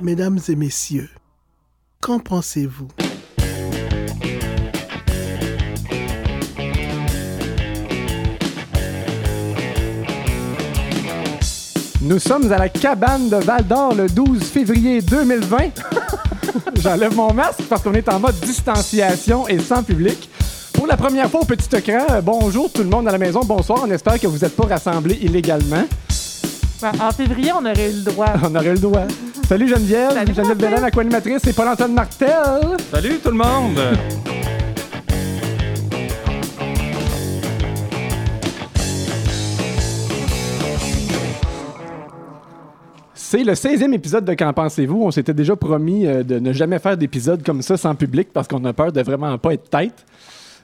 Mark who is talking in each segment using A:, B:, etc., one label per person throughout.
A: Mesdames et messieurs, qu'en pensez-vous?
B: Nous sommes à la cabane de Val d'Or le 12 février 2020. J'enlève mon masque parce qu'on est en mode distanciation et sans public. Pour la première fois au petit écran, euh, bonjour tout le monde à la maison, bonsoir. On espère que vous n'êtes pas rassemblés illégalement.
C: En février, on aurait eu le droit.
B: On aurait le droit. Salut Geneviève,
C: Salut,
B: Geneviève. Bellin, la co-animatrice, et Paul-Antoine Martel.
D: Salut tout le monde!
B: C'est le 16e épisode de Qu'en pensez-vous? On s'était déjà promis euh, de ne jamais faire d'épisode comme ça sans public parce qu'on a peur de vraiment pas être tête.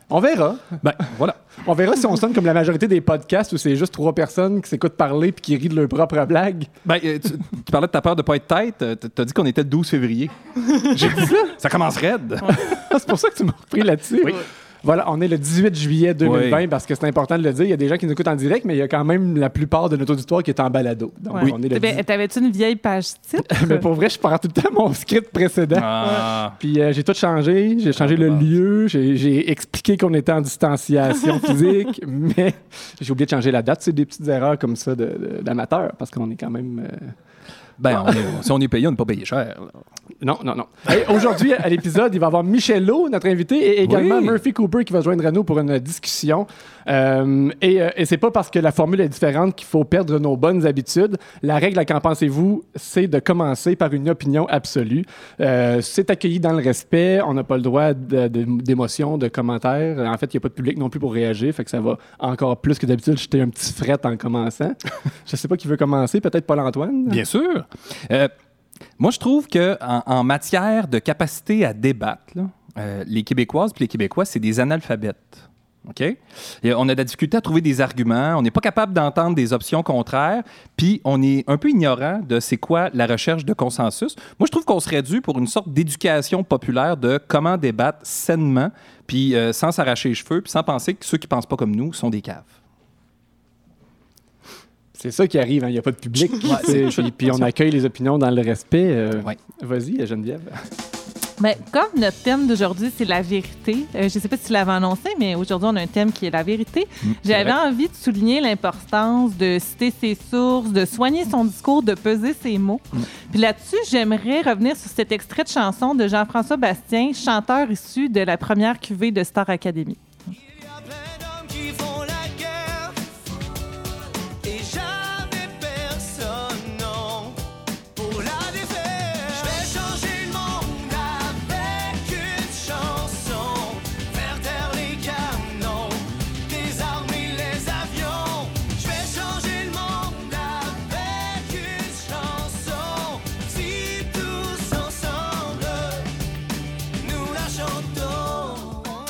B: On verra.
D: Ben, voilà.
B: On verra si on sonne comme la majorité des podcasts où c'est juste trois personnes qui s'écoutent parler puis qui rient de leur propre blague.
D: Ben, euh, tu, tu parlais de ta peur de pas être tête. euh, T'as dit qu'on était le 12 février. J'ai dit ça. Ça commence raide.
B: c'est pour ça que tu m'as repris là-dessus.
D: Oui.
B: Voilà, on est le 18 juillet 2020
D: Oui.
B: parce que c'est important de le dire. Il y a des gens qui nous écoutent en direct, mais il y a quand même la plupart de notre auditoire qui est en balado. Donc,
C: Ouais.
B: on est le
C: Ben,
B: 18.
C: T'avais-tu une vieille page titre?
B: Mais pour vrai, je pars tout le temps mon script précédent.
D: Ah.
B: Puis euh, j'ai tout changé, j'ai changé le
D: bon.
B: lieu, j'ai expliqué qu'on était en distanciation physique, mais j'ai oublié de changer la date. C'est des petites erreurs comme ça d'amateur parce qu'on est quand même. euh,
D: Ben, on est- si on est payé, on n'est pas payé cher. là.
B: Non, non, non. Et Aujourd'hui, à l'épisode, il va y avoir Michello, notre invité, et également
D: Oui.
B: Murphy Cooper qui va joindre à nous pour une discussion. Euh, et euh, et c'est pas parce que la formule est différente qu'il faut perdre nos bonnes habitudes. La règle à qu'en pensez-vous, c'est de commencer par une opinion absolue. Euh, c'est accueilli dans le respect. On n'a pas le droit de- de- d'émotions, de, commentaires. En fait, il n'y a pas de public non plus pour réagir. Fait que ça va encore plus que d'habitude. J'étais un petit fret en commençant. Je sais pas qui veut commencer. Peut-être Paul-Antoine?
D: Bien sûr. Euh, moi, je trouve que en, matière de capacité à débattre, euh, les Québécoises et les Québécois, c'est des analphabètes. OK? On a de la difficulté à trouver des arguments, on n'est pas capable d'entendre des options contraires, puis on est un peu ignorant de c'est quoi la recherche de consensus. Moi, je trouve qu'on serait dû pour une sorte d'éducation populaire de comment débattre sainement, puis euh, sans s'arracher les cheveux, puis sans penser que ceux qui pensent pas comme nous sont des caves.
B: C'est ça qui arrive, hein. il n'y a pas de public.
D: c'est-
B: C'est- puis, puis on accueille les opinions dans le respect. euh,
D: Ouais.
B: Vas-y, Geneviève.
C: Ben, comme notre thème d'aujourd'hui, c'est la vérité, euh, je ne sais pas si tu l'avais annoncé, mais aujourd'hui, on a un thème qui est la vérité. J'avais
D: vrai.
C: envie de souligner l'importance de citer ses sources, de soigner son discours, de peser ses mots. Puis là-dessus, j'aimerais revenir sur cet extrait de chanson de Jean-François Bastien, chanteur issu de la première cuvée de Star Academy.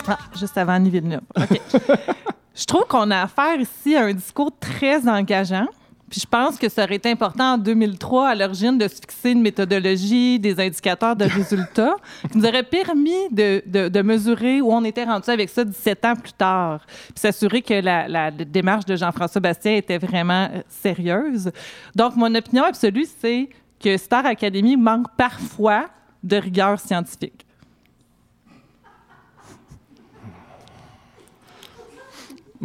C: Ah, juste avant Annie Villeneuve. OK. je trouve qu'on a affaire ici à un discours très engageant. Puis je pense que ça aurait été important en 2003, à l'origine, de se fixer une méthodologie, des indicateurs de résultats qui nous auraient permis de, de- de mesurer où on était rendu avec ça 17 ans plus tard. Puis s'assurer que la, la démarche de Jean-François Bastien était vraiment euh, sérieuse. Donc, mon opinion absolue, c'est que Star Academy manque parfois de rigueur scientifique.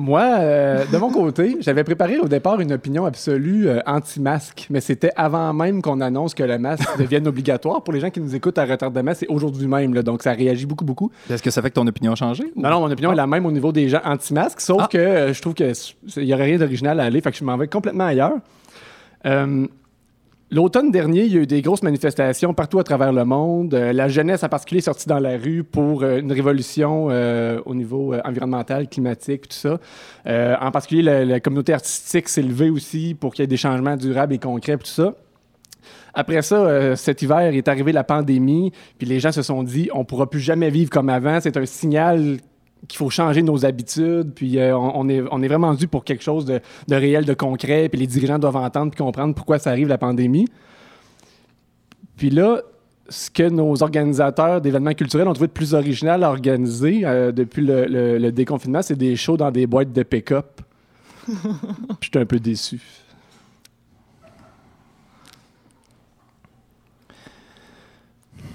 B: Moi, euh, de mon côté, j'avais préparé au départ une opinion absolue euh, anti-masque, mais c'était avant même qu'on annonce que le masque devienne obligatoire. Pour les gens qui nous écoutent à retardement, c'est aujourd'hui même, là, donc ça réagit beaucoup, beaucoup.
D: Est-ce que ça fait que ton opinion a changé? ou-
B: Non, non, mon opinion est la même au niveau des gens anti-masques, sauf
D: Ah.
B: que euh, je trouve qu'il n'y aurait rien d'original à aller, fait que je m'en vais complètement ailleurs. Euh, L'automne dernier, il y a eu des grosses manifestations partout à travers le monde. Euh, la jeunesse en particulier est sortie dans la rue pour euh, une révolution euh, au niveau environnemental, climatique, tout ça. En particulier, la, communauté artistique s'est levée aussi pour qu'il y ait des changements durables et concrets, tout ça. Après ça, cet hiver est arrivé la pandémie, puis les gens se sont dit on pourra plus jamais vivre comme avant. C'est un signal qu'il faut changer nos habitudes, puis euh, on, est, on est vraiment dû pour quelque chose de, de réel, de concret, puis les dirigeants doivent entendre puis comprendre pourquoi ça arrive la pandémie. Puis là, ce que nos organisateurs d'événements culturels ont trouvé de plus original à organiser euh, depuis le, le- le déconfinement, c'est des shows dans des boîtes de pick-up. J'étais un peu déçu.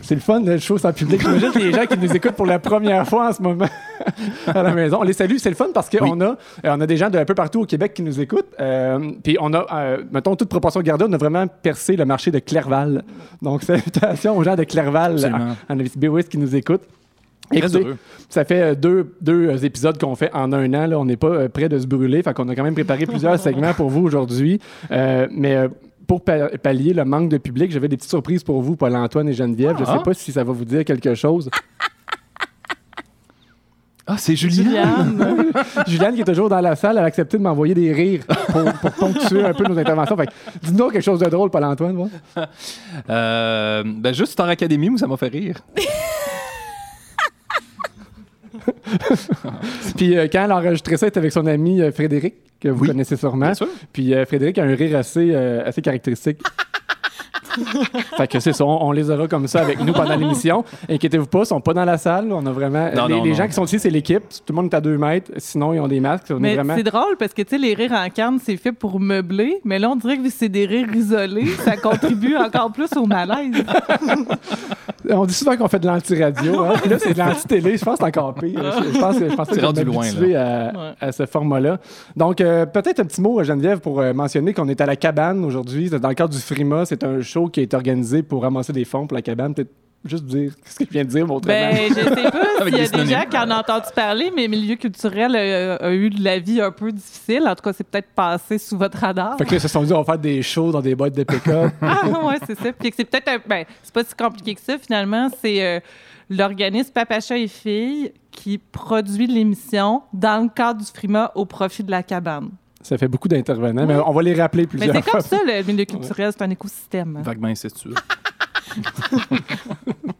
B: C'est le fun, le show sans public. J'imagine les gens qui nous écoutent pour la première fois en ce moment à la maison. On les salue, c'est le fun parce qu'on a, euh, on a des gens d'un peu partout au Québec qui nous écoutent. Euh, puis on a, euh, mettons, toute proportion gardée, on a vraiment percé le marché de Clerval. Donc, salutations aux gens de Clerval en, en Abitibi Ouest qui nous écoutent. Écoutez, ça fait deux, deux épisodes qu'on fait en un an. Là. On n'est pas près de se brûler. Fait qu'on a quand même préparé plusieurs segments pour vous aujourd'hui. Euh, mais pour pa- pallier le manque de public, j'avais des petites surprises pour vous, Paul-Antoine et Geneviève. Je ne
D: Ah.
B: sais pas si ça va vous dire quelque chose.
D: Ah, c'est Julien.
C: Juliane.
B: Juliane, qui est toujours dans la salle, elle a accepté de m'envoyer des rires pour, pour ponctuer un peu nos interventions. Fait dis-nous quelque chose de drôle, Paul-Antoine.
D: Euh, ben, juste Star Academy où ça m'a fait rire.
B: Puis euh, quand elle a enregistré ça, elle était avec son ami euh, Frédéric, que vous
D: Oui.
B: connaissez sûrement.
D: Bien sûr.
B: Puis euh, Frédéric a un rire assez, assez caractéristique. fait que c'est ça, on, on les aura comme ça avec nous pendant l'émission. Inquiétez-vous pas, ils sont pas dans la salle. On a vraiment.
D: Non,
B: les
D: non,
B: les
D: non.
B: gens qui sont ici, c'est l'équipe. Tout le monde est à deux mètres. Sinon, ils ont des masques. On
C: Mais
B: vraiment...
C: c'est drôle parce que, tu sais, les rires en canne, c'est fait pour meubler. Mais là, on dirait que c'est des rires isolés. Ça contribue encore plus au malaise.
B: On dit souvent qu'on fait de l'anti-radio. hein. Là, c'est de l'anti-télé. Je pense que c'est encore pire. Je, pense que je pense que
D: C'est
B: je vais
D: rendu loin,
B: m'habituer à,
C: Ouais.
B: à ce format-là. Donc, euh, peut-être un petit mot, Geneviève, pour euh, mentionner qu'on est à la cabane aujourd'hui. C'est dans le cadre du Frima. C'est un show qui est organisé pour ramasser des fonds pour la cabane. Peut-être juste dire ce que je viens de dire, mon
C: Ben, je sais pas s'il y a
D: des
C: gens qui en ont entendu parler, mais Milieu culturel euh, a eu de la vie un peu difficile. En tout cas, c'est peut-être passé sous votre radar.
B: Fait que là, ils se sont dit, on va faire des shows dans des boîtes de pick-up.
C: Ah, ouais, c'est ça. Puis que c'est peut-être un- ben, c'est pas si compliqué que ça, finalement. C'est euh, l'organisme Papacha et Filles qui produit l'émission dans le cadre du Frima au profit de la cabane.
B: Ça fait beaucoup d'intervenants, mais on va les rappeler
C: Mais
B: plusieurs
C: c'est
B: fois.
C: comme ça, le milieu culturel, c'est un écosystème. hein.
D: Vaguement incestueux.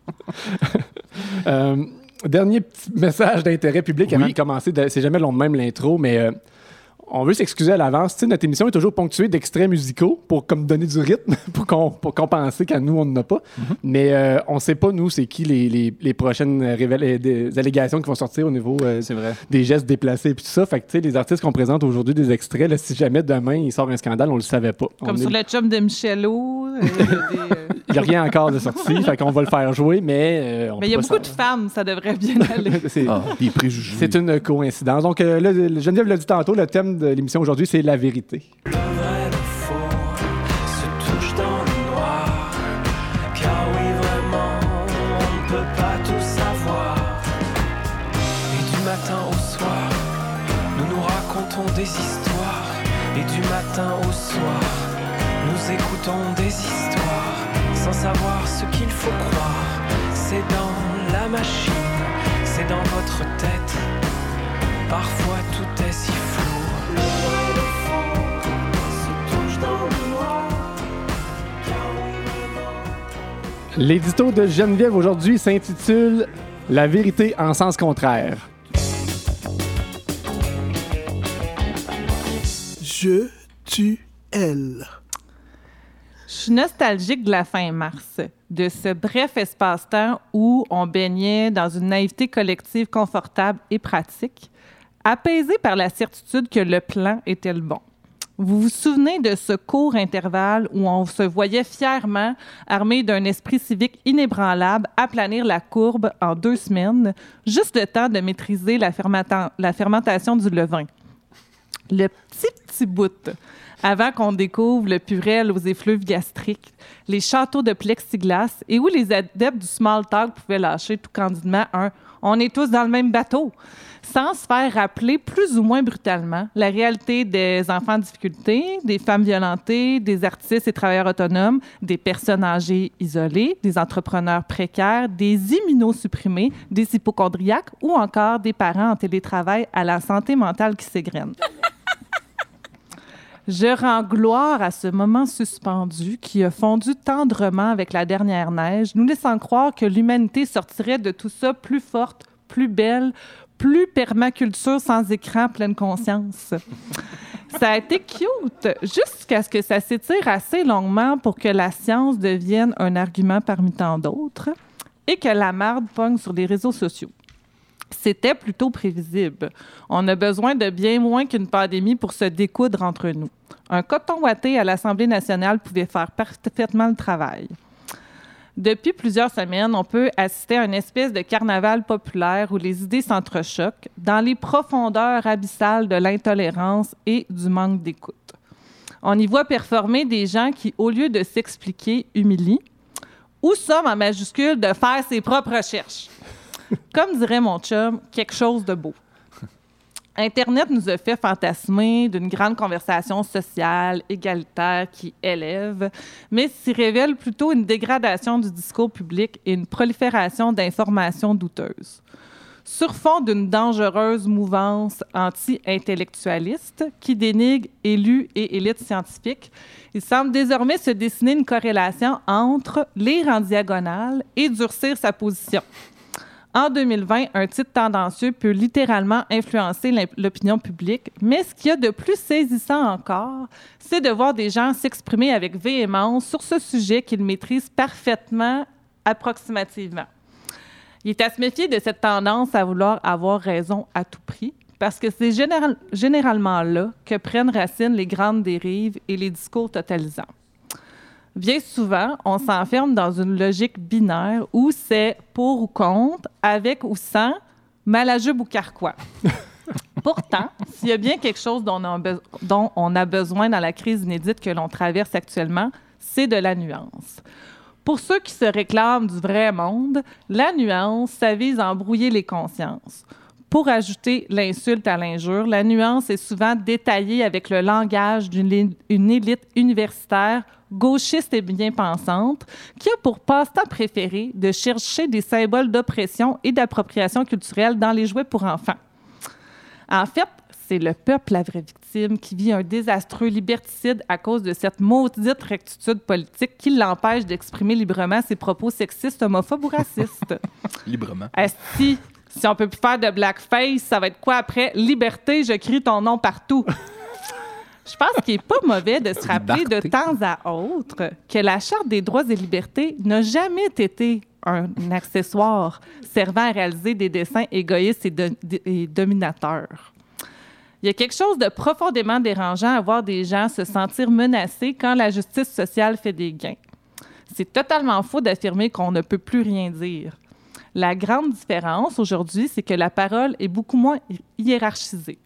B: Euh, dernier petit message d'intérêt public avant de commencer. C'est jamais long de même l'intro, mais euh, on veut s'excuser à l'avance. Tu sais, notre émission est toujours ponctuée d'extraits musicaux pour comme donner du rythme, pour, qu'on- pour compenser quand nous, on n'en a pas.
D: Mm-hmm.
B: Mais euh, on ne sait pas, nous, c'est qui les, les- les prochaines révél- euh, des allégations qui vont sortir au niveau euh,
D: C'est vrai.
B: des gestes déplacés et tout ça. Fait que, tu sais, les artistes qu'on présente aujourd'hui, des extraits, là, si jamais demain il sort un scandale, on le savait pas. On
C: Comme
B: est-
C: sur le chum de Michelot. euh, des, euh,
B: Il n'y a rien encore de sorti, fait qu'on va le faire jouer, mais euh, on
C: Mais il y a beaucoup de femmes, ça devrait bien aller.
B: C'est-
D: Ah, des préjugés.
B: C'est une coïncidence. Donc, euh, là, le- Geneviève l'a dit tantôt, le thème de l'émission aujourd'hui, c'est la vérité.
E: Le vrai, le faux se touche dans le noir. Car oui, vraiment, on ne peut pas tout savoir. Et du matin au soir, nous nous racontons des histoires. Et du matin au soir, nous écoutons des histoires. Machine, c'est dans votre tête. Parfois tout est si flou. Le vrai, le faux se touche dans le noir.
B: L'édito de Geneviève aujourd'hui s'intitule La vérité en sens contraire.
A: Je tue elle.
C: Je suis nostalgique de la fin mars, de ce bref espace-temps où on baignait dans une naïveté collective confortable et pratique, apaisé par la certitude que le plan était le bon. Vous vous souvenez de ce court intervalle où on se voyait fièrement, armé d'un esprit civique inébranlable, aplanir la courbe en deux semaines, juste le temps de maîtriser la fermentation du levain le petit petit bout avant qu'on découvre le purel aux effluves gastriques, les châteaux de plexiglas et où les adeptes du small talk pouvaient lâcher tout candidement un on est tous dans le même bateau sans se faire rappeler plus ou moins brutalement la réalité des enfants en difficulté, des femmes violentées, des artistes et travailleurs autonomes, des personnes âgées isolées, des entrepreneurs précaires, des immunosupprimés, des hypochondriaques ou encore des parents en télétravail à la santé mentale qui s'égrène. Je rends gloire à ce moment suspendu qui a fondu tendrement avec la dernière neige, nous laissant croire que l'humanité sortirait de tout ça plus forte, plus belle, plus permaculture sans écran, pleine conscience. Ça a été cute, jusqu'à ce que ça s'étire assez longuement pour que la science devienne un argument parmi tant d'autres et que la marde pogne sur les réseaux sociaux. C'était plutôt prévisible. On a besoin de bien moins qu'une pandémie pour se découdre entre nous. Un coton watté à l'Assemblée nationale pouvait faire parfaitement le travail. Depuis plusieurs semaines, on peut assister à une espèce de carnaval populaire où les idées s'entrechoquent dans les profondeurs abyssales de l'intolérance et du manque d'écoute. On y voit performer des gens qui, au lieu de s'expliquer, humilient, ou somme en majuscule de faire ses propres recherches? Comme dirait mon chum, quelque chose de beau. Internet nous a fait fantasmer d'une grande conversation sociale, égalitaire, qui élève, mais s'y révèle plutôt une dégradation du discours public et une prolifération d'informations douteuses. Sur fond d'une dangereuse mouvance anti-intellectualiste qui dénigre élus et élites scientifiques, il semble désormais se dessiner une corrélation entre lire en diagonale et durcir sa position. En 2020, un titre tendancieux peut littéralement influencer l'opinion publique, mais ce qu'il y a de plus saisissant encore, c'est de voir des gens s'exprimer avec véhémence sur ce sujet qu'ils maîtrisent parfaitement approximativement. Il est à se méfier de cette tendance à vouloir avoir raison à tout prix, parce que c'est général- généralement là que prennent racine les grandes dérives et les discours totalisants. Bien souvent, on s'enferme dans une logique binaire où c'est pour ou contre, avec ou sans, malajube ou carquois. Pourtant, s'il y a bien quelque chose dont on, dont on a besoin dans la crise inédite que l'on traverse actuellement, c'est de la nuance. Pour ceux qui se réclament du vrai monde, la nuance, ça vise à embrouiller les consciences. Pour ajouter l'insulte à l'injure, la nuance est souvent détaillée avec le langage d'une li- une élite universitaire gauchiste et bien pensante qui a pour passe-temps préféré de chercher des symboles d'oppression et d'appropriation culturelle dans les jouets pour enfants. En fait, c'est le peuple la vraie victime qui vit un désastreux liberticide à cause de cette maudite rectitude politique qui l'empêche d'exprimer librement ses propos sexistes, homophobes ou racistes.
D: Librement.
C: Asti, si on peut plus faire de blackface, ça va être quoi après? Liberté, je crie ton nom partout. Je pense qu'il n'est pas mauvais de se rappeler de temps à autre que la Charte des droits et libertés n'a jamais été un accessoire servant à réaliser des dessins égoïstes et, et dominateurs. Il y a quelque chose de profondément dérangeant à voir des gens se sentir menacés quand la justice sociale fait des gains. C'est totalement faux d'affirmer qu'on ne peut plus rien dire. La grande différence aujourd'hui, c'est que la parole est beaucoup moins hi- hiérarchisée.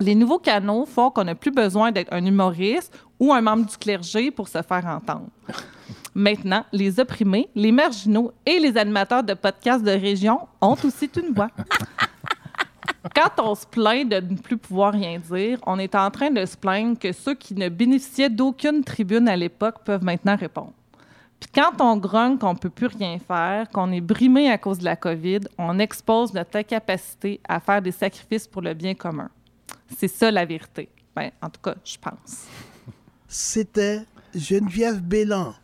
C: Les nouveaux canaux font qu'on n'a plus besoin d'être un humoriste ou un membre du clergé pour se faire entendre. Maintenant, les opprimés, les marginaux et les animateurs de podcasts de région ont aussi une voix. Quand on se plaint de ne plus pouvoir rien dire, on est en train de se plaindre que ceux qui ne bénéficiaient d'aucune tribune à l'époque peuvent maintenant répondre. Puis quand on grogne qu'on ne peut plus rien faire, qu'on est brimé à cause de la COVID, on expose notre incapacité à faire des sacrifices pour le bien commun. C'est ça la vérité. Ben, en tout cas, je pense.
A: C'était Geneviève Bélan.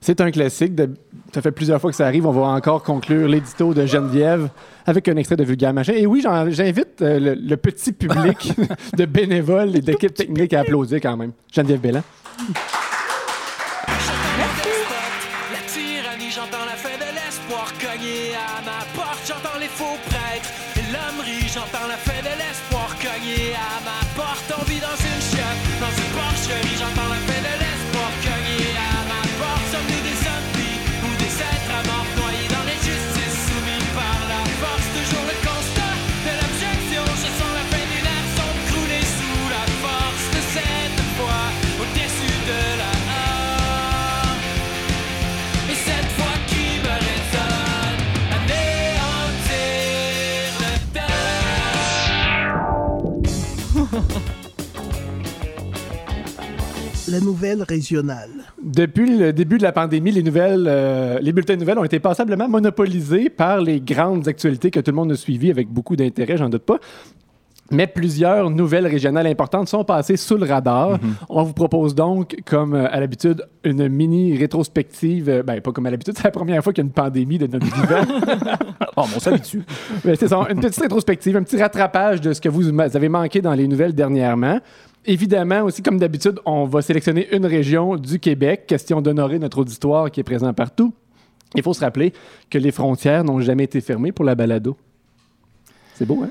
B: C'est un classique. de- Ça fait plusieurs fois que ça arrive. On va encore conclure l'édito de Geneviève avec un extrait de Vulgaire Machin. Et oui, j'invite euh, le, le petit public de bénévoles et d'équipes techniques à applaudir quand même. Geneviève Bélan.
E: La
A: nouvelle régionale.
B: Depuis le début de la pandémie, les, nouvelles, euh, les bulletins de nouvelles ont été passablement monopolisés par les grandes actualités que tout le monde a suivies avec beaucoup d'intérêt, j'en doute pas. Mais plusieurs nouvelles régionales importantes sont passées sous le radar. On vous propose donc, comme euh, à l'habitude, une mini rétrospective. euh, ben, pas comme à l'habitude, c'est la première fois qu'il y a une pandémie de notre vivant.
D: Oh, on s'habitue.
B: Mais c'est ça, une petite rétrospective, un petit rattrapage de ce que vous avez manqué dans les nouvelles dernièrement. Évidemment, aussi, comme d'habitude, on va sélectionner une région du Québec, question d'honorer notre auditoire qui est présent partout. Il faut se rappeler que les frontières n'ont jamais été fermées pour la balado. C'est beau, hein?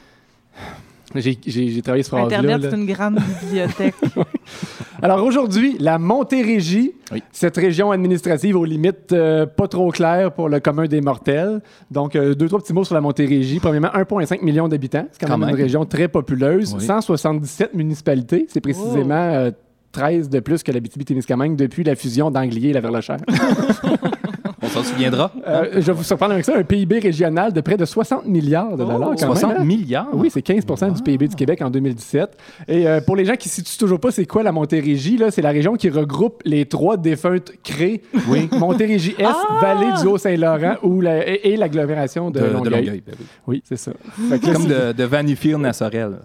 B: J'ai travaillé ce phrase-là.
C: Internet, c'est une grande bibliothèque.
B: Alors aujourd'hui, la Montérégie,
D: Oui.
B: cette région administrative aux limites euh, pas trop claires pour le commun des mortels. Donc, euh, deux, trois petits mots sur la Montérégie. Premièrement, 1,5 million d'habitants. C'est quand,
D: Quand
B: même, une région très populeuse.
D: Oui.
B: 177 municipalités. C'est précisément euh, 13 de plus que la témiscamingue depuis la fusion d'Anglier et la Verlechère.
D: On s'en souviendra.
B: Euh, je vais vous surprendre avec ça. Un PIB régional de près de 60 milliards de dollars. quand même,
D: 60
B: hein?
D: milliards?
B: Oui, c'est 15% du PIB du Québec en 2017. Et euh, pour les gens qui ne situent toujours pas c'est quoi la Montérégie, là, c'est la région qui regroupe les trois défuntes crées. Oui. Montérégie-Est, Vallée du Haut-Saint-Laurent la- et, et l'agglomération de,
D: de, de
B: Longueuil.
D: Ben oui.
B: Oui, c'est ça. Fait que là,
D: Comme de, de Vanifield à Sorel.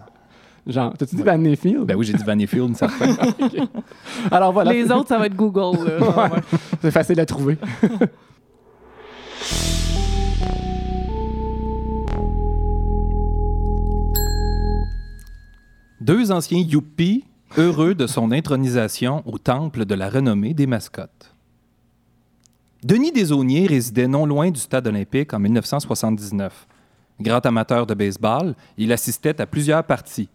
B: Genre, t'as-tu dit Van Neyfield?
D: Ben oui, j'ai dit Vanifield, certain.
B: Alors voilà,
C: Les autres, ça va être Google. là. Ouais.
B: c'est facile à trouver.
D: Deux anciens yuppies heureux de son intronisation au temple de la renommée des mascottes. Denis Desaulniers résidait non loin du stade olympique en 1979. Grand amateur de baseball, il assistait à plusieurs parties.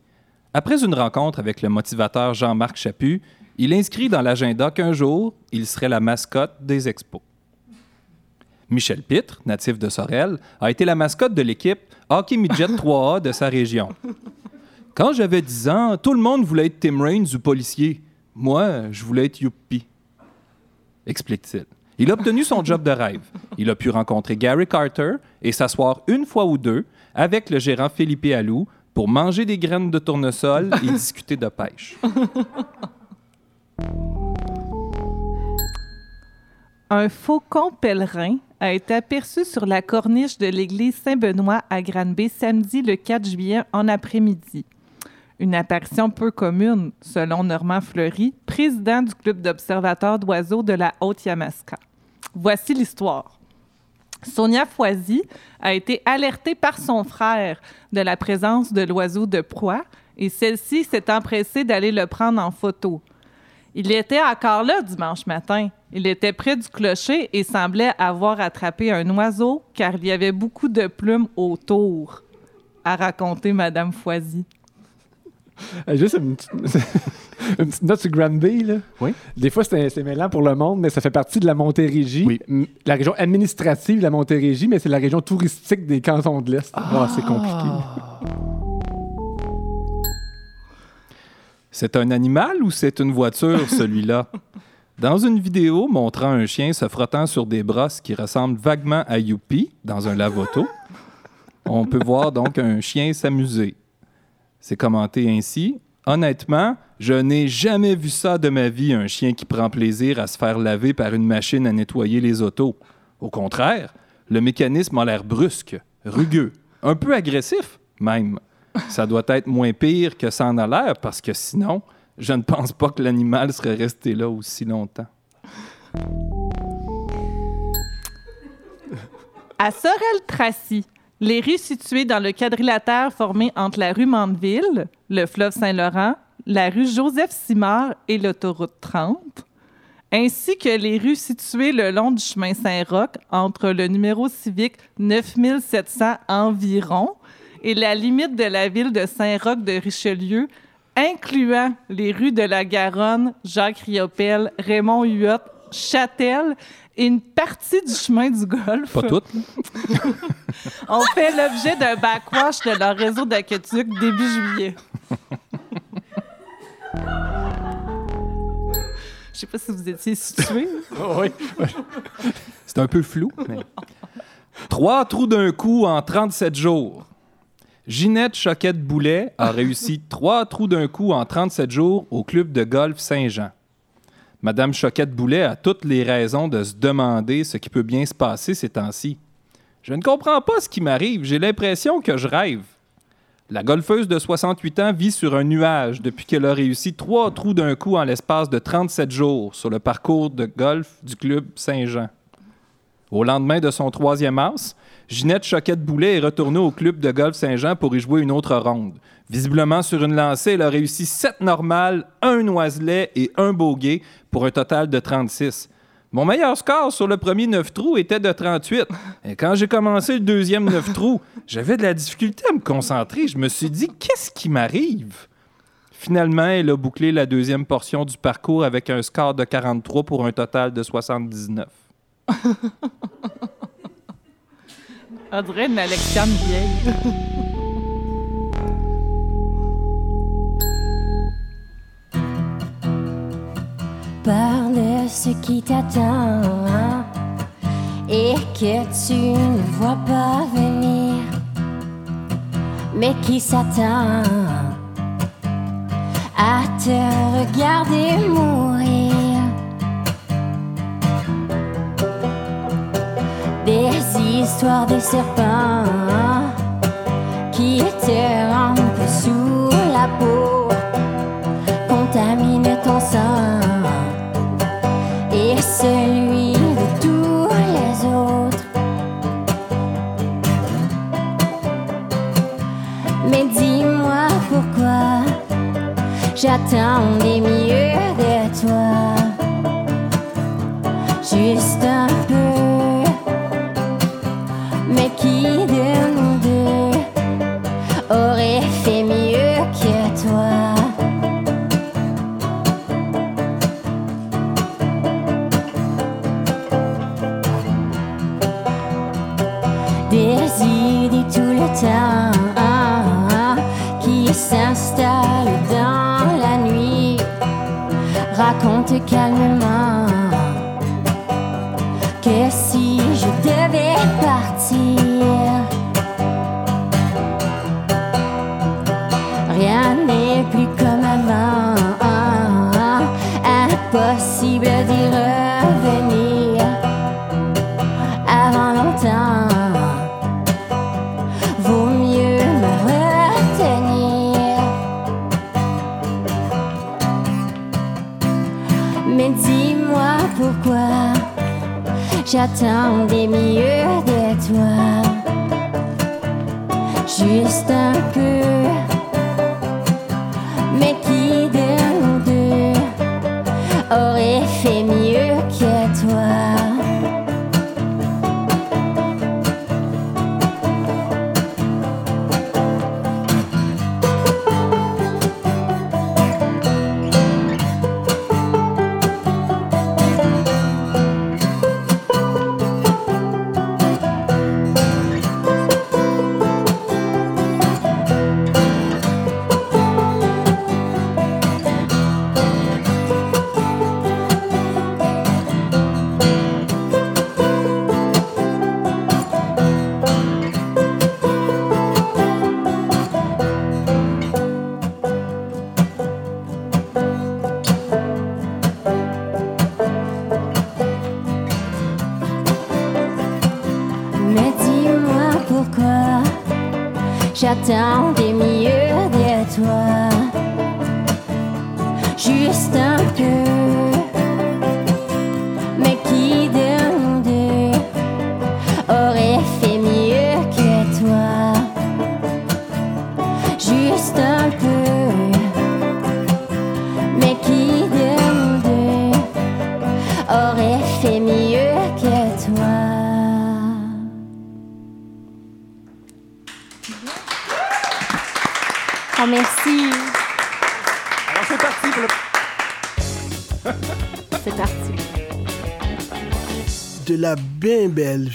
D: Après une rencontre avec le motivateur Jean-Marc Chaput, il inscrit dans l'agenda qu'un jour, il serait la mascotte des expos. Michel Pitre, natif de Sorel, a été la mascotte de l'équipe Hockey Midget 3A de sa région. Quand j'avais 10 ans, tout le monde voulait être Tim Raines ou policier. Moi, je voulais être Youpi. Explique-t-il. Il a obtenu son job de rêve. Il a pu rencontrer Gary Carter et s'asseoir une fois ou deux avec le gérant Philippe Allou pour manger des graines de tournesol et discuter de pêche.
C: Un faucon pèlerin a été aperçu sur la corniche de l'église Saint-Benoît à Granby samedi le 4 juillet en après-midi. Une apparition peu commune, selon Normand Fleury, président du club d'observateurs d'oiseaux de la Haute-Yamaska. Voici l'histoire. Sonia Foisy a été alertée par son frère de la présence de l'oiseau de proie et celle-ci s'est empressée d'aller le prendre en photo. Il était encore là dimanche matin. Il était près du clocher et semblait avoir attrapé un oiseau car il y avait beaucoup de plumes autour, a raconté Madame Foisy.
B: Euh, Juste une petite, une petite note sur Granby. Là.
D: Oui.
B: Des fois, c'est c'est mêlant pour le monde, mais ça fait partie de la Montérégie.
D: Oui.
B: La région administrative de la Montérégie, mais c'est la région touristique des cantons de l'Est. Ah, c'est compliqué.
D: C'est un animal ou c'est une voiture, celui-là? Dans une vidéo montrant un chien se frottant sur des brosses qui ressemblent vaguement à Youpi dans un lave-auto, on peut voir donc un chien s'amuser. C'est commenté ainsi. Honnêtement, je n'ai jamais vu ça de ma vie, un chien qui prend plaisir à se faire laver par une machine à nettoyer les autos. Au contraire, le mécanisme a l'air brusque, rugueux, un peu agressif même. Ça doit être moins pire que ça en a l'air parce que sinon, je ne pense pas que l'animal serait resté là aussi longtemps.
C: À Sorel-Tracy, les rues situées dans le quadrilatère formé entre la rue Mandeville, le fleuve Saint-Laurent, la rue Joseph-Simard et l'autoroute 30, ainsi que les rues situées le long du chemin Saint-Roch entre le numéro civique 9700 environ et la limite de la ville de Saint-Roch de Richelieu, incluant les rues de la Garonne, Jacques Riopel, Raymond Huot, Châtel et une partie du chemin du Golfe
D: Pas toutes.
C: ont fait l'objet d'un backwash de leur réseau d'aqueduc début juillet. Je sais pas si vous étiez situé.
B: oui.
D: C'est un peu flou. mais- Trois trous d'un coup en 37 jours. Ginette Choquette-Boulet a réussi trois trous d'un coup en 37 jours au club de golf Saint-Jean. Madame Choquette-Boulet a toutes les raisons de se demander ce qui peut bien se passer ces temps-ci. Je ne comprends pas ce qui m'arrive. J'ai l'impression que je rêve. La golfeuse de 68 ans vit sur un nuage depuis qu'elle a réussi trois trous d'un coup en l'espace de 37 jours sur le parcours de golf du club Saint-Jean. Au lendemain de son troisième as, Ginette Choquette-Boulet est retournée au club de golf Saint-Jean pour y jouer une autre ronde. Visiblement, sur une lancée, elle a réussi 7 normales, un noiselet et un bogey pour un total de 36. Mon meilleur score sur le premier 9 trous était de 38. Et quand j'ai commencé le deuxième 9 trous, j'avais de la difficulté à me concentrer. Je me suis dit, qu'est-ce qui m'arrive? Finalement, elle a bouclé la deuxième portion du parcours avec un score de 43 pour un total de 79.
C: On dirait Alexiane vieille.
F: Parle de ce qui t'attend et que tu ne vois pas venir, mais qui s'attend à te regarder mourir. Des histoires de serpents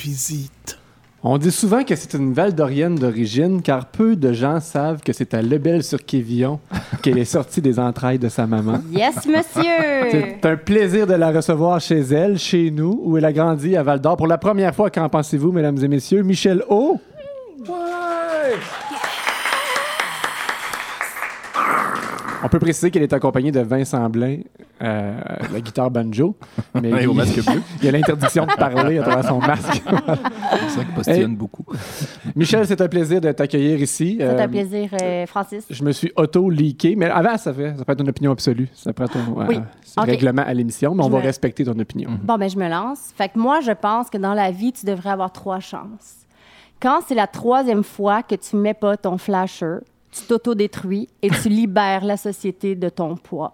A: visite.
B: On dit souvent que c'est une Valdorienne d'origine, car peu de gens savent que c'est à Lebel sur Quévillon qu'elle est sortie des entrailles de sa maman.
F: Yes, monsieur.
B: C'est un plaisir de la recevoir chez elle, chez nous, où elle a grandi à Val d'Or. Pour la première fois, qu'en pensez-vous, mesdames et messieurs? Michel O? Ouais! On peut préciser qu'elle est accompagnée de Vincent Blain, euh, la guitare banjo. Mais
D: au
B: il-
D: masque bleu.
B: Il y a l'interdiction de parler à travers son masque.
D: C'est ça qui postillonne beaucoup.
B: Michel, c'est un plaisir de t'accueillir ici.
F: C'est
B: Euh,
F: un plaisir, euh, Francis.
B: Je me suis auto-leaké, mais avant, ça, fait, ça peut être une opinion absolue. Ça peut être un
F: Oui.
B: euh, règlement à l'émission, mais on va
F: me-
B: respecter ton opinion.
F: Bon, ben, je me lance. Fait que moi, je pense que dans la vie, tu devrais avoir trois chances. Quand c'est la troisième fois que tu mets pas ton flasher, tu t'autodétruis et tu libères la société de ton poids.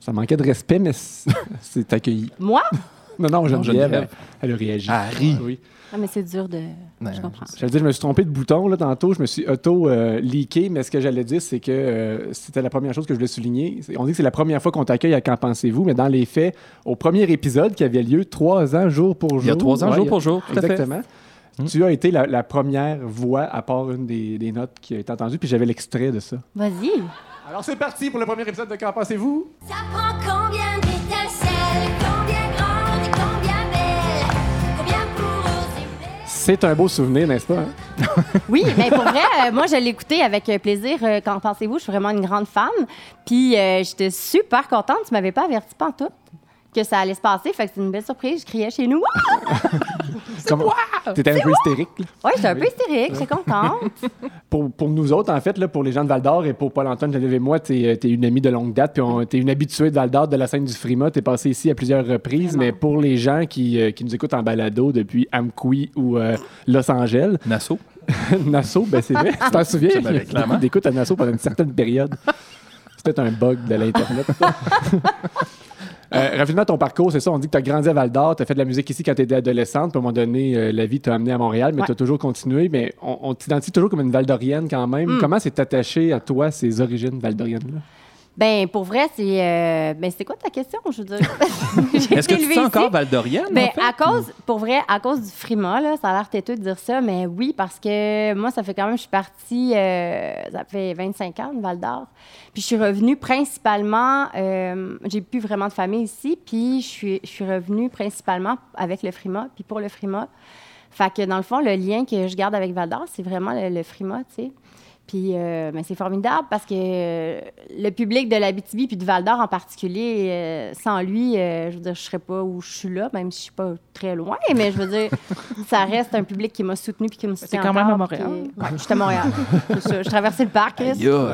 B: Ça manquait de respect, mais c'est accueilli.
F: Moi?
B: Non, non, Geneviève,
D: Geneviève.
B: elle a réagi.
D: Elle rit.
B: Oui.
F: Ah, mais c'est dur de.
D: Ouais.
F: Je comprends.
B: J'allais dire, je me suis trompé de bouton là, tantôt. Je me suis auto-leaké, mais ce que j'allais dire, c'est que euh, c'était la première chose que je voulais souligner. On dit que c'est la première fois qu'on t'accueille à Qu'en pensez-vous, mais dans les faits, au premier épisode qui avait lieu trois ans jour pour jour.
D: Il y a trois ans,
B: Ouais,
D: jour
B: a-
D: pour jour. tout à fait.
B: Exactement. Tu as été la, la première voix, à part une des, des notes qui a été entendue, puis j'avais l'extrait de ça.
F: Vas-y.
B: Alors c'est parti pour le premier épisode de Qu'en pensez-vous?
G: Ça prend combien d'étincelles, combien grandes et combien belles, combien pour.
B: C'est un beau souvenir, n'est-ce pas? hein?
F: Oui, mais pour vrai, euh, moi, je l'ai écouté avec euh, plaisir. euh, Qu'en pensez-vous? Je suis vraiment une grande fan. Puis, euh, j'étais super contente. Tu m'avais pas averti tout que ça allait se passer. Fait que c'est une belle surprise. Je criais chez nous.
B: Comment- T'étais un peu hystérique.
F: Oui, j'étais un peu hystérique. J'étais contente.
B: Pour, pour nous autres, en fait, là, pour les gens de Val d'Or et pour Paul-Antoine, Geneviève et moi, t'es es une amie de longue date, puis on- t'es une habituée de Val d'Or, de la scène du Frima. T'es passé ici à plusieurs reprises, mais pour les gens qui, euh, qui nous écoutent en balado depuis Amqui ou euh, Los Angeles,
D: Nassau.
B: Nassau, ben c'est vrai. Tu t'en souviens?
D: Clairement.
B: D'écoute à Nassau pendant une certaine période. C'était un bug de l'Internet. Euh, rapidement, ton parcours, c'est ça. On dit que tu as grandi à Val d'Or, tu as fait de la musique ici quand tu étais adolescente. Puis à un moment donné, euh, la vie t'a amené à Montréal, mais
F: Ouais.
B: tu as toujours continué. Mais on, on t'identifie toujours comme une Valdorienne quand même.
F: Mm.
B: Comment c'est attaché à toi, ces origines valdoriennes-là?
F: Ben, pour vrai, c'est. euh, Ben, c'est quoi ta question? Je veux dire.
D: Est-ce que tu sens encore Valdorienne?
F: Ben,
D: en fait?
F: à cause, pour vrai, à cause du frima, là, ça a l'air têteux de dire ça, mais oui, parce que moi, ça fait quand même, je suis partie, euh, ça fait 25 ans de Val d'Or. Puis je suis revenue principalement, euh, j'ai plus vraiment de famille ici, puis je suis, je suis revenue principalement avec le frima, puis pour le frima. Fait que dans le fond, le lien que je garde avec Val d'Or, c'est vraiment le, le frima, tu sais. Puis euh, ben, c'est formidable parce que euh, le public de l'Abitibi puis de Val d'Or en particulier, euh, sans lui, euh, je veux dire, je serais pas où je suis là, même si je suis pas très loin, mais je veux dire, ça reste un public qui m'a soutenu puis qui me soutient
C: quand même à Montréal.
F: puis- Ouais, je suis à Montréal. C'est. Je traversais le parc,
D: aïe.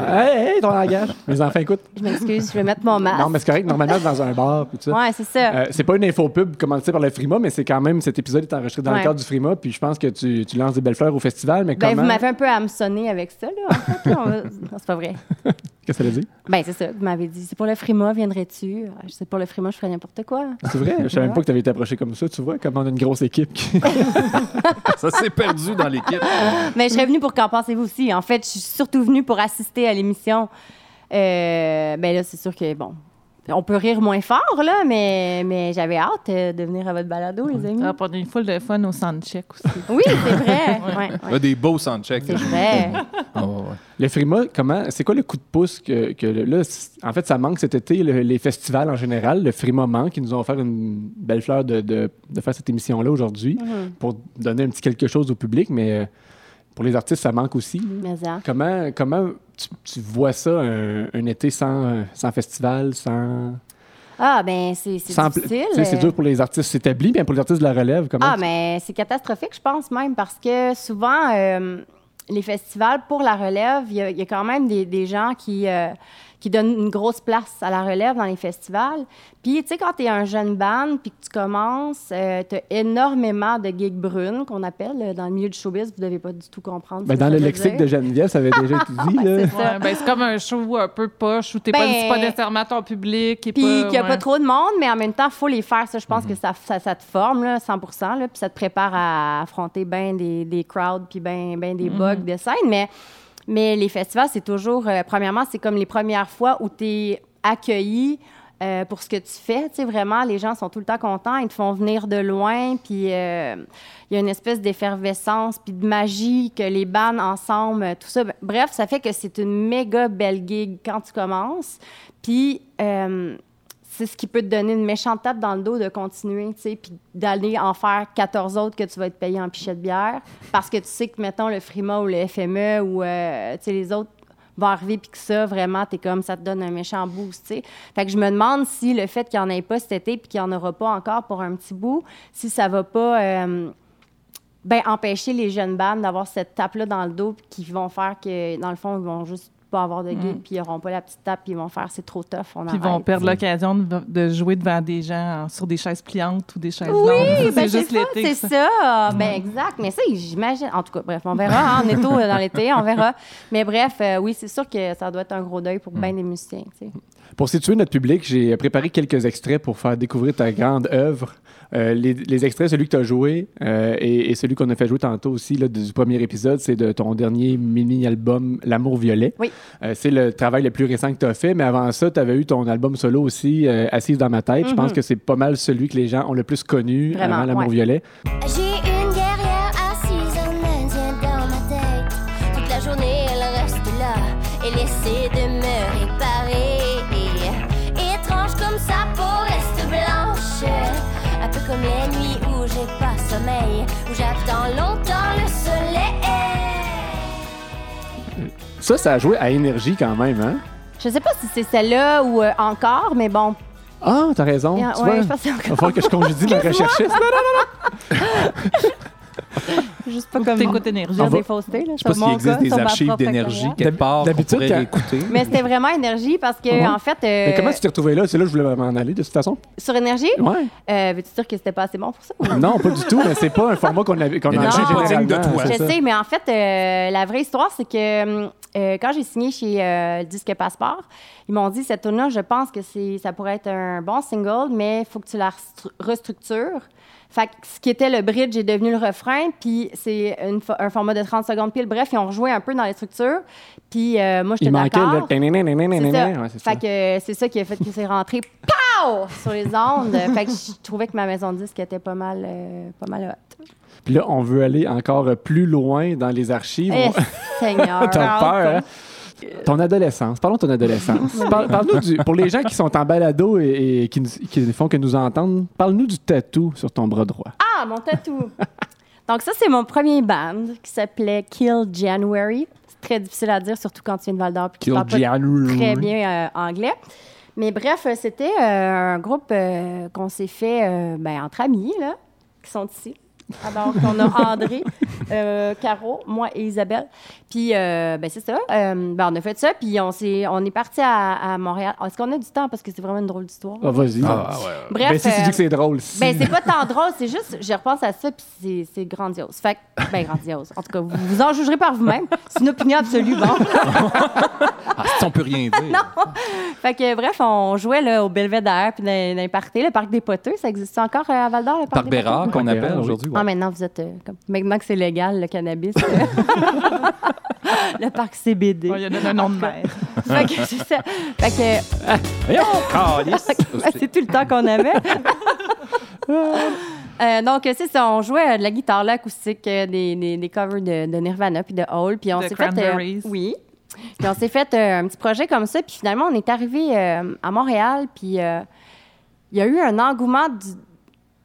B: Hey, hey, ton langage! Mes enfants écoutent.
F: Je m'excuse, je vais mettre mon masque.
B: Non, mais c'est correct. Normalement, c'est dans un bar. Puis tout ça.
F: Ouais, c'est ça.
B: Euh, c'est pas une info pub commandée par le Frima, mais c'est quand même cet épisode est enregistré dans le cadre du Frima. Puis je pense que tu, tu lances des belles fleurs au festival. Mais
F: ben,
B: comment
F: vous m'avez un peu hameçonné avec ça, là, en fait. là. On va- Non, c'est pas vrai.
B: Qu'est-ce que ça veut dire?
F: Ben, c'est ça. Vous m'avez dit, c'est pour le frima, viendrais-tu? Je sais pour le frima, je ferais n'importe quoi.
B: C'est vrai? Je savais même pas que tu avais été approché comme ça. Tu vois, comme on a une grosse équipe. qui-
D: Ça s'est perdu dans l'équipe.
F: Mais je serais venue pour qu'en pensez-vous aussi. En fait, je suis surtout venue pour assister à l'émission. Euh, ben là, c'est sûr que, bon, on peut rire moins fort, là, mais, mais j'avais hâte euh, de venir à votre balado, les amis.
C: Ah, pour une foule de fun au soundcheck aussi.
F: Oui, c'est vrai. Ouais, ouais.
D: Il y a des beaux soundchecks.
F: C'est vrai.
D: Ah.
B: Le Frima, comment, c'est quoi le coup de pouce que, que là, en fait, ça manque cet été, le- les festivals en général. Le Frima manque. Ils nous ont offert une belle fleur de, de- de faire cette émission-là aujourd'hui
F: Mhm.
B: pour donner un petit quelque chose au public, mais euh, pour les artistes, ça manque aussi.
F: Mais ça.
B: Comment, comment tu, tu vois ça, un, un été sans, sans festival, sans.
F: Ah, ben, c'est difficile.
B: C'est
F: euh.
B: dur pour les artistes établis, bien pour les artistes de la relève. Comment
F: Ah, mais c'est catastrophique, je pense même, parce que souvent, euh, les festivals, pour la relève, il y, a- il y a quand même des, des gens qui, euh, qui donnent une grosse place à la relève dans les festivals. Puis, tu sais, quand tu es un jeune band, puis que tu commences, tu as énormément de gigs brunes, qu'on appelle, euh, dans le milieu du showbiz. Vous devez pas du tout comprendre
B: Ben, dans le lexique
F: dire.
B: de Geneviève, ça avait déjà été dit.
F: c'est.
C: Ouais, ben, c'est comme un show un peu poche où t'es pas,
F: Ben,
C: c'est pas nécessairement ton public. et
F: Puis
C: pas,
F: qu'il n'y a
C: ouais.
F: pas trop de monde, mais en même temps, il faut les faire. Ça, je pense
B: Mhm.
F: que ça, ça, ça te forme, là, 100 là, puis ça te prépare à affronter bien des, des crowds, puis bien ben des bugs de scène. Mais, mais les festivals, c'est toujours, euh, premièrement, c'est comme les premières fois où tu es accueilli euh, pour ce que tu fais. Tu sais, vraiment, les gens sont tout le temps contents, ils te font venir de loin, puis euh, il y a une espèce d'effervescence, puis de magie que les bandes ensemble, tout ça. Bref, ça fait que c'est une méga belle gig quand tu commences. Puis c'est ce qui peut te donner une méchante tape dans le dos de continuer, tu sais, puis d'aller en faire 14 autres que tu vas être payé en pichet de bière. Parce que tu sais que, mettons, le Frima ou le FME ou, euh, tu sais, les autres vont arriver, puis que ça, vraiment, t'es comme, ça te donne un méchant boost, tu sais. Fait que je me demande si le fait qu'il n'y en ait pas cet été, puis qu'il n'y en aura pas encore pour un petit bout, si ça va pas... euh, ben, empêcher les jeunes bandes d'avoir cette tape-là dans le dos qui vont faire que, dans le fond, ils vont juste pas avoir de gig, puis ils n'auront pas la petite tape, puis ils vont faire c'est trop tough, on
C: Puis ils vont perdre l'occasion de, de jouer devant des gens en- sur des chaises pliantes ou des chaises
F: Oui,
C: longues.
F: ben,
C: c'est juste
F: ça. C'est ça. Ben, exact. Mais ça, j'imagine. En tout cas, bref, on verra. hein, on est tôt euh, dans l'été, on verra. Mais bref, euh, oui, c'est sûr que ça doit être un gros deuil pour bien des musiciens.
B: Pour situer notre public, j'ai préparé quelques extraits pour faire découvrir ta grande œuvre. Euh, les, les extraits, celui que tu as joué euh, et, et celui qu'on a fait jouer tantôt aussi là, du premier épisode, c'est de ton dernier mini-album L'amour violet.
F: Oui.
B: Euh, c'est le travail le plus récent que tu as fait, mais avant ça, tu avais eu ton album solo aussi, euh, Assise dans ma tête. Je pense que c'est pas mal celui que les gens ont le plus connu
F: Vraiment,
B: avant L'amour
F: ouais.
B: violet. Ça, ça a joué à énergie quand même, hein?
F: Je sais pas si c'est celle-là ou euh, encore, mais bon.
B: Ah, t'as raison.
F: Yeah,
B: tu
F: ouais,
B: vois,
F: je pense que c'est
B: il va falloir que je congédie ma recherchiste.
F: Juste pas comme
C: t'écoutes énergie.
F: dire
B: On va-
F: des faussetés. Là,
D: Je sais pas s'il existe des archives d'énergie quelque part
B: D'habitude,
D: pourrait réécouter.
F: Mais c'était vraiment énergie parce que,
B: Ouais.
F: en fait, euh,
B: Mais comment tu t'es retrouvé là? C'est là que je voulais m'en aller, de toute façon.
F: sur énergie,
B: Ouais.
F: euh, veux-tu dire que c'était pas assez bon pour ça?
B: Non, pas du tout, mais c'est pas un format qu'on avait
F: est pas
D: digne de toi.
F: Je sais, mais en fait, euh, la vraie histoire, c'est que euh, quand j'ai signé chez euh, Disque Passeport, ils m'ont dit cette tune là je pense que ça pourrait être un bon single, mais il faut que tu la restru- restructures. Fait que ce qui était le bridge est devenu le refrain, puis c'est un format de 30 secondes pile. Bref, ils ont rejoué un peu dans les structures. Puis euh, moi, j'étais
B: Il manquait
F: d'accord.
B: le...
F: C'est ça.
B: Ouais, c'est ça.
F: fait que c'est ça qui a fait que c'est rentré pow sur les ondes. fait que je trouvais que ma maison de disque était pas mal, euh, pas mal hot.
B: Puis là, on veut aller encore plus loin dans les archives.
F: Eh, Seigneur.
B: T'as peur, hein? Ton adolescence. Parlons de ton adolescence. Parle- Parle-nous du... Pour les gens qui sont en balado et, et qui, qui ne font que nous entendre, parle-nous du tatou sur ton bras droit.
F: Ah, mon tatou. Donc ça, c'est mon premier band qui s'appelait Kill January. C'est très difficile à dire, surtout quand tu viens de Val-d'Or puis que tu parles pas très bien euh, anglais. Mais bref, euh, c'était euh, un groupe euh, qu'on s'est fait euh, ben, entre amis, là, qui sont ici. Alors, on a André, euh, Caro, moi et Isabelle. Puis, euh, ben, c'est ça. Euh, ben, on a fait ça, puis on, s'est, on est parti à, à Montréal. Est-ce qu'on a du temps? Parce que c'est vraiment une drôle d'histoire.
B: Ah, vas-y.
F: Bref,
B: Ben, si tu dis que c'est drôle. si-
F: ben, c'est pas tant drôle, c'est juste, je repense à ça, puis c'est, c'est grandiose. Fait que, ben, grandiose. En tout cas, vous, vous en jugerez par vous-même. C'est une opinion absolue, bon.
D: Ah, si on peut rien dire.
F: Fait que, bref, on jouait là, au Belvédère, puis dans, dans les parties, le parc des poteux. Ça existe encore à Val-d'Or, le parc,
D: Parc
F: des
D: Bérard, qu'on appelle aujourd'hui. Ouais.
F: Ah, maintenant, vous êtes. euh, comme, maintenant que c'est légal, le cannabis. euh, le parc CBD.
C: Il y en a un nom de mère.
F: Fait que c'est ça. Fait que.
D: Voyons, câlisse.
F: Ouais, c'est tout le temps qu'on avait. Euh, donc, c'est ça, on jouait euh, de la guitare, l'acoustique, euh, des, des, des covers de, de Nirvana puis de Hole. Puis on
C: The
F: s'est fait. euh,
C: Cranberries.
F: oui. Puis on s'est fait euh, un petit projet comme ça. Puis finalement, on est arrivé euh, à Montréal. Puis euh, il y a eu un engouement du-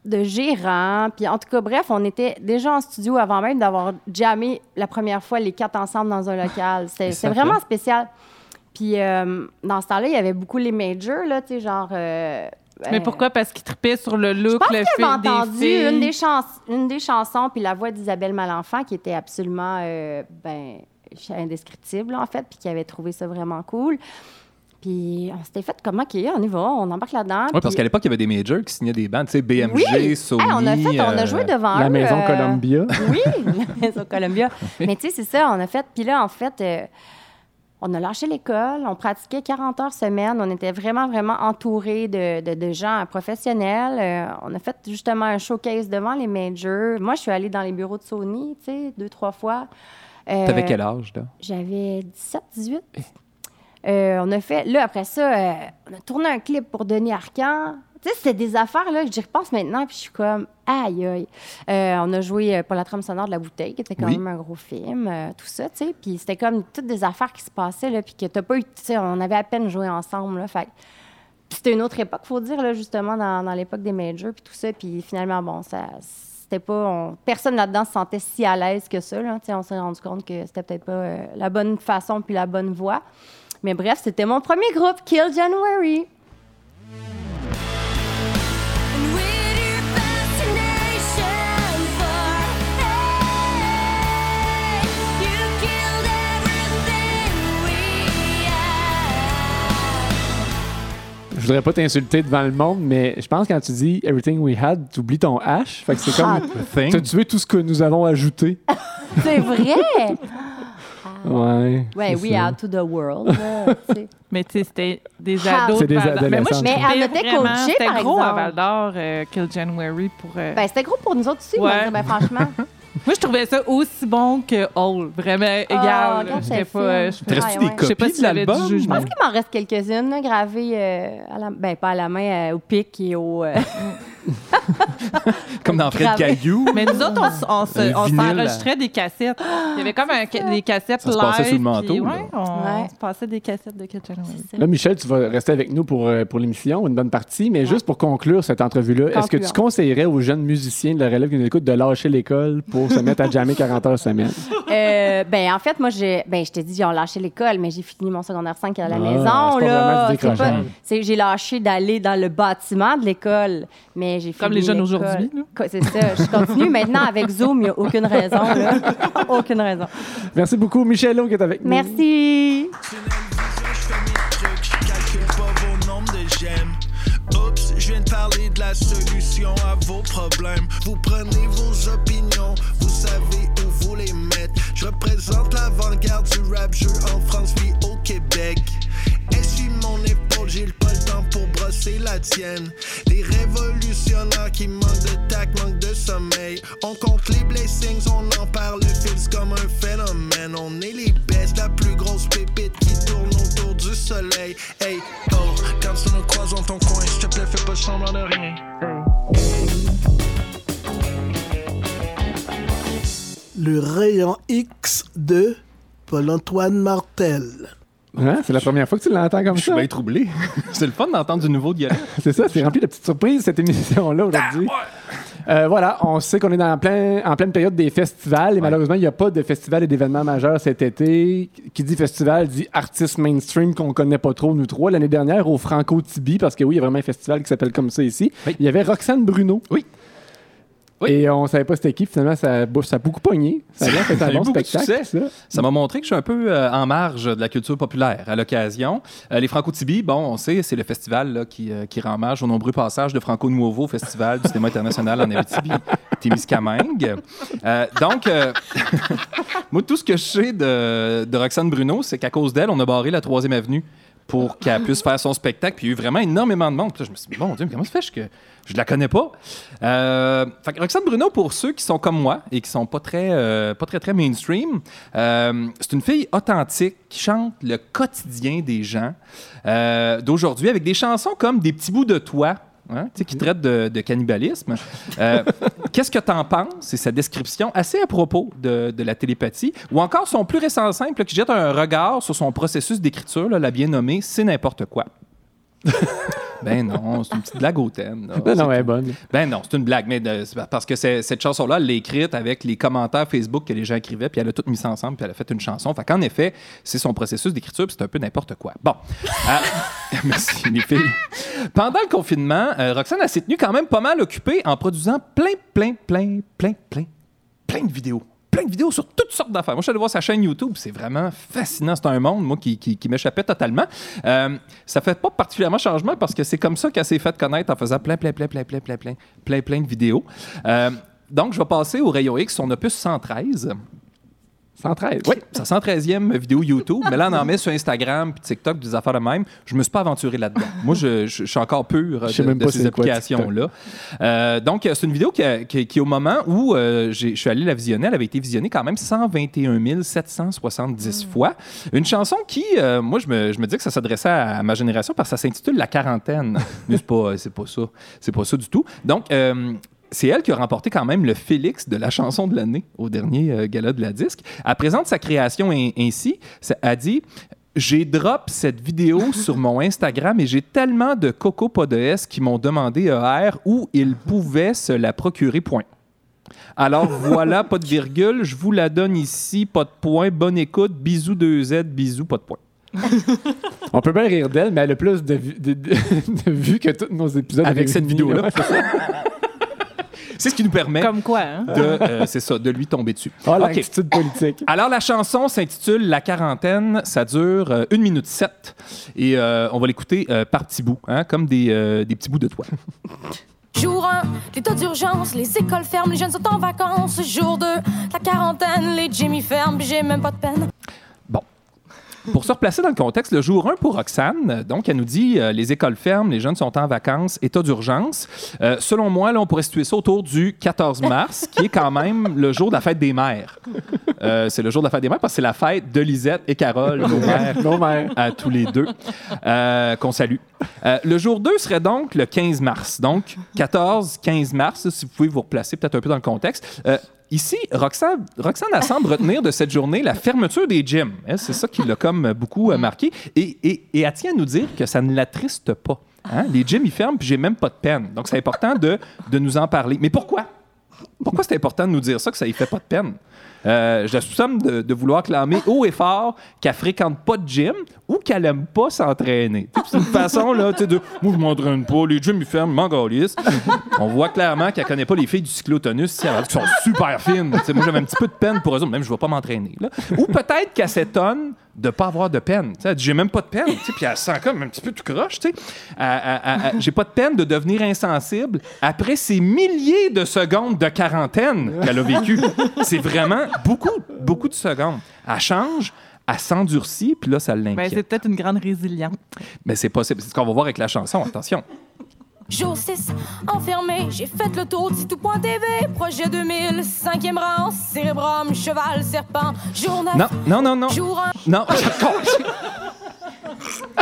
F: de gérants. Puis en tout cas, bref, on était déjà en studio avant même d'avoir jammé la première fois les quatre ensemble dans un local. C'était vraiment spécial. Puis euh, dans ce temps-là, il y avait beaucoup les majors, là, tu sais, genre. euh,
C: Mais
F: euh,
C: pourquoi? Parce qu'il trippait sur le look,
F: je pense
C: le
F: avait entendu
C: des filles.
F: une des, chans- une des chansons, puis la voix d'Isabelle Malenfant, qui était absolument euh, ben, indescriptible, en fait, puis qui avait trouvé ça vraiment cool. Puis on s'était fait comme, OK, on y va, on embarque là-dedans.
D: Oui, parce qu'à l'époque, il y avait des majors qui signaient des bandes, tu sais, BMG,
F: Oui!
D: Sony.
F: Hey, on a fait, on a
D: euh,
F: joué devant
B: La
F: eux,
B: maison
F: euh,
B: Columbia.
F: Oui, la maison Columbia. Mais tu sais, c'est ça, on a fait. Puis là, en fait, euh, on a lâché l'école, on pratiquait 40 heures semaine, on était vraiment, vraiment entourés de, de- de gens professionnels. Euh, on a fait justement un showcase devant les majors. Moi, je suis allée dans les bureaux de Sony, tu sais, deux, trois fois. Euh,
D: T'avais quel âge, là?
F: J'avais 17, 18. Euh, on a fait, là, après ça, euh, on a tourné un clip pour Denis Arcan. Tu sais, c'était des affaires, là, que j'y repense maintenant, puis je suis comme, aïe, aïe. Euh, on a joué pour la trame sonore de La Bouteille, qui était quand
D: Oui.
F: même un gros film, tout ça, tu sais. Puis c'était comme toutes des affaires qui se passaient, là, puis que t'as pas eu, tu sais, on avait à peine joué ensemble, là. Fait c'était une autre époque, faut dire, là, justement, dans, dans l'époque des majors, puis tout ça. Puis finalement, bon, ça. C'était pas. on- personne là-dedans se sentait si à l'aise que ça. Là. Tu sais, On s'est rendu compte que c'était peut-être pas euh, la bonne façon puis la bonne voie. Mais bref, c'était mon premier groupe, Kill January.
B: Je voudrais pas t'insulter devant le monde, mais je pense que quand tu dis Everything We Had, tu oublies ton H. Fait que c'est comme. T'as tué tout ce que nous avons ajouté.
F: C'est vrai!
B: Ouais.
F: Ouais, oui,
B: ça.
F: out to the world. là.
C: Mais tu sais, c'était des ados.
B: C'est des.
C: Mais moi, je.
F: Mais elle était
C: vraiment.
F: coachée,
C: C'était
F: par
C: gros à
F: exemple.
C: Val d'Or, euh, Kill January, pour... euh,
F: Ben, c'était gros pour nous autres aussi,
C: Ouais.
F: ben, franchement.
C: Moi, je trouvais ça aussi bon que Hall. Vraiment égal. là.
F: regarde
C: J'étais
F: ce
C: pas... je
D: des.
C: Je sais pas
D: copies
C: si
D: de l'album?
F: Je pense qu'il m'en reste quelques-unes, gravées euh, à la... Ben, pas à la main, euh, au pic et au... euh,
D: Comme dans Fred. Caillou.
C: Mais nous autres, on, on se- on s'enregistrait des cassettes. Il y avait comme un des cassettes
D: Ça se
C: live.
D: passait sous le manteau,
C: puis,
D: là.
C: ouais, on,
F: Ouais.
C: on se passait des cassettes de January.
B: Là, Michel, tu vas rester avec nous pour, pour l'émission, une bonne partie, mais juste pour conclure cette entrevue-là, est-ce que tu conseillerais aux jeunes musiciens de la relève qui nous écoutent de lâcher l'école pour se mettre à jammer 40 heures semaine?
F: Euh, ben, en fait, moi, j'ai, ben, je t'ai dit, ils ont lâché l'école, mais j'ai fini mon secondaire 5 à la
B: Ah,
F: maison.
B: c'est
F: là.
B: du
F: C'est pas-
B: décrochage.
F: c'est- j'ai lâché d'aller dans le bâtiment de l'école, mais j'ai
C: Comme les jeunes
F: l'école.
C: aujourd'hui, là.
F: C'est ça. Je continue maintenant avec Zoom, il n'y a aucune raison. Là. aucune raison.
B: Merci beaucoup, Michel O, qui est avec nous.
F: Merci.
E: je fais mes trucs, je calcule pas vos nombres de j'aime. Oups, je viens de parler de la solution à vos problèmes. Vous prenez vos opinions, Je représente l'avant-garde du rap jeu en France, vie au Québec. Essuie mon épaule, j'ai le pas le temps pour brosser la tienne. Les révolutionnaires qui manquent de tact, manquent de sommeil. On compte les blessings, on en parle, le fils comme un phénomène. On est les bestes, la plus grosse pépite qui tourne autour du soleil. Hey, oh, quand tu nous croises dans ton coin, s'il te plaît, fais pas semblant de rien.
A: Le rayon X de Paul-Antoine Martel.
B: Hein? C'est la première fois que tu l'entends comme
D: Je suis
B: ça.
D: bien troublé. c'est le fun d'entendre du nouveau dialecte.
B: C'est ça, c'est rempli de petites surprises, cette émission-là, aujourd'hui. Euh, voilà, on sait qu'on est dans plein, en pleine période des festivals et malheureusement, il n'y a pas de festival et d'événements majeurs cet été. Qui dit festival dit artiste mainstream qu'on connaît pas trop, nous trois. L'année dernière, au Franco-Tibi, parce que oui, il y a vraiment un festival qui s'appelle comme ça ici,
D: Oui.
B: il y avait Roxane Bruno.
D: Oui. Oui.
B: Et on savait pas c'était qui. Finalement, ça, a- ça a beaucoup pogné. Ça a
D: Ça a
B: un bon spectacle. ça.
D: M'a montré que je suis un peu euh, en marge de la culture populaire à l'occasion. Euh, les Franco-Tibi, bon, on sait, c'est le festival là, qui, euh, qui rend hommage aux nombreux passages de Franco Nuovo, Festival du cinéma international en Abitibi, Témiscamingue. Donc, moi, tout ce que je sais de, de Roxane Bruno, c'est qu'à cause d'elle, on a barré la troisième avenue pour qu'elle puisse faire son spectacle. Puis il y a eu vraiment énormément de monde. Puis je me suis dit, bon Dieu, mais comment ça fait? Que je la connais pas? Euh, Roxane Bruno, pour ceux qui sont comme moi et qui sont pas très, euh, pas très, très mainstream, euh, c'est une fille authentique qui chante le quotidien des gens euh, d'aujourd'hui avec des chansons comme Des petits bouts de toi. Hein, qui traite de, de cannibalisme. Euh, Qu'est-ce que tu en penses? C'est sa description assez à propos de, de la télépathie. Ou encore son plus récent simple qui jette un regard sur son processus d'écriture, la bien nommée C'est n'importe quoi. ben non, c'est une petite blague hautaine. là.
B: Ben non,
D: C'est
B: elle est bonne.
D: Ben non, c'est une blague, mais de- parce que cette chanson-là, elle l'a écrite avec les commentaires Facebook que les gens écrivaient, puis elle a tout mis ça ensemble, puis elle a fait une chanson. Fait qu'en effet, c'est son processus d'écriture, puis c'est un peu n'importe quoi. Bon. Euh, merci, les filles. Pendant le confinement, euh, Roxane, s'est tenue quand même pas mal occupée en produisant plein, plein, plein, plein, plein, plein de vidéos. Plein de vidéos sur toutes sortes d'affaires. Moi, je suis allé voir sa chaîne YouTube. C'est vraiment fascinant. C'est un monde, moi, qui, qui, m'échappait totalement. Euh, ça fait pas particulièrement changement parce que c'est comme ça qu'elle s'est fait connaître en faisant plein, plein, plein, plein, plein, plein, plein, plein, plein de vidéos. Euh, donc, je vais passer au rayon X, son opus 113.
B: 113.
D: Oui, sa 113e vidéo YouTube. Mais là, on en met sur Instagram puis TikTok, des affaires de même. Je me suis pas aventuré là-dedans. Moi, je, je- je suis encore pur euh, de,
B: même
D: de ces applications-là. Euh, donc, c'est une vidéo qui, a- qui- qui, au moment où euh, je suis allé la visionner, elle avait été visionnée quand même 121 770 fois. Une chanson qui, euh, moi, je me, je me dis que ça s'adressait à, à ma génération parce que ça s'intitule La quarantaine. Mais c'est pas, pas ça. C'est pas ça du tout. Donc, c'est elle qui a remporté quand même le Félix de la chanson de l'année au dernier euh, gala de la disque. Elle présente sa création ain- ainsi. Elle dit j'ai drop cette vidéo sur mon Instagram et j'ai tellement de coco pas de S qui m'ont demandé ER où ils pouvaient se la procurer. Point. Alors voilà, pas de virgule, je vous la donne ici, pas de point, bonne écoute, bisous 2Z, bisous, pas de point.
B: On peut bien rire d'elle, mais elle a plus de, vues- de, de- de vues que tous nos épisodes.
D: Avec cette vidéo-là. C'est ce qui nous permet
C: Comme quoi, hein?
D: de, euh, c'est ça, de lui tomber dessus.
B: Oh,
D: OK.
B: l'attitude politique.
D: Alors, la chanson s'intitule La quarantaine. Ça dure euh, 1 minute 7. Et euh, on va l'écouter euh, par petits bouts, hein, comme des, euh, des petits bouts de toi.
H: Jour 1, l'état d'urgence, les écoles ferment, les jeunes sont en vacances. Jour 2, la quarantaine, les Jimmy ferment, puis j'ai même pas de peine.
D: Pour se replacer dans le contexte, le jour 1 pour Roxane, donc elle nous dit euh, les écoles ferment, les jeunes sont en vacances, état d'urgence. Euh, selon moi, là, on pourrait situer ça autour du 14 mars, qui est quand même le jour de la fête des mères. Euh, c'est le jour de la fête des mères parce que c'est la fête de Lisette et Carole, nos mères,
B: Nos mères.
D: à tous les deux, qu'on salue. Euh, le jour 2 serait donc le 15 mars. Donc, 14, 15 mars, si vous pouvez vous replacer peut-être un peu dans le contexte. Euh, Ici, Roxane, Roxane semble retenir de cette journée la fermeture des gyms. Elle, C'est ça qui l'a comme beaucoup euh, marqué. Et, elle tient à nous dire que ça ne l'attriste pas. Hein? Les gyms, ils ferment, puis j'ai même pas de peine. Donc, c'est important de, de nous en parler. Mais pourquoi? Pourquoi c'est important de nous dire ça, que ça ne fait pas de peine? Euh, je soupçonne de, de vouloir clamer haut et fort qu'elle fréquente pas de gym ou qu'elle aime pas s'entraîner. C'est une façon là, de moi je m'entraîne pas, les gyms ils ferment, m'en calisse. On voit clairement qu'elle connaît pas les filles du cyclotonus, alors, qui sont super fines. Moi j'avais un petit peu de peine pour eux autres, même je vais pas m'entraîner. Ou peut-être qu'elle s'étonne de pas avoir de peine. Elle dit j'ai même pas de peine, puis elle se sent comme un petit peu tout croche. J'ai pas de peine de devenir insensible après ces milliers de secondes de quarantaine qu'elle a vécu. C'est vraiment beaucoup, beaucoup de secondes. Elle change, elle s'endurcit, puis là ça
C: Ben,
D: l'inquiète.
C: c'est peut-être une grande résilience.
D: Mais c'est possible. C'est ce qu'on va voir avec la chanson. Attention.
H: Jour 6, enfermé, j'ai fait le tour d'Itou.tv. Projet 2000, cinquième rang, cérébrum, cheval, serpent. Jour 9,
D: Non, non, non, non.
H: jour 1,
D: Non.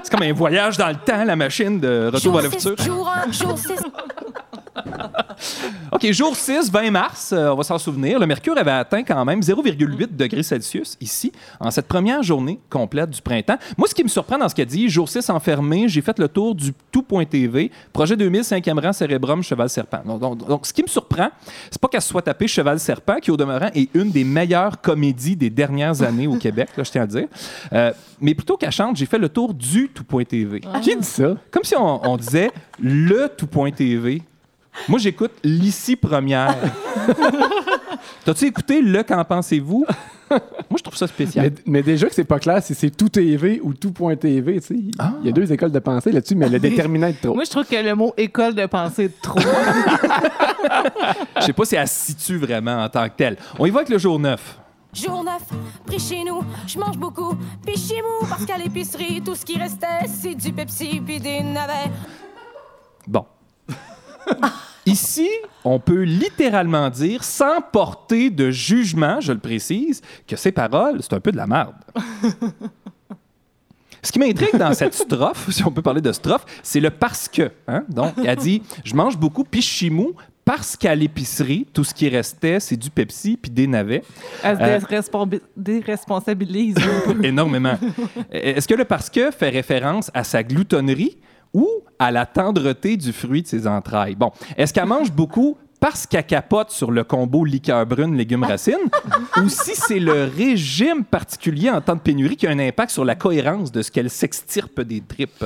D: c'est comme un voyage dans le temps, la machine de Retour
H: jour
D: vers le
H: 6,
D: futur.
H: jour 1, jour 6.
D: OK, jour 6, 20 mars, euh, on va s'en souvenir. Le mercure avait atteint quand même 0,8 degrés Celsius ici, en cette première journée complète du printemps. Moi, ce qui me surprend dans ce qu'elle dit, jour 6 enfermé, j'ai fait le tour du tout.tv, projet 2000, 5e rang, cérébrum, cheval serpent. Donc, donc- donc, ce qui me surprend, c'est pas qu'elle se soit tapée cheval serpent, qui au demeurant est une des meilleures comédies des dernières années au Québec, là, je tiens à dire. Euh, mais plutôt qu'elle chante, j'ai fait le tour du tout.tv.
B: Qui dit ça?
D: Comme si on, on disait le tout.tv. Moi, j'écoute l'ici première. T'as-tu écouté le Qu'en pensez-vous? Moi, je trouve ça spécial.
B: Mais, mais déjà que c'est pas clair si c'est tout TV ou tout.tv, tu sais. Il
D: Ah.
B: y a deux écoles de pensée là-dessus, mais le déterminant est trop.
C: Moi, je trouve que le mot école de pensée est trop.
D: Je sais pas si elle se situe vraiment en tant que telle. On y va avec le jour 9.
H: Jour 9, pris chez nous, je mange beaucoup, puis chez nous, parce qu'à l'épicerie, tout ce qui restait, c'est du Pepsi puis des navets.
D: Bon. Ici, on peut littéralement dire, sans porter de jugement, je le précise, que ces paroles, c'est un peu de la merde. Ce qui m'intrigue dans cette strophe, si on peut parler de strophe, c'est le parce que. hein? Donc, elle dit Je mange beaucoup, puis chimou, parce qu'à l'épicerie, tout ce qui restait, c'est du Pepsi puis des navets.
C: Elle se
D: Euh.
C: dérespon- déresponsabilise.
D: Énormément. Est-ce que le parce que fait référence à sa gloutonnerie? Ou à la tendreté du fruit de ses entrailles? Bon, est-ce qu'elle mange beaucoup? Parce qu'elle capote sur le combo liqueur brune, légumes racines, ou si c'est le régime particulier en temps de pénurie qui a un impact sur la cohérence de ce qu'elle s'extirpe des tripes.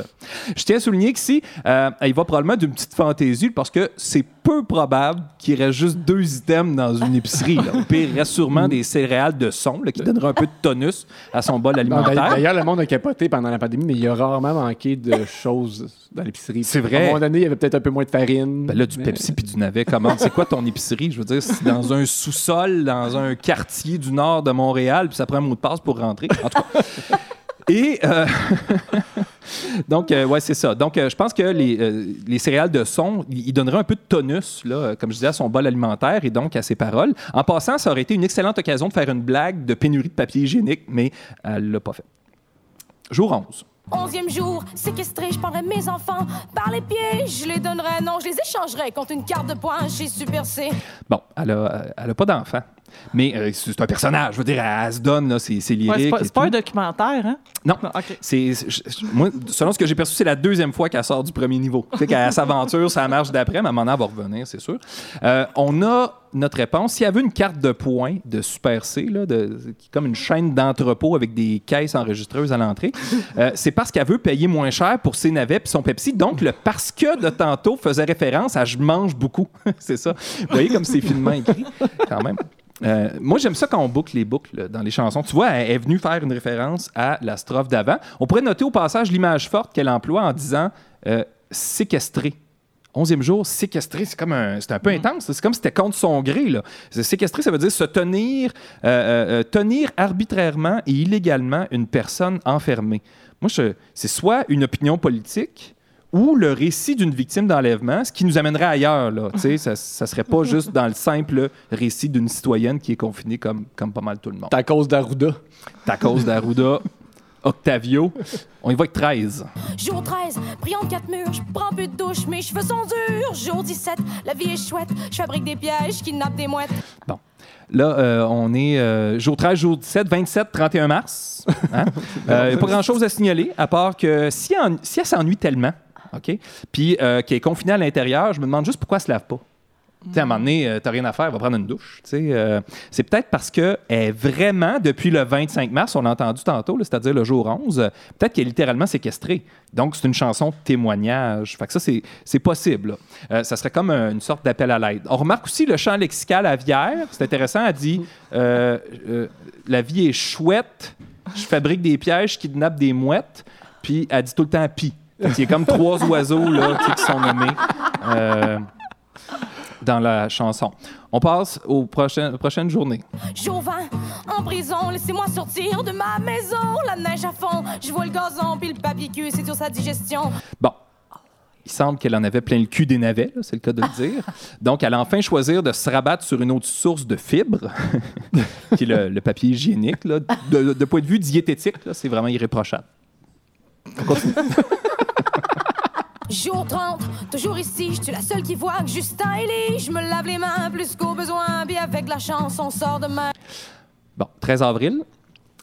D: Je tiens à souligner qu'ici, euh, il va probablement d'une petite fantaisie parce que c'est peu probable qu'il reste juste deux items dans une épicerie. là. Au pire, il reste sûrement des céréales de son là, qui donneraient un peu de tonus à son bol alimentaire.
B: D'ailleurs, le monde a capoté pendant la pandémie, mais il a rarement manqué de choses dans l'épicerie.
D: C'est vrai.
B: À un moment donné, il y avait peut-être un peu moins de farine.
D: Ben là, du
B: mais-
D: Pepsi puis du navet, comment? C'est quoi ton épicerie? Je veux dire, c'est dans un sous-sol, dans un quartier du nord de Montréal, puis ça prend un mot de passe pour rentrer. En tout cas. Et euh, donc, euh, ouais, c'est ça. Donc, euh, je pense que les, euh, les céréales de son, ils donneraient un peu de tonus, là, comme je disais, à son bol alimentaire et donc à ses paroles. En passant, ça aurait été une excellente occasion de faire une blague de pénurie de papier hygiénique, mais elle l'a pas fait. Jour 11.
H: Onzième jour, séquestré, je prendrais mes enfants par les pieds, je les donnerais, non, je les échangerais contre une carte de points chez Super C.
D: Bon, elle a, elle a pas d'enfant. Mais euh, c'est un personnage, je veux dire, elle, se donne, là, c'est c'est
C: Ouais,
D: lyrique.
C: c'est pas, c'est un documentaire, hein?
D: Non.
C: Non.
D: C'est, c'est- je- je- moi, selon ce que j'ai perçu, c'est la deuxième fois qu'elle sort du premier niveau. Sais, qu'elle s'aventure, ça marche d'après, mais à un moment donné, elle va revenir, c'est sûr. Euh, on a notre réponse. Si elle veut une carte de points de Super C, là, de, comme une chaîne d'entrepôt avec des caisses enregistreuses à l'entrée, euh, c'est parce qu'elle veut payer moins cher pour ses navets et son Pepsi. Donc, le parce que de tantôt faisait référence à je mange beaucoup. c'est ça. Vous voyez comme c'est finement écrit, quand même. Euh, moi, j'aime ça quand on boucle les boucles dans les chansons. Tu vois, elle est venue faire une référence à la strophe d'avant. On pourrait noter au passage l'image forte qu'elle emploie en disant euh, séquestré. 11e jour, séquestré, c'est comme un, c'est un peu intense. C'est comme si c'était contre son gré. Là. Ça veut dire se tenir, euh, euh, tenir arbitrairement et illégalement une personne enfermée. Moi, c'est soit une opinion politique ou le récit d'une victime d'enlèvement, ce qui nous amènerait ailleurs. Là. Tu sais, ça ne serait pas juste dans le simple récit d'une citoyenne qui est confinée comme, comme pas mal tout le monde.
B: À cause d'Arruda.
D: Ta cause d'Arruda, Octavio. On y va avec 13.
H: Jour 13, prions de quatre murs, je prends plus de douche, mes cheveux sont durs. Jour 17, la vie est chouette, je fabrique des pièges, je kidnappe des mouettes.
D: Là, euh, on est euh, jour 13, jour 17, 27, 31 mars. Hein? Euh, pas grand-chose à signaler, à part que si, en- si elle s'ennuie tellement, OK, puis euh, qu'elle est confinée à l'intérieur, je me demande juste pourquoi elle se lave pas. À un moment donné, euh, t'as rien à faire, va prendre une douche. euh, c'est peut-être parce qu'elle est vraiment, depuis le 25 mars, on l'a entendu tantôt, c'est-à-dire le jour 11, euh, peut-être qu'elle est littéralement séquestrée. Donc, c'est une chanson de témoignage. Fait que ça, c'est, possible. Euh, ça serait comme une sorte d'appel à l'aide. On remarque aussi le champ lexical à Vière. C'est intéressant. Elle dit La vie est chouette, je fabrique des pièges, je kidnappe des mouettes. Puis elle dit tout le temps pi. Qu'il y a comme trois oiseaux là, qui sont nommés. euh, dans la chanson. On passe aux prochaines, prochaines journées.
H: Jour 20, en prison, laissez-moi sortir de ma maison. La neige à fond, je vois le gazon, puis le papier cul, c'est sur sa digestion.
D: Bon. Il semble qu'elle en avait plein le cul des navets, c'est le cas de le dire. Donc, elle a enfin choisir de se rabattre sur une autre source de fibres, qui est le, le papier hygiénique. là. De, de point de vue diététique, là, c'est vraiment irréprochable. On continue.
H: Jour 30, toujours ici, je suis la seule qui voit que Justin est lit. Je me lave les mains plus qu'au besoin, puis avec la chance, on sort demain.
D: Bon, 13 avril.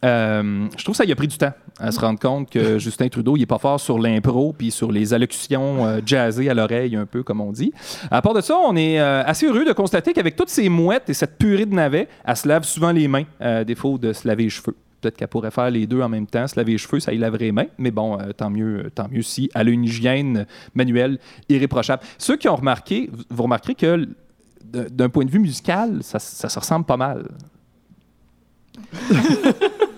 D: Euh, je trouve ça y a pris du temps à se rendre compte que Justin Trudeau, il est pas fort sur l'impro puis sur les allocutions euh, jazzées à l'oreille, un peu comme on dit. À part de ça, on est euh, assez heureux de constater qu'avec toutes ces mouettes et cette purée de navets, elle se lave souvent les mains, à défaut de se laver les cheveux. Peut-être qu'elle pourrait faire les deux en même temps, se laver les cheveux, ça y laverait les mains. Mais bon, euh, tant mieux, tant mieux si elle a une hygiène manuelle irréprochable. Ceux qui ont remarqué, vous remarquerez que d'un point de vue musical, ça, ça se ressemble pas mal.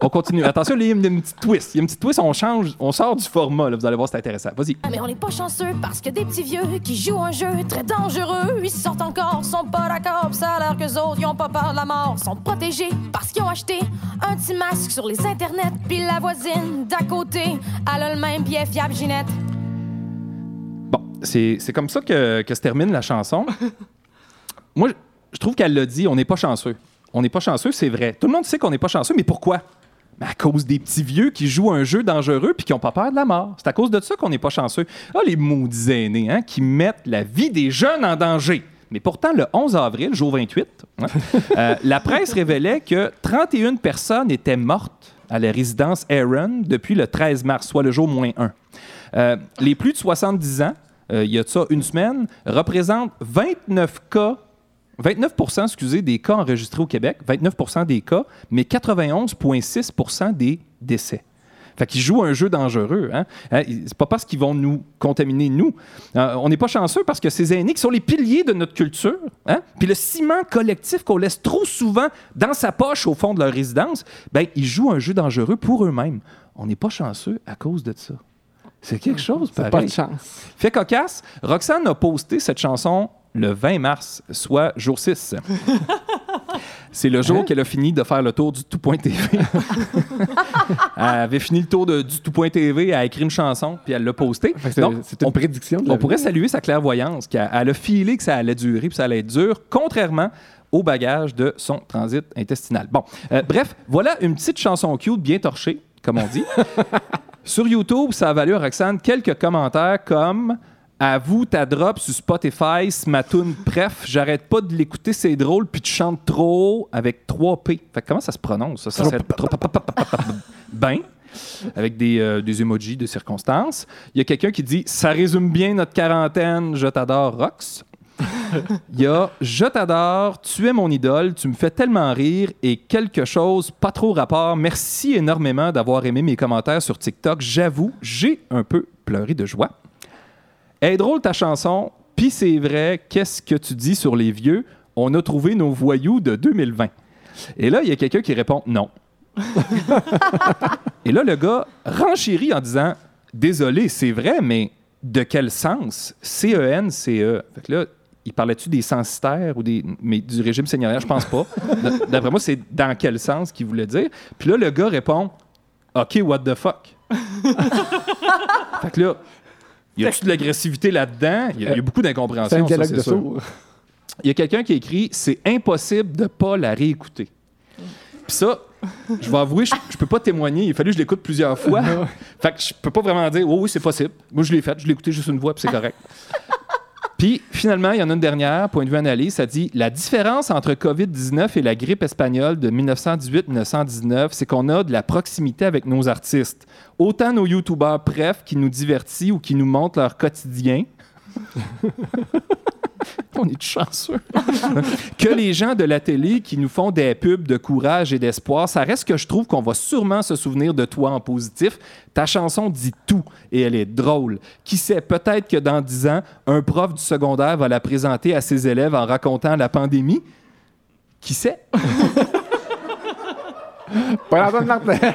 D: on continue. Attention, il y a une, petite twist. Il y a une petite twist, on change, on sort du format. là. vous allez voir, c'est intéressant. Vas-y.
H: Mais on n'est pas chanceux parce que des petits vieux qui jouent un jeu très dangereux, ils sortent encore, sont pas d'accord, ça a l'air qu'eux autres, ils ont pas peur de la mort, sont protégés parce qu'ils ont acheté un petit masque sur les internets, puis la voisine d'à côté, elle a le même pied fiable Ginette.
D: Bon, c'est comme ça que, que se termine la chanson. Moi, je- je trouve qu'elle l'a dit, on n'est pas chanceux. On n'est pas chanceux, c'est vrai. Tout le monde sait qu'on n'est pas chanceux, mais pourquoi? Mais à cause des petits vieux qui jouent un jeu dangereux puis qui n'ont pas peur de la mort. C'est à cause de ça qu'on n'est pas chanceux. Ah, les maudits aînés, hein, qui mettent la vie des jeunes en danger. Mais pourtant, le 11 avril, jour 28, hein, euh, la presse révélait que 31 personnes étaient mortes à la résidence Aaron depuis le 13 mars, soit le jour moins 1. Euh, les plus de 70 ans, euh, il y a de ça une semaine, représentent 29 cas 29 excusez, des cas enregistrés au Québec, 29 des cas, mais 91,6 des décès. Fait qu'ils jouent un jeu dangereux. Hein? Hein, C'est pas parce qu'ils vont nous contaminer, nous. Euh, on n'est pas chanceux parce que ces aînés qui sont les piliers de notre culture, hein? puis le ciment collectif qu'on laisse trop souvent dans sa poche au fond de leur résidence, ben, ils jouent un jeu dangereux pour eux-mêmes. On n'est pas chanceux à cause de ça. C'est quelque chose, pareil.
B: pas de chance.
D: Fait cocasse, Roxane a posté cette chanson le 20 mars, soit jour 6. C'est le jour qu'elle a fini de faire le tour du tout.tv. elle avait fini le tour de- du tout.tv, elle a écrit une chanson, puis elle l'a postée.
B: C'est- une
D: on-
B: prédiction.
D: on pourrait saluer sa clairvoyance, qu'elle elle a filé que ça allait durer, puis ça allait être dur, contrairement au bagage de son transit intestinal. Bon, euh, bref, voilà une petite chanson cute, bien torchée, comme on dit. Sur YouTube, ça a valu à Roxane quelques commentaires comme À vous, ta drop sur Spotify, ma tune Bref, j'arrête pas de l'écouter, c'est drôle, puis tu chantes trop avec 3 P. Fait que comment ça se prononce? Ça, ça serait trop- Ben, avec des, euh, des emojis de circonstances. Il y a quelqu'un qui dit Ça résume bien notre quarantaine, je t'adore, Rox. Il y a Je t'adore, tu es mon idole, tu me fais tellement rire et quelque chose pas trop rapport. Merci énormément d'avoir aimé mes commentaires sur TikTok. J'avoue, j'ai un peu pleuré de joie. Est drôle ta chanson, puis c'est vrai, qu'est-ce que tu dis sur les vieux? On a trouvé nos voyous de 2020. Et là, il y a quelqu'un qui répond non. et là, le gars renchérit en disant Désolé, c'est vrai, mais de quel sens? C-E-N-C-E. Fait que là, il parlait-tu des censitaires ou des, mais du régime seigneurial? Je pense pas. D'après moi, c'est dans quel sens qu'il voulait dire. Puis là, le gars répond OK, what the fuck? fait que là, y a-tu de l'agressivité là-dedans? Il y, a- il y a beaucoup
B: C'est
D: d'incompréhension.
B: un
D: ça,
B: dialogue
D: c'est
B: de
D: sûr.
B: sourds.
D: Il y a quelqu'un qui a écrit C'est impossible de pas la réécouter. Puis ça, je vais avouer, je, je peux pas témoigner. Il a fallu que je l'écoute plusieurs fois. fait que je peux pas vraiment dire Oh oui, c'est possible. Moi, je l'ai fait. Je l'ai écouté juste une fois, puis c'est correct. Puis finalement, il y en a une dernière, point de vue analyse, ça dit La différence entre COVID-19 et la grippe espagnole de 1918-1919, c'est qu'on a de la proximité avec nos artistes. Autant nos youtubeurs bref qui nous divertissent ou qui nous montrent leur quotidien. On est chanceux. que les gens de la télé qui nous font des pubs de courage et d'espoir, ça reste que je trouve qu'on va sûrement se souvenir de toi en positif. Ta chanson dit tout et elle est drôle. Qui sait, peut-être que dans 10 ans, un prof du secondaire va la présenter à ses élèves en racontant la pandémie. Qui sait?
B: Paul-Antoine Martel.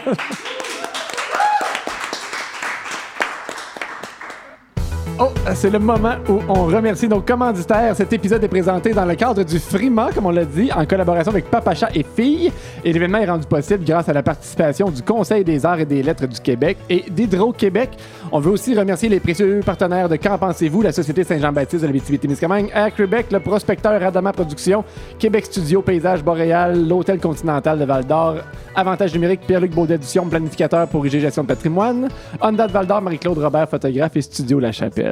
B: Oh, c'est le moment où on remercie nos commanditaires. Cet épisode est présenté dans le cadre du Frima, comme on l'a dit, en collaboration avec Papacha et Filles. Et l'événement est rendu possible grâce à la participation du Conseil des arts et des lettres du Québec et d'Hydro-Québec. On veut aussi remercier les précieux partenaires de Qu'en pensez-vous, la Société Saint-Jean-Baptiste de la témiscamingue à Québec, le prospecteur Adama Productions, Québec Studio, Paysage Boréal, l'Hôtel Continental de Val-d'Or, Avantage numérique, Pierre-Luc Baudet Dution, planificateur pour IG Gestion de patrimoine, Honda de Val-d'Or, Marie-Claude Robert, photographe et Studio La Chapelle.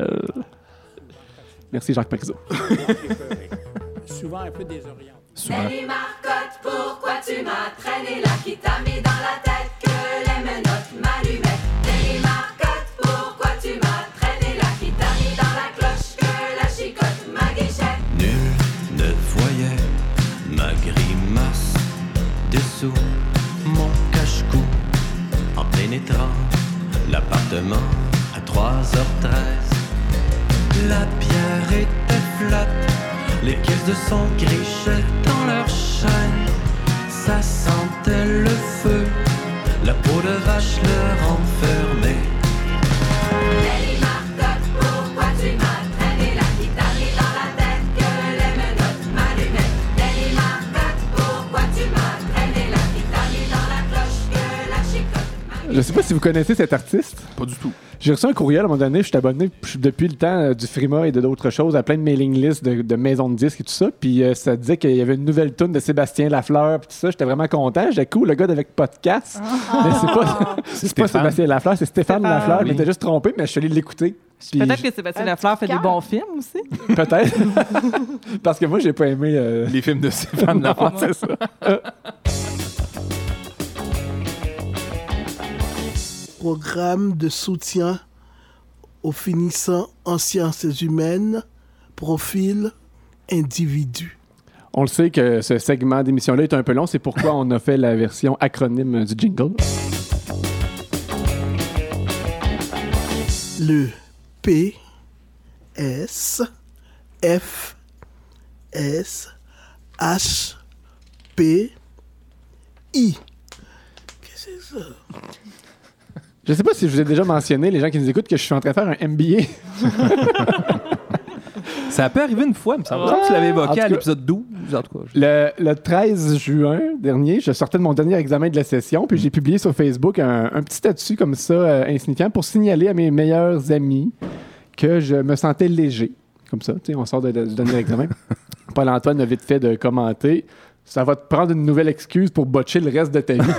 B: Merci Jacques Parizeau.
I: Souvent un peu désorienté.
J: Nelly Marcotte, pourquoi tu m'as traîné là Qui t'a mis dans la tête que les menottes m'allumaient? Nelly Marcotte, pourquoi tu m'as traîné là Qui t'a mis dans la cloche que la chicotte m'aguichait?
E: Nul ne voyait ma grimace dessous mon cache-cou en pénétrant l'appartement à 3h13. La pierre était flatte, les caisses de son grichaient dans leur chaîne. Ça sentait le feu, la peau de vache leur enfermait.
B: Je sais pas si vous connaissez cet artiste.
D: Pas du tout.
B: J'ai reçu un courriel à un moment donné, je suis abonné depuis le temps euh, du Frima et de d'autres choses à plein de mailing lists de, de maisons de disques et tout ça. Puis euh, ça disait qu'il y avait une nouvelle tune de Sébastien Lafleur puis tout ça. J'étais vraiment content. J'étais cool, le gars avec podcast. Mais c'est pas, c'est pas
D: Stéphane.
B: Sébastien Lafleur, c'est Stéphane,
C: Stéphane,
B: Lafleur.
C: oui.
B: Il était juste trompé, mais je suis allé l'écouter. Puis
C: Peut-être que Sébastien
F: Un
C: Lafleur fait des
F: cœur.
C: bons films aussi.
B: Peut-être. Parce que moi, j'ai pas aimé. euh,
D: Les films de Stéphane Lafont.
B: c'est ça.
A: Programme de soutien aux finissants en sciences humaines, profil individu.
B: On le sait que ce segment d'émission-là est un peu long. C'est pourquoi on a fait la version acronyme du jingle.
A: Le P S F S H P I. Qu'est-ce que c'est ça?
B: Je sais pas si je vous ai déjà mentionné, les gens qui nous écoutent, que je suis en train de faire un MBA.
D: Ça peut arriver une fois, il me semble. Il me semble que tu l'avais
B: En tout
D: évoqué à
B: cas-
D: l'épisode 12. En tout cas, je-
B: Le, le 13 juin dernier, je sortais de mon dernier examen de la session, puis j'ai publié sur Facebook un, un petit statut comme ça, euh, insignifiant, pour signaler à mes meilleurs amis que je me sentais léger. Comme ça, tu sais, on sort de- de- du dernier examen. Paul-Antoine a vite fait de commenter. Ça va te prendre une nouvelle excuse pour botcher le reste de ta vie.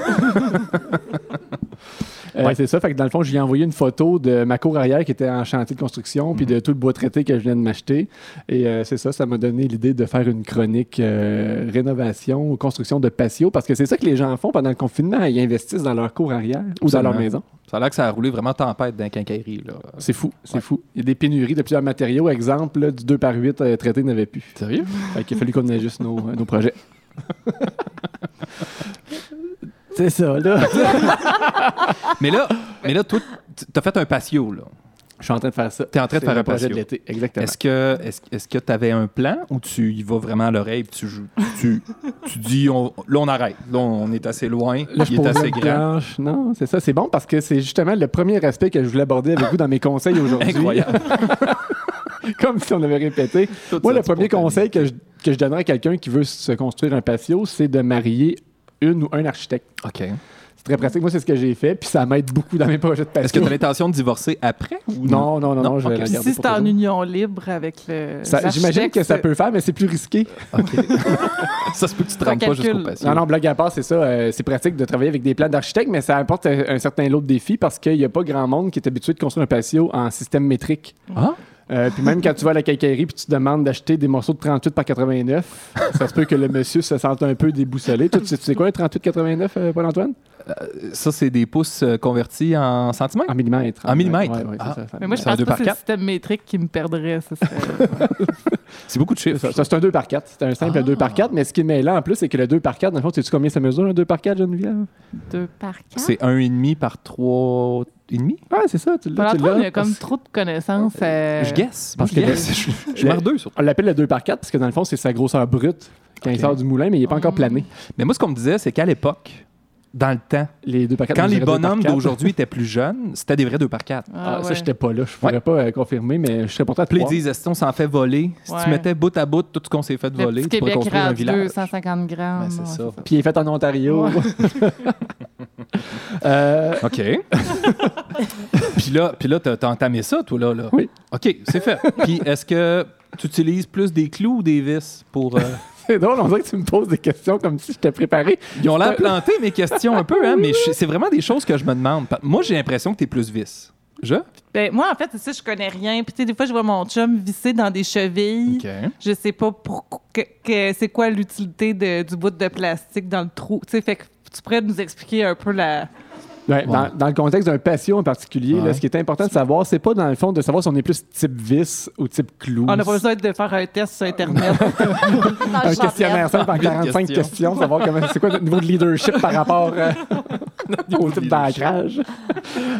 B: Euh,
D: Ouais.
B: C'est ça, fait que dans le fond, je lui ai envoyé une photo de ma cour arrière qui était en chantier de construction, puis de tout le bois traité que je viens de m'acheter. Et euh, c'est ça, ça m'a donné l'idée de faire une chronique euh, rénovation ou construction de patio, parce que c'est ça que les gens font pendant le confinement, ils investissent dans leur cour arrière ou dans leur maison.
D: Ça a l'air que ça a roulé vraiment tempête dans quincaillerie.
B: C'est fou, c'est
D: Ouais.
B: fou. Il y a des pénuries de plusieurs matériaux. Exemple, là, du 2 par 8 euh, traité n'avait plus.
D: Sérieux?
B: Fait qu'il a fallu qu'on ajuste nos, nos projets. c'est ça, là.
D: mais là, mais là, toi, t'as fait un patio, là.
B: Je suis en train de faire ça.
D: T'es en train de faire un
B: projet
D: patio.
B: de l'été. Exactement.
D: Est-ce que est-ce, que tu avais un plan ou tu y vas vraiment à l'oreille tu tu, tu dis on- là on arrête. Là on est assez loin,
B: Là,
D: il est assez grand.
B: planche. Non, c'est ça. C'est bon parce que c'est justement le premier aspect que je voulais aborder avec vous dans mes conseils aujourd'hui.
D: Incroyable.
B: Comme si on avait répété.
D: Tout
B: Moi,
D: ça
B: le premier conseil que je, que je donnerais à quelqu'un qui veut se construire un patio, c'est de marier une ou un architecte.
D: OK.
B: C'est très pratique. Moi, c'est ce que j'ai fait, puis ça m'aide beaucoup dans mes projets de patio.
D: Est-ce que tu as l'intention de divorcer après ou
B: Non, non, non, non, je vais
D: ok.
B: la
C: si c'est en union libre avec le.
B: J'imagine que ça peut faire, mais c'est plus risqué.
D: Ça se peut que tu te rendes pas jusqu'au patio.
B: Non, non, blague à part, c'est ça. euh, c'est pratique de travailler avec des plans d'architecte, mais ça apporte un, un certain lot de défis parce qu'il n'y a pas grand monde qui est habitué de construire un patio en système métrique.
D: Ah?
B: Euh, puis même quand tu vas à la cacaillerie puis tu te demandes d'acheter des morceaux de 38 par 89, ça se peut que le monsieur se sente un peu déboussolé. Tu sais, tu sais quoi un 38-89, euh, Paul-Antoine?
D: Ça c'est des pouces euh, convertis en centimètres?
B: En millimètres.
D: En millimètres?
B: Ouais, ouais, c'est
D: Ah.
B: ça, ça.
C: Mais moi, je pense
D: deux
C: que c'est le système métrique qui me perdrait. Ça serait-
D: C'est beaucoup de chiffres.
B: ça, ça, c'est un 2 par 4. C'est un simple
D: Ah.
B: 2 par 4. Mais ce qui est mêlant en plus, c'est que le 2 par 4, dans le fond, sais-tu combien ça mesure un 2 par 4, Geneviève?
C: Deux par quatre?
D: C'est un et demi par trois et demi?
B: Ouais, c'est ça. Tu l'as, tu
C: Paul-Antoine,
B: l'as.
C: il y a comme trop de connaissances. euh,
D: Je guesse.
B: parce
D: Moi, je
B: que.
D: Je
B: le-
D: merdeux surtout.
B: On l'appelle le 2 par 4 parce que dans le fond, c'est sa grosseur brute quand il sort du moulin, mais il n'est pas encore plané.
D: Mais moi ce qu'on me disait c'est qu'à l'époque, dans le temps,
B: Les 2 par 4
D: quand les
B: mesuraient 2 par
D: bonhommes
B: 4.
D: d'aujourd'hui étaient plus jeunes, c'était des vrais 2 par 4.
B: Ah,
C: Ah,
B: Ça,
C: ouais.
B: j'étais pas là. Je pourrais
D: Ouais.
B: pas euh, confirmer, mais je serais pourtant
D: Puis là, ils disent, est-ce qu'on s'en fait voler? Si tu mettais bout à bout tout ce qu'on s'est fait
C: Le
D: voler, tu pourrais construire un village.
C: 250 grammes.
D: Ben, c'est
C: ouais,
D: ça.
B: Puis il est fait en Ontario.
D: Ouais.
B: Euh,
D: OK. puis là, puis là t'as t'as entamé ça, toi, là, là?
B: Oui.
D: OK, c'est fait. puis est-ce que tu utilises plus des clous ou des vis pour... euh,
B: c'est drôle, on dirait que tu me poses des questions comme si je t'étais préparé.
D: Ils ont l'air plantés, mes questions, un peu, hein? Mais je- c'est vraiment des choses que je me demande. Moi, j'ai l'impression que t'es plus vis. Je?
C: Ben, moi, en fait, c'est ça, je connais rien. Puis, tu sais, des fois, je vois mon chum visser dans des chevilles.
D: OK.
C: Je sais pas pour que, que- c'est quoi l'utilité de- du bout de plastique dans le trou. Tu sais, fait que tu pourrais nous expliquer un peu la.
B: Ouais, Dans, dans le contexte d'un patio en particulier, là, ce qui est important de savoir, c'est pas dans le fond de savoir si on est plus type vis ou type clou.
C: On n'a pas besoin de faire un test sur Internet.
B: Un questionnaire simple en
D: Huit
B: 45
D: questions.
B: questions, savoir comment c'est quoi notre niveau de leadership par rapport euh, au type d'ancrage?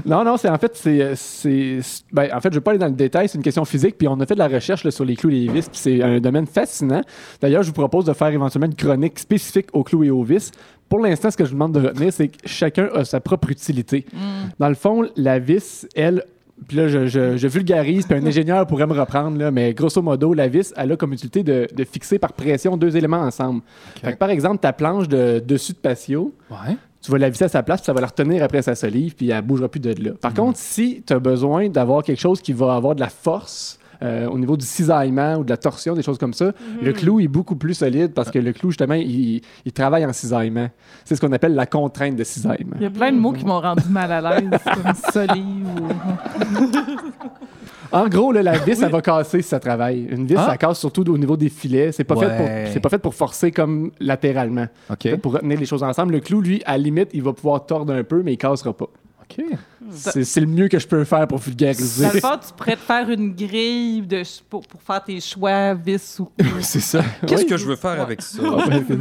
B: non, non, c'est en fait, c'est. c'est- Ben, en fait, je ne vais pas aller dans le détail, c'est une question physique, puis on a fait de la recherche là, sur les clous et les vis, puis c'est un domaine fascinant. D'ailleurs, je vous propose de faire éventuellement une chronique spécifique aux clous et aux vis. Pour l'instant, ce que je vous demande de retenir, c'est que chacun a sa propre utilité. Dans le fond, la vis, elle, puis là, je, je- je vulgarise, puis un ingénieur pourrait me reprendre, là, mais grosso modo, la vis, elle a comme utilité de, de fixer par pression deux éléments ensemble. Fait que, par exemple, ta planche de dessus de patio,
D: Ouais.
B: tu vas la visser à sa place, puis ça va la retenir après sa solive, puis elle bougera plus de là. Par contre, si tu as besoin d'avoir quelque chose qui va avoir de la force, euh, au niveau du cisaillement ou de la torsion, des choses comme ça, le clou est beaucoup plus solide parce que le clou, justement, il, il travaille en cisaillement. C'est ce qu'on appelle la contrainte de cisaillement.
C: Il y a plein de mots qui m'ont rendu mal à l'aise, comme solive ou.
B: En gros, là, la vis, elle va casser si ça travaille. Une vis,
D: Ah.
B: ça casse surtout au niveau des filets. C'est pas, fait
D: Ouais.
B: pour, c'est pas fait pour forcer comme latéralement. Fait pour retenir les choses ensemble. Le clou, lui, à la limite, il va pouvoir tordre un peu, mais il cassera pas.
D: OK.
B: C'est, c'est le mieux que je peux faire pour vulgariser.
C: Dans le fond, tu pourrais te faire une grille de, pour, pour faire tes choix, vis ou.
D: C'est ça. Qu'est-ce
B: Oui.
D: que je veux faire avec ça?
B: C'est-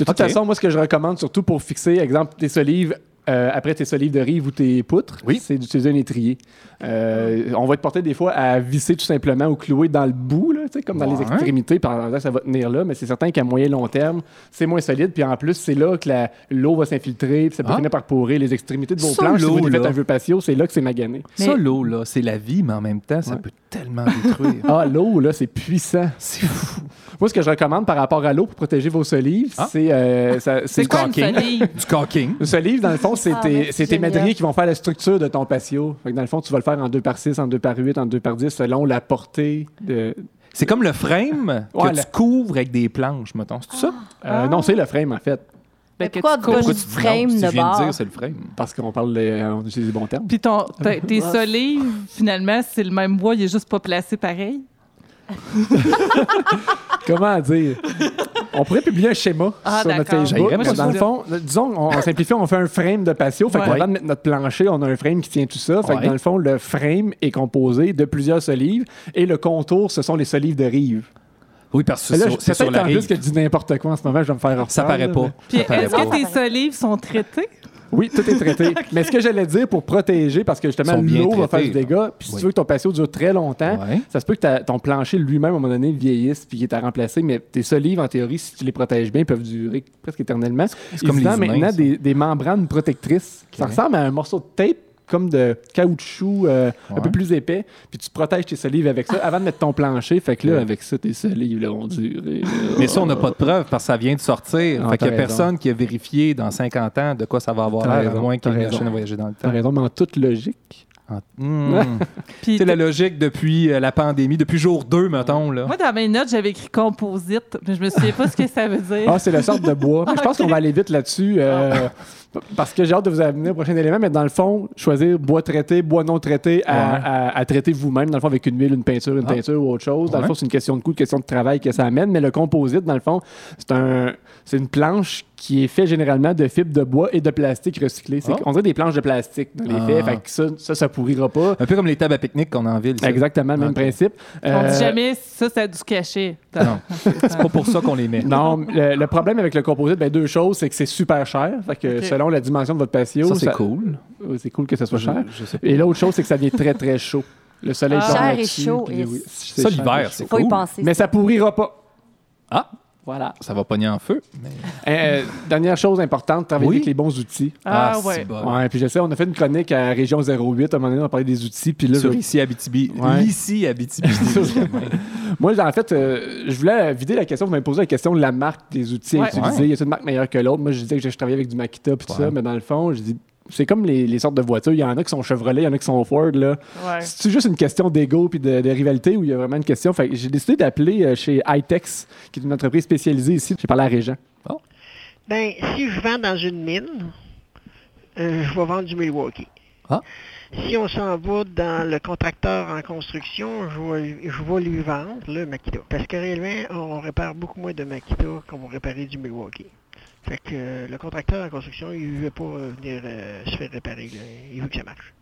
B: De toute façon, moi, ce que je recommande, surtout pour fixer, exemple, tes solives, euh, après tes solives de rive ou tes poutres,
D: Oui.
B: c'est d'utiliser un étrier. Euh, On va être porté des fois à visser tout simplement ou clouer dans le bout, là, tu sais, comme dans les extrémités, pendant que ça va tenir là, mais c'est certain qu'à moyen long terme, c'est moins solide. Puis en plus, c'est là que l'eau va s'infiltrer, puis ça peut
D: Ah.
B: finir par pourrir les extrémités de vos
D: Ça,
B: planches. Si
D: l'eau,
B: vous faites un vieux patio, c'est là que c'est magané.
D: Ça, l'eau, là, c'est la vie, mais en même temps, ça
B: Ouais.
D: peut tellement détruire.
B: Ah, l'eau, là, c'est puissant.
D: c'est fou.
B: Moi, ce que je recommande par rapport à l'eau pour protéger vos solives,
D: Ah.
B: c'est euh,
C: une
B: caulking.
C: solive?
D: Du caulking.
B: Ce livre, dans le fond, c'est
F: Ah,
B: tes, c'est tes
F: génial.
B: madriers qui vont faire la structure de ton patio. Fait que dans le fond, tu vas le faire en 2 par 6, en 2 par 8, en 2 par 10, selon la portée de.
D: C'est comme le frame que
B: Ouais,
D: tu couvres avec des planches, mettons. C'est ça?
B: Euh, Non, c'est le frame, en fait,
F: Mais
C: que
F: pourquoi
C: tu
D: dis
F: frame
D: non?
F: De
D: tu viens de dire, c'est le frame.
B: parce qu'on parle, de- euh, on utilise les bons termes.
C: Puis ton, tes solives, finalement, c'est le même bois, il est juste pas placé pareil?
B: Comment dire? On pourrait publier un schéma
C: Ah,
B: sur notre. Facebook.
D: Je
B: dans le fond, disons, on, on simplifie, on fait un frame de patio. Fait
C: Ouais.
B: qu'avant de mettre notre plancher, on a un frame qui tient tout ça. Fait que dans le fond, le frame est composé de plusieurs solives et le contour, ce sont les solives de rive.
D: Oui, parce que c'est sur-
B: peut-être
D: la rive.
B: plus que je dis n'importe quoi en ce moment, je vais me faire
D: Ça
B: reprendre,
D: paraît pas.
B: mais-
C: Puis
D: Ça paraît
C: est-ce que tes solives sont traitées?
B: Oui, tout est traité. Mais ce que j'allais dire pour protéger, parce que justement, l'eau va faire du dégât, puis si
D: Oui.
B: tu veux que ton patio dure très longtemps,
D: Ouais.
B: ça se peut que ton plancher lui-même, à un moment donné, vieillisse puis qu'il est à remplacer, mais tes solives, en théorie, si tu les protèges bien, peuvent durer presque éternellement.
D: C'est comme les humains,
B: maintenant
D: ça.
B: des, des membranes protectrices. Ça
D: Ok.
B: ressemble à un morceau de tape comme de caoutchouc euh, un peu plus épais, puis tu protèges tes solives avec ça avant de mettre ton plancher. Fait que là,
D: Ouais.
B: avec ça, tes solives là, vont durer.
D: Mais ça, on n'a pas de preuve parce que ça vient de sortir.
B: Ah,
D: fait qu'il
B: t'as
D: n'y a
B: raison.
D: personne qui a vérifié dans 50 ans de quoi ça va avoir
B: T'as
D: l'air,
B: raison,
D: moins qu'il y ait
B: t'as
D: une
B: raison.
D: machine à voyager dans le
B: T'as
D: temps.
B: raison, mais en toute logique.
D: Ah, hmm.
C: Puis
D: C'est la logique depuis euh, la pandémie, depuis jour 2, mettons. Là.
C: Moi, dans mes notes, j'avais écrit composite, mais je me souviens pas ce que ça veut dire.
B: Ah, c'est la sorte de bois. Je pense qu'on va aller vite là-dessus. euh, Parce que j'ai hâte de vous amener au prochain élément, mais dans le fond, choisir bois traité, bois non traité à,
D: Ouais.
B: à- à traiter vous-même, dans le fond, avec une huile, une peinture, une
D: Ah.
B: peinture ou autre chose. Dans le fond, c'est une question de coût, une question de travail que ça amène, mais le composite, dans le fond, c'est un, c'est une planche qui est faite généralement de fibres de bois et de plastique recyclé. C'est
D: Ah.
B: On dirait des planches de plastique dans les
D: Ah.
B: faits, fait que ça, ça, ça pourrira pas.
D: Un peu comme les tables à pique-nique qu'on a en ville. ici.
B: Exactement, le même
D: Ok.
B: principe.
C: On
B: Euh,
C: dit jamais ça, ça a du cachet.
D: Non. C'est pas pour ça qu'on les met.
B: Non, le, le problème avec le composite, ben, deux choses, c'est que c'est super cher. Fait que selon la dimension de votre patio,
D: Ça, c'est cool.
B: C'est cool que ça soit
D: Je-
B: cher.
D: je sais pas.
B: Et l'autre chose, c'est que ça devient très, très chaud. Le soleil
C: Ah.
B: tombe
F: Cher et chaud,
B: puis
F: et
B: oui, c'est
D: Ça, l'hiver, c'est
F: Faut y
D: cool.
F: penser.
B: Mais ça pourrira pas.
D: Ah,
B: Voilà.
D: ça va pogner en feu. mais-
B: Euh, dernière chose importante, travailler
D: Oui.
B: avec les bons outils.
C: Ah,
D: c'est
C: ouais.
D: bon.
B: Ouais, puis je sais, on a fait une chronique à Région 08, à un moment donné, on a parlé des outils, puis là,
D: Sur
B: je-
D: ici, Abitibi.
B: Ouais.
D: Ici, Abitibi.
B: moi, en fait, euh, je voulais vider la question, vous m'avez posé la question de la marque des outils à utiliser.
D: Ouais.
B: Y a une marque meilleure que l'autre? Moi, je disais que je travaillais avec du Makita, puis tout
D: Ouais.
B: ça, mais dans le fond, je dis, c'est comme les, les sortes de voitures. Il y en a qui sont Chevrolet, il y en a qui sont Ford, là.
C: Ouais.
B: C'est juste une question d'ego puis de, de rivalité ou il y a vraiment une question? Fait que j'ai décidé d'appeler euh, chez iTex, qui est une entreprise spécialisée ici. J'ai parlé à Régent.
I: Ben, si je vends dans une mine, euh, je vais vendre du Milwaukee.
D: Ah.
I: Si on s'en va dans le contracteur en construction, je vais, je vais lui vendre le Makita. Parce que réellement, on répare beaucoup moins de Makita qu'on va réparer du Milwaukee. Fait que euh, le contracteur en construction, il veut pas euh, venir euh, se faire réparer. là. Il veut que ça marche.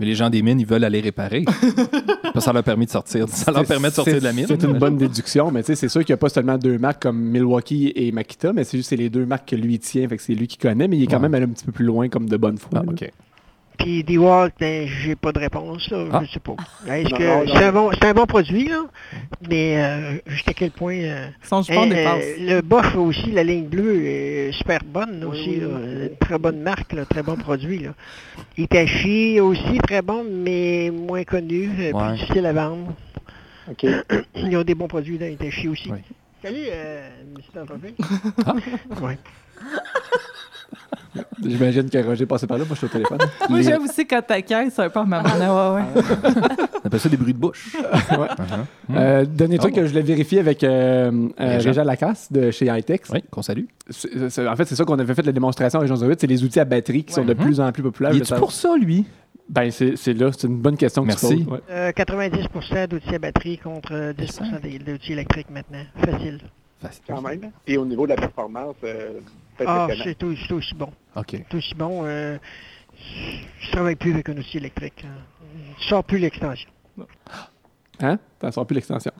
D: Mais les gens des mines, ils veulent aller réparer. Parce que ça leur permet de sortir. Ça leur permet de sortir de la mine.
B: C'est une bonne déduction, mais tu sais, c'est sûr qu'il n'y a pas seulement deux marques comme Milwaukee et Makita, mais c'est juste c'est les deux marques que lui tient, fait que c'est lui qui connaît, mais il est quand
D: Ouais.
B: même allé un petit peu plus loin comme de bonne foi.
D: Ah. OK.
I: Puis DeWalt, ben, j'ai pas de réponse, là.
D: Ah.
I: Je sais pas. Est-ce
K: Non,
I: que
K: non, non.
I: c'est un, bon, c'est un bon produit, là? Mais euh, jusqu'à quel point... euh,
C: Son
I: Hein,
C: dépasse.
I: euh, le Bosch aussi, la ligne bleue est super bonne là,
K: Oui,
I: aussi.
K: oui,
I: là.
K: oui,
I: Très bonne marque, là, très bon produit. Là. Itachi aussi très bon, mais moins connu, euh,
D: Ouais.
I: plus difficile à vendre. Ils ont des bons produits dans Itachi aussi.
D: Oui.
I: Salut, euh.
D: Ah.
I: Ouais.
B: J'imagine que Roger passait par là, moi je suis au téléphone.
C: Moi,
B: Les-
C: j'aime aussi quand ta caisse, c'est un peu en maman. Ouais, ouais.
D: On appelle ça des bruits de bouche.
B: Ouais.
D: Uh-huh.
B: Euh, dernier truc
D: Oh.
B: que je l'ai vérifié avec euh, euh, Lacasse de chez iTex.
D: Oui, qu'on salue.
B: En fait, c'est ça qu'on avait fait la démonstration à Région 08, c'est les outils à batterie qui sont de plus en plus populaires.
D: Il
B: sais-
D: pour ça, lui?
B: Ben, c'est là, c'est une bonne question que
D: Merci.
B: tu poses. ouais.
I: Euh, 90% d'outils à batterie contre euh, 10% des- d'outils électriques maintenant. Facile.
K: Quand même. Et au niveau de la performance, euh,
I: Ah, c'est au- c'est aussi bon.
D: OK.
I: C'est aussi bon. Euh, je travaille plus avec un outil électrique. hein. Je sors plus l'extension.
B: Hein? T'en sors plus l'extension.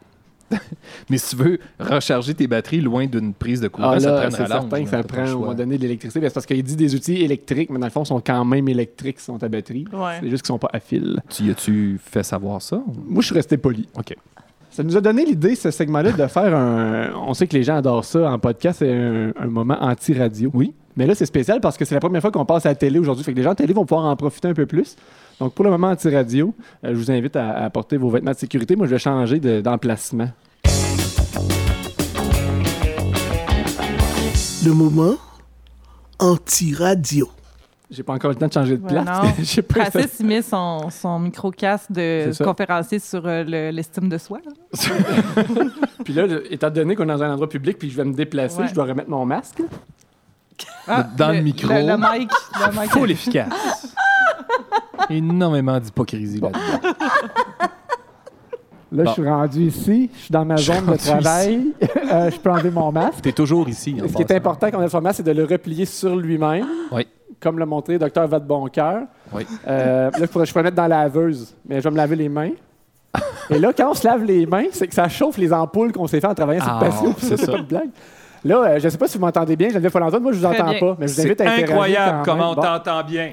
D: Mais si tu veux recharger tes batteries loin d'une prise de courant,
B: Ah
D: ça
B: là,
D: prend une
B: c'est certain que ça prend au moment donné de l'électricité. C'est parce qu'il dit des outils électriques, mais dans le fond, sont quand même électriques, ils sont à batterie.
C: Ouais.
B: C'est juste qu'ils sont pas à fil.
D: Tu as-tu fait savoir ça? ou-
B: Moi, je suis resté poli.
D: OK.
B: Ça nous a donné l'idée, ce segment-là, de faire un. On sait que les gens adorent ça en podcast, c'est un, un moment anti-radio.
D: Oui.
B: Mais là, c'est spécial parce que c'est la première fois qu'on passe à la télé aujourd'hui. Fait que les gens à la télé vont pouvoir en profiter un peu plus. Donc, pour le moment anti-radio, euh, je vous invite à, à porter vos vêtements de sécurité. Moi, je vais changer de- d'emplacement.
A: Le moment anti-radio.
B: J'ai pas encore le temps de changer de
C: Ouais,
B: place.
C: non.
B: J'ai pas
C: Francis, il met son, son micro-casque de conférencier sur euh, le- l'estime de soi. là.
B: Puis là, étant donné qu'on est dans un endroit public puis que je vais me déplacer,
C: Ouais.
B: je dois remettre mon masque.
D: Dans le micro.
C: Le, le mic. Le mic.
D: Full efficace. Énormément d'hypocrisie là-dedans.
B: Là,
D: Bon.
B: je suis rendu ici. Je suis dans ma zone de travail. Euh, je peux enlever mon masque.
D: T'es toujours ici. en
B: Ce qui est important quand on a le masque, c'est de le replier sur lui-même.
D: Oui.
B: Comme l'a montré Dr. Vadeboncoeur.
D: Oui.
B: Euh, là, je pourrais, je pourrais mettre dans la laveuse, mais je vais me laver les mains. Et là, quand on se lave les mains, c'est que ça chauffe les ampoules qu'on s'est fait en travaillant sur
D: Ah,
B: le patio.
D: c'est
B: C'est
D: ça.
B: pas une blague. Là, euh, je ne sais pas si vous m'entendez bien. Geneviève Folanton, moi, je vous
C: Très
B: entends
C: bien.
B: pas. Mais je vous
D: C'est
B: invite à interagir
D: incroyable comment on
B: Bon.
D: t'entend bien.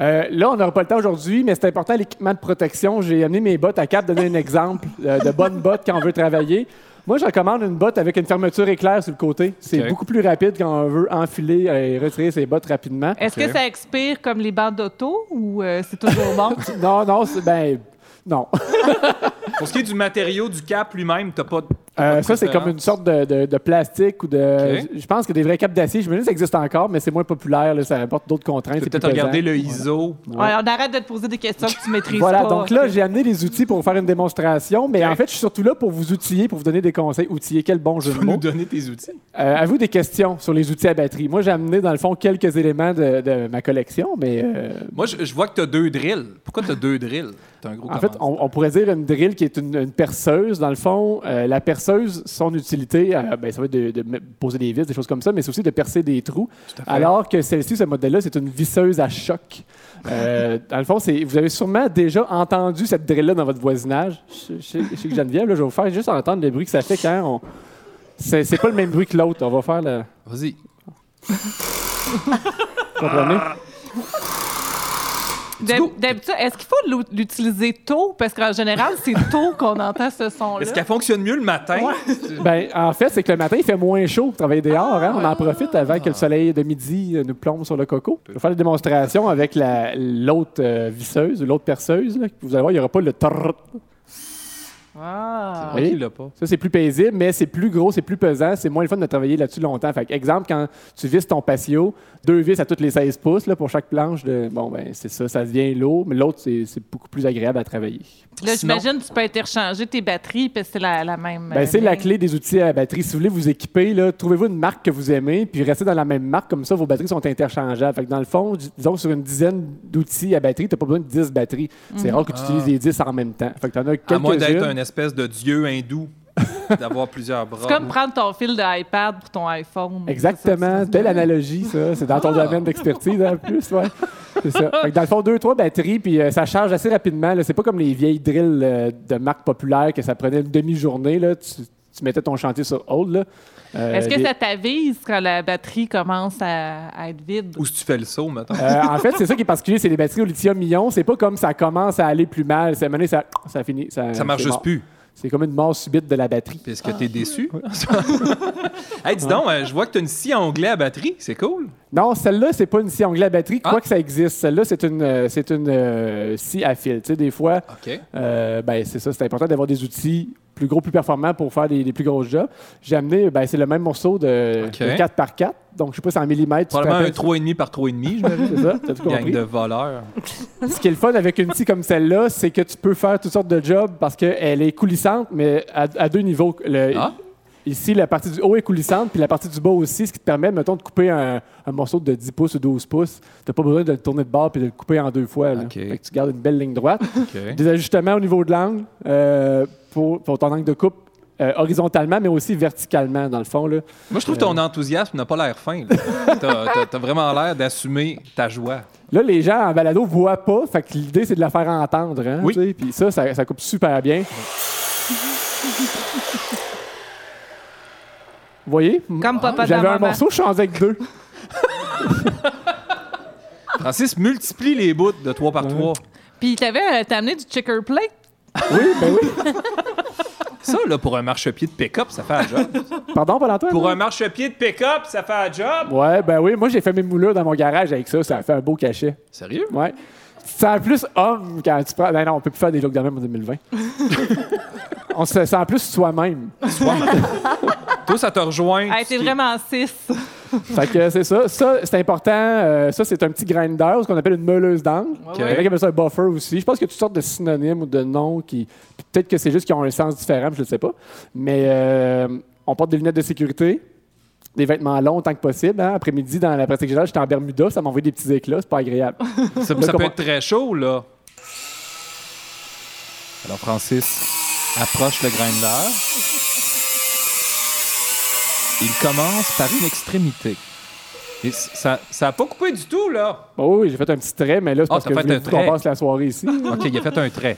B: Euh, là, on n'aura pas le temps aujourd'hui, mais c'est important l'équipement de protection. J'ai amené mes bottes à cap, donner un exemple euh, de bonnes bottes quand on veut travailler. Moi, je recommande une botte avec une fermeture éclair sur le côté. C'est beaucoup plus rapide quand on veut enfiler et retirer ses bottes rapidement.
C: Est-ce que ça expire comme les bandes d'auto ou euh, c'est toujours bon?
B: Non, non, c'est ben non.
D: Pour ce qui est du matériau du cap lui-même, t'as pas.
B: Euh,
D: pas de
B: ça, c'est comme une sorte de, de- de plastique ou de. Je pense que des vrais capes d'acier, je me dis que ça existe encore, mais c'est moins populaire. là, ça apporte d'autres contraintes.
D: Tu peut-être regarder le ISO.
C: Ouais, on arrête de te poser des questions que tu maîtrises
B: Voilà,
C: pas.
B: donc là, j'ai amené des outils pour faire une démonstration, mais en fait, je suis surtout là pour vous outiller, pour vous donner des conseils. Outiller, quel bon
D: Tu
B: jeu de
D: peux nous
B: mots.
D: donner tes outils.
B: Euh, Avez-vous des questions sur les outils à batterie? Moi, j'ai amené, dans le fond, quelques éléments de, de ma collection, mais euh,
D: Moi, je, je vois que t'as deux drills. Pourquoi t'as deux drills? T'as un gros
B: en fait, on, on pourrait dire une drill qui est une, une perceuse. Dans le fond, euh, la perceuse, son utilité, euh, ben, ça va être de, poser des vis, des choses comme ça, mais c'est aussi de percer des trous. Alors que celle-ci, ce modèle-là, c'est une visseuse à choc. Euh, dans le fond, c'est- vous avez sûrement déjà entendu cette drill-là dans votre voisinage. Je, je sais- je sais que Geneviève, là, je vais vous faire juste entendre le bruit que ça fait quand on. C'est c'est pas le même bruit que l'autre. On va faire le.
D: Vas-y.
B: Comprenez?
C: D'hab- D'habitude, est-ce qu'il faut l'utiliser tôt? Parce qu'en général, c'est tôt qu'on entend ce son-là.
D: Est-ce qu'elle fonctionne mieux le matin?
B: Ben, en fait, c'est que le matin, il fait moins chaud pour travailler dehors. hein. On en profite avant que le soleil de midi euh, nous plombe sur le coco. Je vais faire la démonstration avec la- l'autre euh, visseuse, l'autre perceuse. là. Vous allez voir, il n'y aura pas le trrrt.
C: Ah.
B: Oui.
D: Qui l'a pas?
B: Ça, c'est plus paisible, mais c'est plus gros, c'est plus pesant. C'est moins le fun de travailler là-dessus longtemps. Fait exemple, quand tu visses ton patio, deux vis à toutes les 16 pouces là, pour chaque planche, de, bon, ben, c'est ça, ça devient lourd, mais l'autre, c'est beaucoup plus agréable à travailler.
C: Là, j'imagine que tu peux interchanger tes batteries parce que c'est la, la même.
B: Ben,
C: euh,
B: c'est la
C: ligne.
B: clé des outils à batterie. Si vous voulez vous équiper, là, trouvez-vous une marque que vous aimez, puis restez dans la même marque. Comme ça, vos batteries sont interchangeables. Fait que dans le fond, dis- disons que sur une dizaine d'outils à batterie, tu n'as pas besoin de 10 batteries. C'est rare que tu
D: Ah.
B: utilises les 10 en même temps. Fait que tu en as quelques-unes.
D: Espèce de dieu hindou, d'avoir plusieurs bras.
C: C'est comme prendre ton fil d'iPad pour ton iPhone.
B: Exactement. Belle analogie, ça. C'est dans ton domaine d'expertise, en plus, ouais. C'est ça. Fait que dans le fond, deux, trois batteries, puis euh, ça charge assez rapidement. là. C'est pas comme les vieilles drills euh, de marque populaire que ça prenait une demi-journée. là. Tu, tu mettais ton chantier sur hold. là. Euh,
C: Est-ce que
B: les-
C: ça t'avise quand la batterie commence à, à être vide?
D: Ou si tu fais le saut, mettons.
B: Euh, en fait, c'est ça qui est particulier, c'est les batteries au lithium-ion. C'est pas comme ça commence à aller plus mal. C'est ça, ça finit. Ça,
D: ça marche juste plus.
B: C'est comme une mort subite de la batterie.
D: Est-ce que t'es déçu? hey, dis donc, euh, je vois que t'as une scie à onglet à batterie. C'est cool.
B: Non, celle-là, c'est pas une scie à onglet à batterie,
D: Ah.
B: quoi que ça existe. Celle-là, c'est une, euh, c'est une euh, scie à fil. Tu sais, des fois, euh, ben, c'est ça, c'est important d'avoir des outils plus gros, plus performants pour faire des, des plus gros jobs. J'ai amené, ben, c'est le même morceau de,
D: OK.
B: de 4x4, donc je sais pas si en millimètres.
D: Probablement un
B: rappelles-
D: 3,5 par 3,5, j'imagine.
B: C'est ça, t'as tout
D: Gang de voleurs.
B: Ce qui est le fun avec une scie comme celle-là, c'est que tu peux faire toutes sortes de jobs parce qu'elle est coulissante, mais à, à deux niveaux. Le-
D: Ah.
B: Ici, la partie du haut est coulissante, puis la partie du bas aussi, ce qui te permet, mettons, de couper un, un morceau de 10 pouces ou 12 pouces. Tu n'as pas besoin de le tourner de bord puis de le couper en deux fois. là. Fait que tu gardes une belle ligne droite. Des ajustements au niveau de l'angle euh, pour, pour ton angle de coupe. euh, horizontalement, mais aussi verticalement, dans le fond. Là.
D: Moi, je trouve que ton enthousiasme n'a pas l'air fin. t'as- t'as vraiment l'air d'assumer ta joie.
B: Là, les gens en balado voient pas, fait que l'idée, c'est de la faire entendre. Hein,
D: Oui.
B: tu Puis ça, ça, ça coupe super bien. Vous voyez?
C: Comme papa
B: J'avais
C: de
B: un
C: maman.
B: morceau, je suis avec deux.
D: Francis multiplie les bouts de 3 par 3.
C: Puis t'avais euh, t'as amené du checker plate?
B: Oui, ben oui.
D: Ça, là, pour un marchepied de pick-up, ça fait un job.
B: Pardon, Paul-Antoine?
D: pour un marchepied de pick-up, ça fait un job.
B: Ouais, ben oui. Moi, j'ai fait mes moulures dans mon garage avec ça. Ça a fait un beau cachet.
D: Sérieux?
B: Ouais. Tu te sens plus homme quand tu prends. Ben non, on peut plus faire des jokes de même en 2020. on se sent plus soi-même.
D: Toi, ça te rejoint.
C: Hey, c'est vraiment six.
B: Fait que c'est ça. Ça, c'est important. Euh, ça, c'est un petit grinder, ce qu'on appelle une meuleuse d'angle. Il y en a qui appellent ça un buffer aussi. Je pense qu'il y a toutes sortes de synonymes ou de noms qui. Peut-être que c'est juste qu'ils ont un sens différent, je ne sais pas. Mais euh, on porte des lunettes de sécurité, des vêtements longs autant que possible. hein. Après-midi, dans la pratique générale, j'étais en Bermuda, ça m'envoie des petits éclats, c'est pas agréable.
D: Ça,
B: Là,
D: ça peut être très chaud, là. Alors, Francis approche le grinder. Il commence par une extrémité. Et ça n'a pas coupé du tout, là.
B: Oh oui, j'ai fait un petit trait, mais là, c'est
D: Ah,
B: parce que voulais
D: un
B: qu'on
D: trait.
B: passe la soirée ici.
D: OK, il a fait un trait.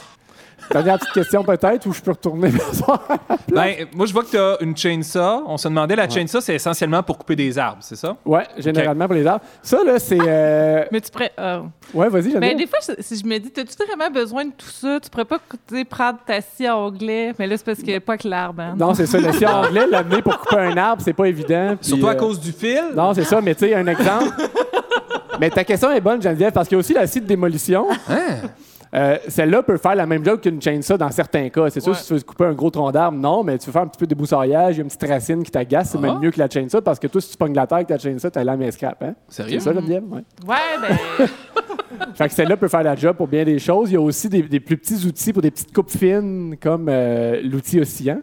B: Dernière petite question peut-être, ou je peux retourner
D: Ben, moi, je vois que tu as une chainsaw. On se demandait, la chainsaw, c'est essentiellement pour couper des arbres, c'est ça?
B: Ouais, généralement pour les arbres. Ça, là, c'est. euh,
C: Mais tu pourrais. euh,
B: Ouais, vas-y.
C: Ben, des fois, je- si je me dis, t'as-tu vraiment besoin de tout ça? Tu pourrais pas prendre ta scie à onglet, mais là, c'est parce qu'il n'y a pas que l'arbre. hein.
B: Non, c'est ça. Le scie anglais, l'amener pour couper un arbre, c'est pas évident.
D: Surtout à
B: euh,
D: cause du fil?
B: Non, c'est ça, mais tu sais, un exemple. mais ta question est bonne, Geneviève, parce qu'il y a aussi la scie de démolition.
D: Hein?
B: Euh, Celle-là peut faire la même job qu'une chainsaw dans certains cas. C'est sûr,
C: Ouais.
B: si tu veux couper un gros tronc d'arbre, non, mais tu veux faire un petit peu de débroussaillage, il y a une petite racine qui t'agace, c'est
D: Ah.
B: même mieux que la chainsaw, parce que toi, si tu pognes la terre avec ta chainsaw, t'as la main scrap. Hein?
D: Sérieux?
B: C'est ça, Geneviève? Ouais.
C: Ouais, ben.
B: Fait que celle-là peut faire la job pour bien des choses. Il y a aussi des, des plus petits outils pour des petites coupes fines, comme euh, l'outil oscillant.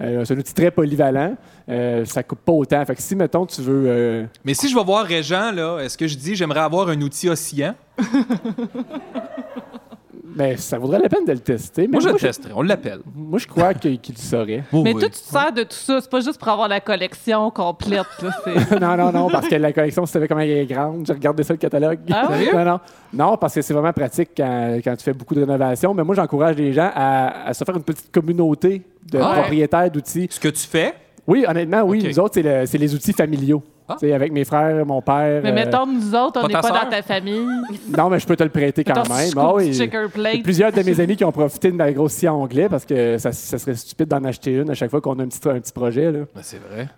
B: Euh, c'est un outil très polyvalent. Euh, ça coupe pas autant. Fait que si, mettons, tu veux... euh,
D: Mais si je vais voir Régent, là, est-ce que je dis j'aimerais avoir un outil oscillant?
B: ben, ça vaudrait la peine de le tester. Mais
D: Moi, je le
B: je,
D: testerai. On l'appelle.
B: moi, je crois qu'il le saurait.
C: mais toi, tu te sers de tout ça. C'est pas juste pour avoir la collection complète. Là,
B: non, non, non, parce que la collection, si tu savais comment elle est grande, j'ai regardé ça le catalogue.
C: Ah ouais?
B: non, non. Non, parce que c'est vraiment pratique quand, quand tu fais beaucoup de rénovation. Mais moi, j'encourage les gens à, à se faire une petite communauté de
D: Ah ouais?
B: propriétaires d'outils.
D: Ce que tu fais,
B: Oui, honnêtement, oui. Nous autres, c'est le- c'est les outils familiaux.
D: Ah.
B: Tu sais, Avec mes frères, mon père.
C: Mais
B: euh,
C: mettons, nous autres, on n'est pas dans ta famille.
B: Non, mais je peux te le prêter quand
C: Mettons,
B: même. Ah oui. plusieurs de mes amis qui ont profité de ma grosse scie en anglais parce que ça, ça serait stupide d'en acheter une à chaque fois qu'on a un petit, un petit projet. Là.
D: Ben, c'est vrai.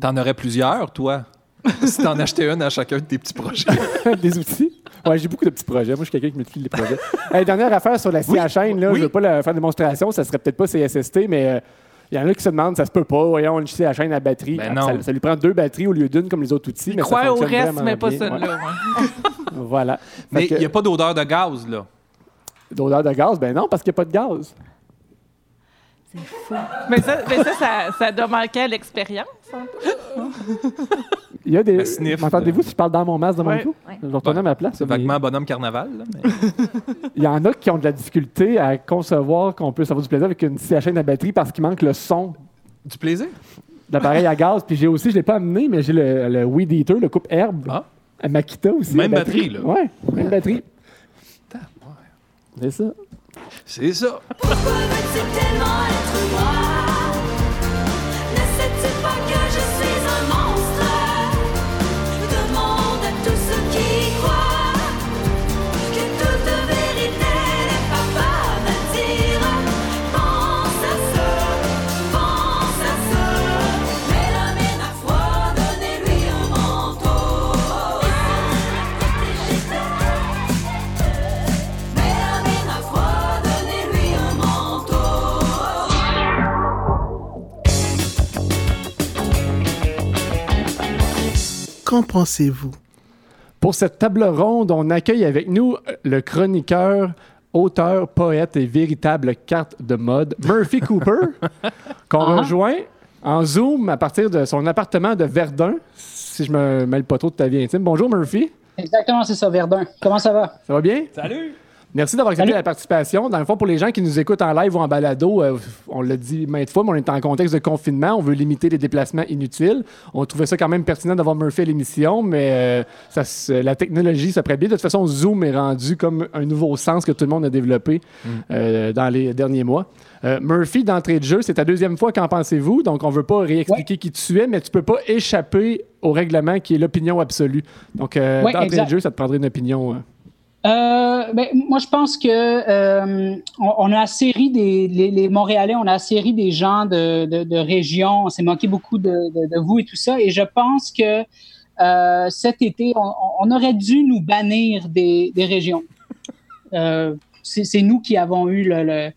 D: T'en aurais plusieurs, toi, si t'en achetais une à chacun de tes petits projets.
B: des outils? Ouais, j'ai beaucoup de petits projets. Moi, je suis quelqu'un qui multiplie les projets. Hey, dernière affaire sur la scie à chaîne. Là,
D: Oui.
B: Je ne veux pas la faire de démonstration. Ça serait peut-être pas CSST, mais euh, il y en a qui se demandent, ça se peut pas. Voyons, une scie à chaîne à batterie.
D: Ben
B: Ah,
D: non.
B: Ça, ça lui prend deux batteries au lieu d'une comme les autres outils. mais ça
C: Croire au reste, mais pas celle-là.
B: Ouais. Voilà.
D: Mais il n'y a pas d'odeur de gaz, là.
B: D'odeur de gaz? Ben non, parce qu'il n'y a pas de gaz.
C: Mais ça, mais ça, ça, ça doit manquer à l'expérience. hein.
B: Il y a des.
D: Sniff.
B: M'entendez-vous si je parle dans mon masque de mon
C: Ouais.
B: micro?
F: Ouais.
B: Je vais retourner à ma place.
D: C'est
B: mais
D: vaguement bonhomme carnaval, là, mais-
B: Il y en a qui ont de la difficulté à concevoir qu'on peut avoir du plaisir avec une scie à chaîne à batterie parce qu'il manque le son
D: Du plaisir?
B: de l'appareil à gaz. Puis j'ai aussi, je ne l'ai pas amené, mais j'ai le, le Weed Eater, le coupe herbe.
D: Ah.
B: À Makita aussi.
D: Même batterie, là.
B: Ouais, même batterie. C'est ça.
D: C'est ça.
J: Pourquoi veux-tu tellement être moi? Ne sais-tu pas que
A: Qu'en pensez-vous?
B: Pour cette table ronde, on accueille avec nous euh, le chroniqueur, auteur, poète et véritable carte de mode, Murphy Cooper, qu'on
L: Ah.
B: rejoint en Zoom à partir de son appartement de Verdun, si je me mêle pas trop de ta vie intime. Bonjour Murphy,
L: Exactement, c'est ça, Verdun. Comment ça va?
B: ça va bien?
D: Salut!
B: Merci d'avoir accepté
L: Salut.
B: la participation. Dans le fond, pour les gens qui nous écoutent en live ou en balado, euh, on l'a dit maintes fois, mais on est en contexte de confinement. On veut limiter les déplacements inutiles. On trouvait ça quand même pertinent d'avoir Murphy à l'émission, mais euh, ça la technologie se prête bien. De toute façon, Zoom est rendu comme un nouveau sens que tout le monde a développé euh, dans les derniers mois. Murphy, d'entrée de jeu, c'est ta deuxième fois. Qu'en pensez-vous? Donc, on veut pas réexpliquer qui tu es, mais tu peux pas échapper au règlement qui est l'opinion absolue. Donc,
L: Ouais,
B: d'entrée de jeu, ça te prendrait une opinion. Euh,
L: ben, moi, je pense que euh, on, on a assez des les, les Montréalais, on a assez des gens de, de, de. On s'est moqué beaucoup de, de, vous et tout ça. Et je pense que euh, cet été, on, on aurait dû nous bannir des, des régions. Euh, c'est nous qui avons eu le, le,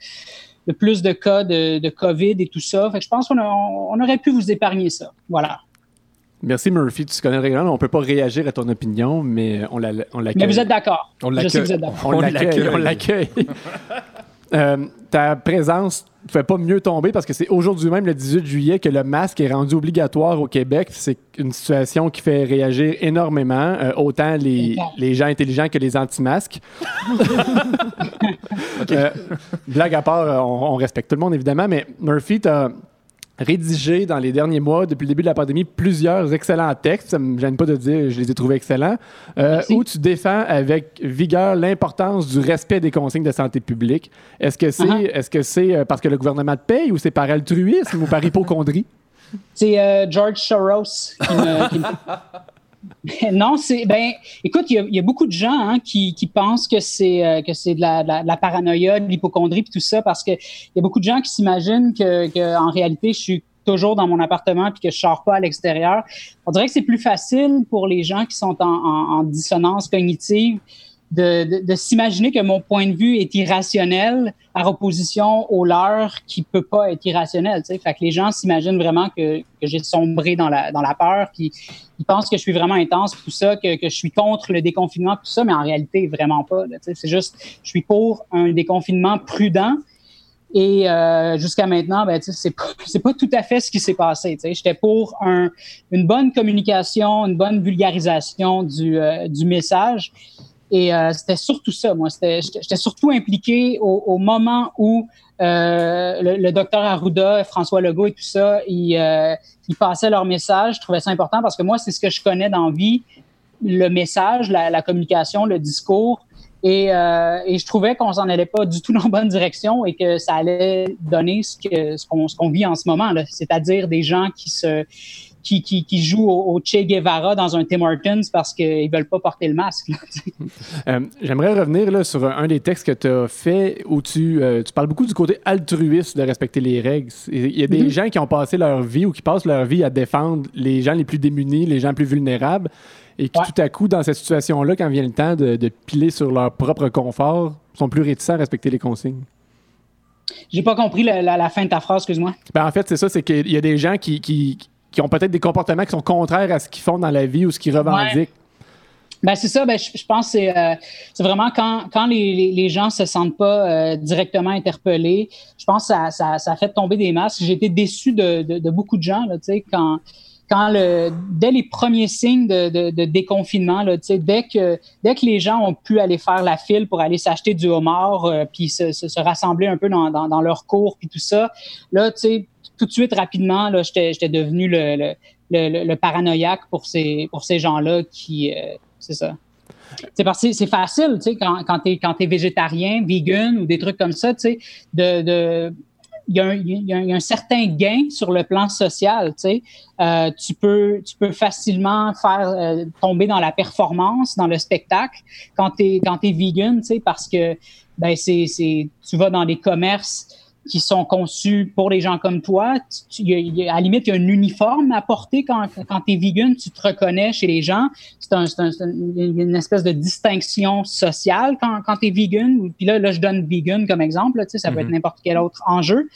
L: le plus de cas de, COVID et tout ça. Fait que je pense qu'on on aurait pu vous épargner ça. Voilà.
B: Merci Murphy, tu connais le règlement. On ne peut pas réagir à ton opinion, mais on la- on l'accueille.
L: Mais vous êtes d'accord.
D: On
L: Je sais que
D: l'accueille.
L: vous êtes d'accord.
B: On
D: On
B: l'accueille. On l'accueille. Euh, ta présence ne pouvait pas mieux tomber parce que c'est aujourd'hui même, le 18 juillet, que le masque est rendu obligatoire au Québec. C'est une situation qui fait réagir énormément, euh, autant les, les gens intelligents que les anti-masques. Euh, blague à part, euh, on, on respecte tout le monde évidemment, mais Murphy, tu as rédigé dans les derniers mois, depuis le début de la pandémie, plusieurs excellents textes. Ça me gêne pas de dire, je les ai trouvés excellents. euh, où tu défends avec vigueur l'importance du respect des consignes de santé publique. Est-ce que c'est
L: Uh-huh.
B: est-ce que c'est euh, parce que le gouvernement te paye ou c'est par altruisme ou par hypochondrie?
L: C'est euh, George Soros qui me. me- non, c'est. Ben, écoute, il y a- beaucoup de gens hein, qui, qui pensent que c'est euh, que c'est de la, paranoïa, de l'hypochondrie, puis tout ça, parce que il y a beaucoup de gens qui s'imaginent que, que en réalité, je suis toujours dans mon appartement puis que je sors pas à l'extérieur. On dirait que c'est plus facile pour les gens qui sont en dissonance cognitive de, de, de s'imaginer que mon point de vue est irrationnel par opposition au leur qui peut pas être irrationnel. Tu sais. Fait que les gens s'imaginent vraiment que, que j'ai sombré dans la, dans la peur, puis ils pensent que je suis vraiment intense, tout ça, que, que je suis contre le déconfinement, tout ça, mais en réalité, vraiment pas. C'est juste, je suis pour un déconfinement prudent. Et euh, jusqu'à maintenant, ben, c'est pas, pas tout à fait ce qui s'est passé. J'étais pour un, une bonne communication, une bonne vulgarisation du, euh, du message. Et euh, c'était surtout ça, moi. J'étais surtout impliqué au, au moment où euh, le, le docteur Arruda, François Legault et tout ça, ils, euh, ils passaient leur message. Je trouvais ça important parce que moi, c'est ce que je connais dans vie, le message, la, la communication, le discours. Et, euh, et je trouvais qu'on s'en allait pas du tout dans la bonne direction et que ça allait donner ce qu'on ce qu'on vit en ce moment, c'est-à-dire des gens qui se qui, qui, qui jouent au, au Che Guevara dans un Tim Hortons parce qu'ils veulent pas porter le masque.
B: Euh, J'aimerais revenir là, sur un, des textes que tu as fait où tu, euh, tu parles beaucoup du côté altruiste de respecter les règles. Il y a des
L: Mhm.
B: gens qui ont passé leur vie ou qui passent leur vie à défendre les gens les plus démunis, les gens plus vulnérables, et qui tout à coup, dans cette situation-là, quand vient le temps de, de piler sur leur propre confort, sont plus réticents à respecter les consignes.
L: J'ai pas compris la, la- la fin de ta phrase, excuse-moi.
B: Ben, en fait, c'est ça, c'est qu'il y a des gens qui, qui, qui ont peut-être des comportements qui sont contraires à ce qu'ils font dans la vie ou ce qu'ils revendiquent.
L: Ben c'est ça, ben, je, je pense que c'est, euh, c'est vraiment quand, quand les, les, les gens se sentent pas euh, directement interpellés, je pense que ça, ça, ça fait tomber des masques. J'ai été déçu de, de, de beaucoup de gens, là, tu sais, quand, quand le, dès les premiers signes de, de, de déconfinement, là, tu sais, dès que, dès que les gens ont pu aller faire la file pour aller s'acheter du homard, euh, puis se, se, se rassembler un peu dans, dans, dans leur cours, puis tout ça, là, tu sais, tout de suite, rapidement, là, j'étais, j'étais devenu le, le, le, le- paranoïaque pour ces, pour ces gens-là qui, euh, c'est ça. C'est parce que c'est facile, tu sais, quand, quand tu es, quand t'es végétarien, vegan ou des trucs comme ça, tu sais, de, de, il y, a un, il y a un- il y a un certain gain sur le plan social, tu sais. Euh, tu, peux, tu peux facilement faire euh, tomber dans la performance, dans le spectacle, quand tu es, quand vegan, tu sais, parce que ben, c'est, c'est, tu vas dans des commerces qui sont conçus pour les gens comme toi. Tu- tu- y a- à la limite, il y a un uniforme à porter quand, quand tu es vegan, tu te reconnais chez les gens. C'est un, un- une espèce de distinction sociale quand, quand tu es vegan. Puis là, là, je donne vegan comme exemple, là, tu sais, ça peut être
M: Mhm.
L: n'importe quel autre enjeu.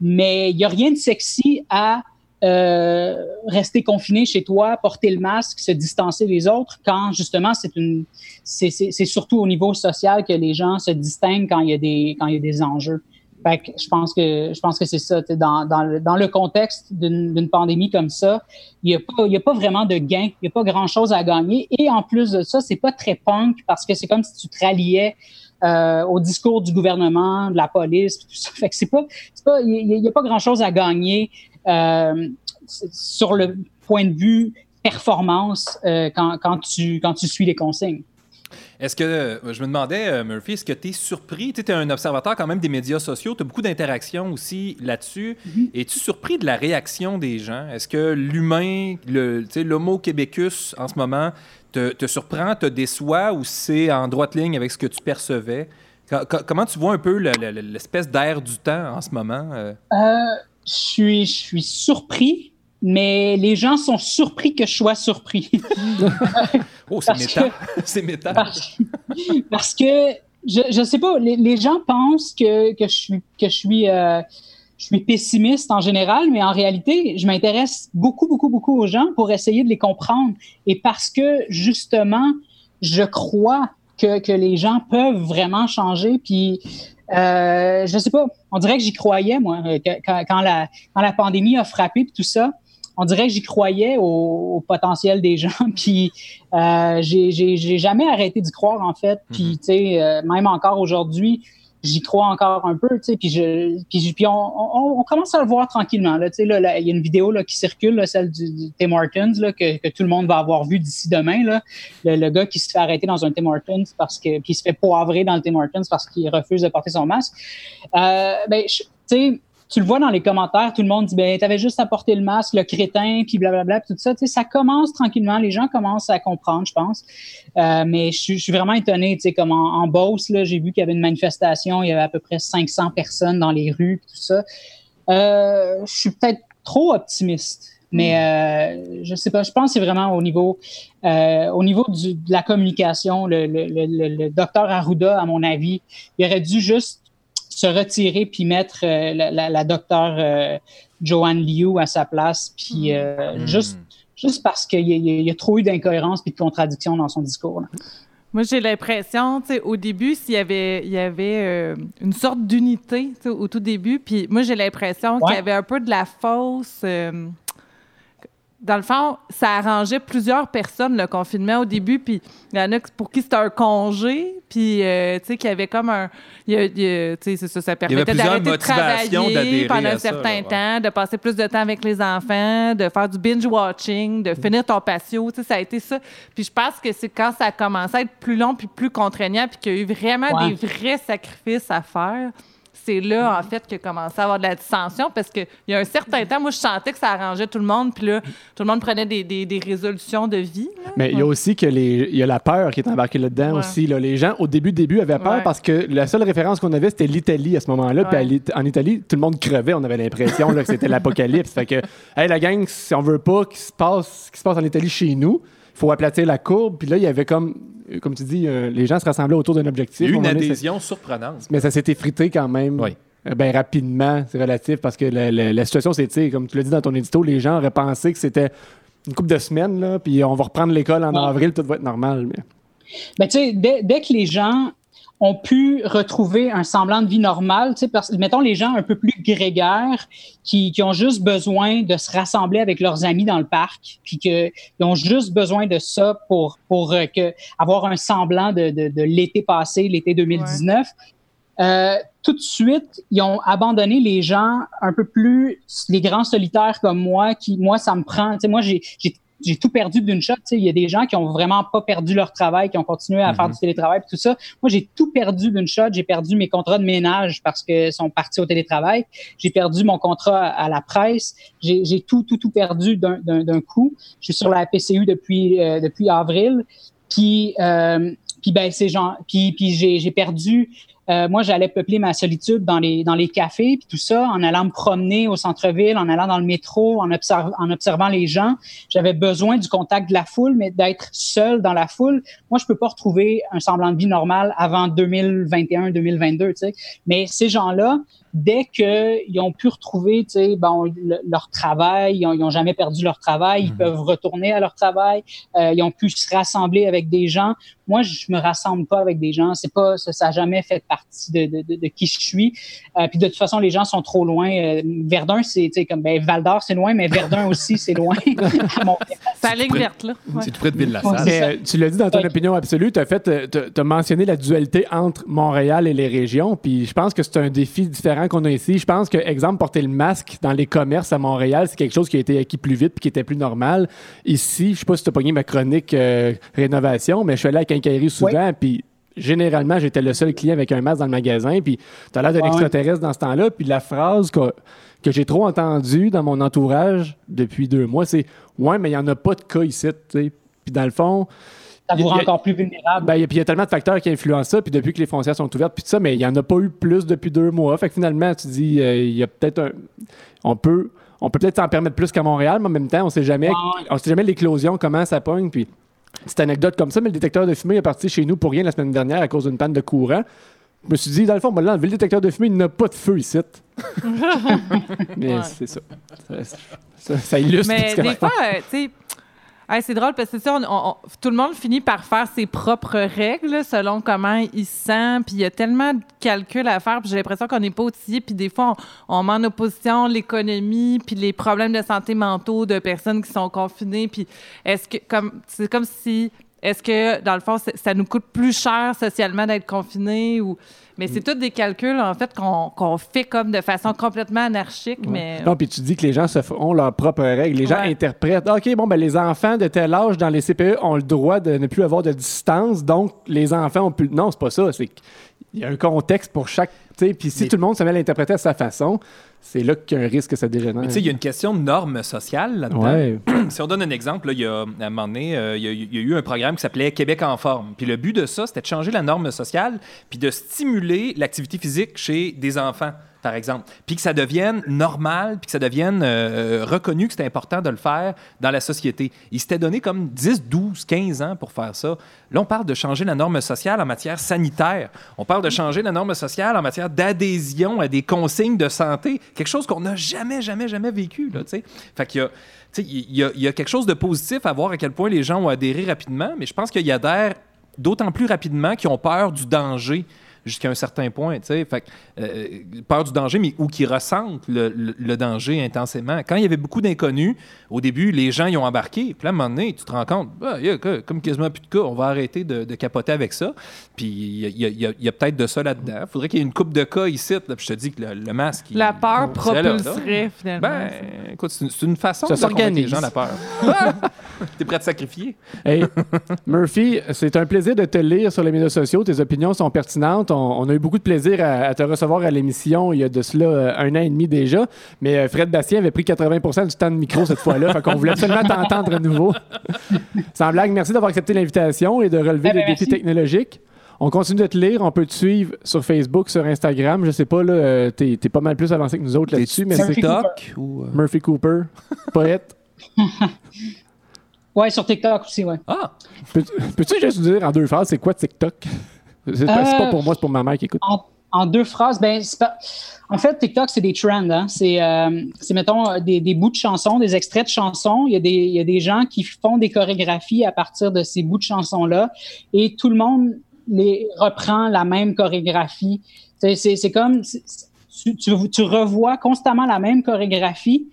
L: Mais il n'y a rien de sexy à euh, rester confiné chez toi, porter le masque, se distancer des autres, quand justement c'est une, c'est, c'est, c'est surtout au niveau social que les gens se distinguent quand il y a des, quand il y a des enjeux. Fait que je pense que je pense que c'est ça. Dans, dans, le, dans le contexte d'une, pandémie comme ça, il n'y a pas y a pas vraiment de gain, il n'y a pas grand chose à gagner. Et en plus de ça, c'est pas très punk parce que c'est comme si tu te ralliais euh, au discours du gouvernement, de la police, tout ça. Fait que c'est pas, pas, il n'y a, pas grand chose à gagner euh, sur le point de vue performance euh, quand, quand, tu, quand tu suis les consignes.
D: Est-ce que, euh, je me demandais, euh, Murphy, est-ce que tu es surpris? Tu es un observateur quand même des médias sociaux, tu as beaucoup d'interactions aussi là-dessus. Es-tu surpris de la réaction des gens? Est-ce que l'humain, l'homo québécus en ce moment, te, te surprend, te déçoit ou c'est en droite ligne avec ce que tu percevais? Co- co- comment tu vois un peu le- le- l'espèce d'air du temps en ce moment? Euh,
L: je suis, je suis surpris, mais les gens sont surpris que je sois surpris.
D: Oh, c'est méta. c'est méta.
L: Parce que je, je sais pas, les, les gens pensent que, que je suis que je suis euh, je suis pessimiste en général, mais en réalité, je m'intéresse beaucoup, beaucoup, beaucoup aux gens pour essayer de les comprendre. Et parce que justement, je crois que, que les gens peuvent vraiment changer. Puis euh, je sais pas, on dirait que j'y croyais, moi, quand, quand la, quand la pandémie a frappé puis tout ça. On dirait que j'y croyais au, au potentiel des gens, puis euh, j'ai jamais arrêté d'y croire en fait. Puis tu sais, euh, même encore aujourd'hui, j'y crois encore un peu, tu sais, puis, je, puis, puis on, on, on commence à le voir tranquillement. Là, tu sais, là, là, il y a une vidéo là, qui circule, là, celle du, du Tim Hortons, là, que, que tout le monde va avoir vu d'ici demain. Là. Le, le gars qui se fait arrêter dans un Tim Hortons parce que, puis il se fait poivrer dans le Tim Hortons parce qu'il refuse de porter son masque. Euh, ben, tu sais, tu le vois dans les commentaires, tout le monde dit ben t'avais juste à porter le masque, le crétin, puis blablabla, puis tout ça. Tu sais, ça commence tranquillement, les gens commencent à comprendre, je pense. Euh, mais je, suis- je suis vraiment étonné, tu sais, comme en, en Beauce, là, j'ai vu qu'il y avait une manifestation, il y avait à peu près 500 personnes dans les rues, tout ça. Euh, je suis peut-être trop optimiste. Mais euh, je sais pas, je pense que c'est vraiment au niveau, euh, au niveau du- de la communication. Le, le, le, le- le docteur Arruda, à mon avis, il aurait dû juste se retirer puis mettre euh, la, la, la docteure euh, Joanne Liu à sa place, puis euh,
D: Mm.
L: juste, juste parce qu'il y, a- y trop eu d'incohérences puis de contradictions dans son discours. là.
C: Moi, j'ai l'impression, tu sais, au début, s'il y avait, il y avait euh, une sorte d'unité, tu sais, au tout début, puis moi, j'ai l'impression qu'il y avait un peu de la fausse. euh, dans le fond, ça arrangeait plusieurs personnes, le confinement, au début, puis il y en a pour qui c'était un congé, puis, euh, tu sais, qu'il y avait comme un... tu sais, ça, ça permettait d'arrêter de travailler pendant un
D: ça,
C: certain
D: là, ouais.
C: temps, de passer plus de temps avec les enfants, de faire du binge-watching, de finir ton patio, tu sais, ça a été ça. Puis je pense que c'est quand ça a commencé à être plus long puis plus contraignant puis qu'il y a eu vraiment
L: Ouais.
C: des vrais sacrifices à faire, c'est là, en fait, qu'il a commencé à avoir de la dissension parce qu'il y a un certain temps, moi, je sentais que ça arrangeait tout le monde puis là, tout le monde prenait des, des- des résolutions de vie. là.
B: Mais il y a aussi que les, il y a la peur qui est embarquée là-dedans
C: Ouais.
B: aussi. là. Les gens, au début, début, avaient peur
C: Ouais. parce
B: que la seule référence qu'on avait, c'était l'Italie à ce moment-là. Puis en Italie, tout le monde crevait. On avait l'impression que c'était l'apocalypse. Fait que, hey, la gang, si on veut pas qu'il se passe ce qui se passe en Italie chez nous, faut aplatir la courbe. Puis là, il y avait comme, comme tu dis, euh, les gens se rassemblaient autour d'un objectif.
M: Il y a eu
B: À un
M: une
B: ça-
M: adhésion surprenante.
B: mais ça s'est effrité quand même.
M: Oui.
B: euh, Ben rapidement, c'est relatif parce que la, la- la situation c'est, tu sais, comme tu l'as dit dans ton édito, les gens auraient pensé que c'était une couple de semaines, là, puis on va reprendre l'école en
L: Ouais.
B: avril, tout va être normal. Mais...
L: Ben, tu sais, dès, dès que les gens ont pu retrouver un semblant de vie normale, tu sais, parce- mettons les gens un peu plus grégaires qui, qui ont juste besoin de se rassembler avec leurs amis dans le parc, puis qu'ils ont juste besoin de ça pour, pour euh, que, avoir un semblant de, de, de l'été passé, l'été 2019. Euh, tout de suite, ils ont abandonné les gens un peu plus, les grands solitaires comme moi, qui, moi, ça me prend, tu sais, moi, j'ai, j'ai, tout perdu d'une shot, il y a des gens qui ont vraiment pas perdu leur travail, qui ont continué à faire du télétravail, tout ça. Moi, j'ai tout perdu d'une shot, j'ai perdu mes contrats de ménage parce que sont partis au télétravail, j'ai perdu mon contrat à, la presse, j'ai, j'ai tout, tout, tout perdu d'un, d'un, d'un coup. Je suis sur la PCU depuis, euh, depuis avril, puis, euh, puis ben, ces gens, puis, puis j'ai, j'ai perdu euh, moi, j'allais peupler ma solitude dans les, cafés, puis tout ça, en allant me promener au centre-ville, en allant dans le métro, en, observ- en observant les gens. J'avais besoin du contact de la foule, mais d'être seul dans la foule. Moi, je peux pas retrouver un semblant de vie normal avant 2021-2022, tu sais. Mais ces gens-là, dès qu'ils ont pu retrouver, tu sais, bon, le- leur travail, ils ont, ils ont jamais perdu leur travail, ils peuvent retourner à leur travail, euh, ils ont pu se rassembler avec des gens. Moi, je me rassemble pas avec des gens. C'est pas, ça, ça a jamais fait partie de, de, de, de qui je suis. Euh, puis de toute façon, les gens sont trop loin. Euh, Verdun, c'est, tu sais, comme, ben, Val d'Or, c'est loin, mais Verdun aussi, c'est loin.
C: C'est la ligne verte, là. Ouais.
M: C'est tout près de Ville-la-Salle.
B: Mais, euh, tu l'as dit dans ton opinion absolue, tu as, fait, euh, t'as- t'as mentionné la dualité entre Montréal et les régions, puis je pense que c'est un défi différent qu'on a ici. Je pense que, exemple, porter le masque dans les commerces à Montréal, c'est quelque chose qui a été acquis plus vite puis qui était plus normal. Ici, je sais pas si tu as pogné ma chronique euh, rénovation, mais je suis allé à Quincaillerie souvent, puis généralement, j'étais le seul client avec un masque dans le magasin, puis tu as l'air d'un extraterrestre dans ce temps-là, puis la phrase que, que j'ai trop entendue dans mon entourage depuis deux mois, c'est « Ouais, mais il n'y en a pas de cas ici, tu sais. » Puis dans le fond...
L: Ça vous
B: il y a-
L: rend encore plus vulnérable.
B: Ben, il y a- puis il y a tellement de facteurs qui influencent ça, puis depuis que les frontières sont ouvertes, puis tout ça, mais il n'y en a pas eu plus depuis deux mois. Fait que finalement, tu dis, euh, il y a peut-être un. On peut. On peut peut-être s'en permettre plus qu'à Montréal, mais en même temps, on sait jamais,
L: Ouais.
B: on sait jamais l'éclosion, comment ça pogne. Puis, petite anecdote comme ça, mais le détecteur de fumée est parti chez nous pour rien la semaine dernière à cause d'une panne de courant. Je me suis dit, dans le fond, on va l'enlever le détecteur de fumée, il n'a pas de feu ici. mais
C: Ouais.
B: c'est ça. Ça, ça- ça illustre
C: Mais des
B: a.
C: fois, euh, tu sais, c'est drôle parce que ça, tout le monde finit par faire ses propres règles selon comment il se sent. Puis il y a tellement de calculs à faire. Puis j'ai l'impression qu'on n'est pas outillé. Puis des fois, on, met en opposition l'économie, puis les problèmes de santé mentaux de personnes qui sont confinées. Puis est-ce que, c'est comme si Est-ce que, dans le fond, ça nous coûte plus cher socialement d'être confinés ou... Mais c'est tous des calculs, en fait, qu'on fait comme de façon complètement anarchique, mais...
B: Non, puis tu dis que les gens se font leurs propres règles. Les gens
C: Ouais.
B: interprètent. OK, bon, ben les enfants de tel âge dans les CPE ont le droit de ne plus avoir de distance, donc les enfants ont plus. Non, c'est pas ça. C'est qu'il y a un contexte pour chaque. Puis si
D: Mais-
B: tout le monde se met à l'interpréter à sa façon, c'est là qu'il y a un risque que ça dégénère.
D: Mais tu sais, il y a une question de normes sociales là-dedans.
B: Ouais.
D: si on donne un exemple, là, il y a, à un moment donné, euh, il, y a, il y a eu un programme qui s'appelait Québec en forme. Puis le but de ça, c'était de changer la norme sociale puis de stimuler l'activité physique chez des enfants, par exemple. Puis que ça devienne normal, puis que ça devienne euh, reconnu que c'est important de le faire dans la société. Il s'était donné comme 10, 12, 15 ans pour faire ça. Là, on parle de changer la norme sociale en matière sanitaire. On parle de changer la norme sociale en matière d'adhésion à des consignes de santé. Quelque chose qu'on n'a jamais, jamais, jamais vécu. Là, tu sais. fait il y, a, quelque chose de positif à voir à quel point les gens ont adhéré rapidement, mais je pense qu'il y adhèrent d'autant plus rapidement qu'ils ont peur du danger jusqu'à un certain point, tu sais. Fait que, euh, peur du danger, mais ou qui ressentent le, le- le danger intensément. Quand il y avait beaucoup d'inconnus, au début, les gens y ont embarqué. Puis là, à un moment donné, tu te rends compte, bah, y a comme quasiment plus de cas, on va arrêter de, de capoter avec ça. Puis il y a, il y a- il y a- il y a peut-être de ça là-dedans. Il faudrait qu'il y ait une coupe de cas ici. Là, puis je te dis que le, le masque...
C: La peur
D: il là.
C: propulserait, finalement.
D: Ben, écoute, c'est une, façon
B: Ça
D: de convaincre les gens la peur. T'es prêt à te sacrifier?
B: Hey, Murphy, c'est un plaisir de te lire sur les médias sociaux. Tes opinions sont pertinentes. On, on a eu beaucoup de plaisir à, à te recevoir à l'émission il y a de cela euh, un an et demi déjà. Mais euh, Fred Bastien avait pris 80% du temps de micro cette fois-là. fait qu'on voulait absolument t'entendre à nouveau. Sans blague, merci d'avoir accepté l'invitation et de relever
L: Eh ben,
B: les défis
L: merci.
B: technologiques. On continue de te lire. On peut te suivre sur Facebook, sur Instagram. Je sais pas, là, euh, t'es, t'es pas mal plus avancé que nous autres là-dessus. Mais
L: Murphy
B: c'est
D: TikTok ou... euh,
B: Murphy Cooper, poète.
L: Ouais, sur TikTok aussi, ouais.
D: Ah!
B: Peux- Peux-tu juste nous dire en deux phrases, c'est quoi TikTok? C'est pas, c'est pas
L: Euh,
B: pour moi, c'est pour ma mère qui écoute.
L: En, en deux phrases, ben, pas- en fait, TikTok, c'est des trends. Hein? C'est, euh, c'est, mettons, euh, des, des bouts de chansons, des extraits de chansons. Il y, a des, il y a des gens qui font des chorégraphies à partir de ces bouts de chansons-là et tout le monde les reprend la même chorégraphie. C'est, comme, tu, tu, tu revois constamment la même chorégraphie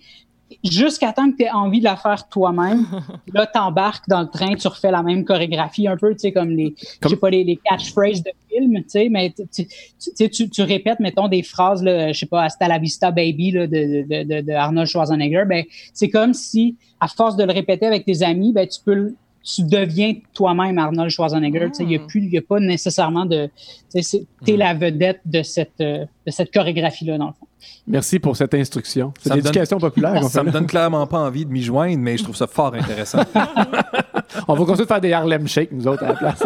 L: jusqu'à temps que tu aies envie de la faire toi-même. là, tu embarques dans le train, tu refais la même chorégraphie, un peu, tu sais, comme les, sais pas, les, les catchphrases de film, tu sais, mais tu, tu, répètes, mettons, des phrases, là, je sais pas, Hasta la vista, baby, là, de, de, de, de Arnold Schwarzenegger. Ben, c'est comme si, à force de le répéter avec tes amis, ben, tu peux le- tu deviens toi-même Arnold Schwarzenegger. Il n'y a, plus- il y a pas nécessairement de. Tu es la vedette de cette, euh, de cette chorégraphie-là, dans le fond.
B: Merci pour cette instruction. C'est
D: me donne-
B: l'éducation populaire.
D: Ça
B: fait
D: me donne clairement pas envie de m'y joindre, mais je trouve ça fort intéressant.
B: On va continuer de faire des Harlem Shake, nous autres, à la place.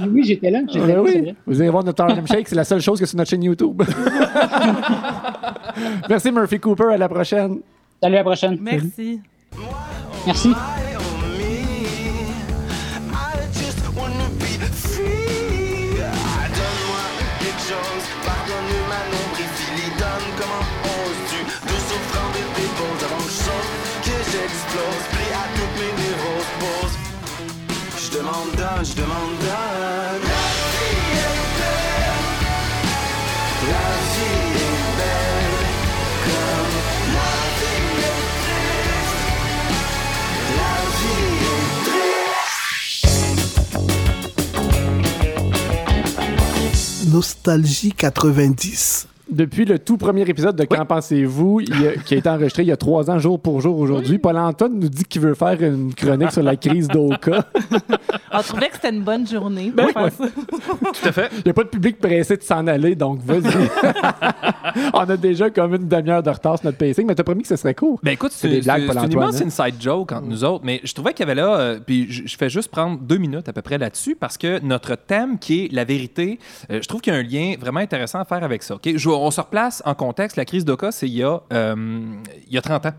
L: Oui, j'étais là. J'étais
B: Ben
L: là,
B: oui. Vous allez voir notre Harlem Shake, c'est la seule chose que sur notre chaîne YouTube. Merci Murphy Cooper, à la prochaine.
L: Salut, à la prochaine.
C: Merci.
L: Merci.
A: Nostalgie 90.
B: Depuis le tout premier épisode de Qu'en pensez-vous, qui a été enregistré il y a trois ans, jour pour jour aujourd'hui, Paul-Antoine nous dit qu'il veut faire une chronique sur la crise d'Oka.
C: On trouvait que c'était une bonne journée
B: Ben
C: faire ça.
D: Tout à fait.
B: Il n'y a pas de public pressé de s'en aller, donc vas-y. On a déjà comme une demi-heure de retard sur notre pacing, mais t'as promis que ce serait court.
D: Ben écoute,
B: C'est des blagues,
D: c'est une
B: Paul-Antoine,
D: immense
B: hein?
D: inside joke entre nous autres, mais je trouvais qu'il y avait là, euh, puis je, je fais juste prendre deux minutes à peu près là-dessus, parce que notre thème qui est la vérité, euh, je trouve qu'il y a un lien vraiment intéressant à faire avec ça. ok? Je- on se replace en contexte, la crise d'Oka, c'est il, y a, euh, il y a 30 ans.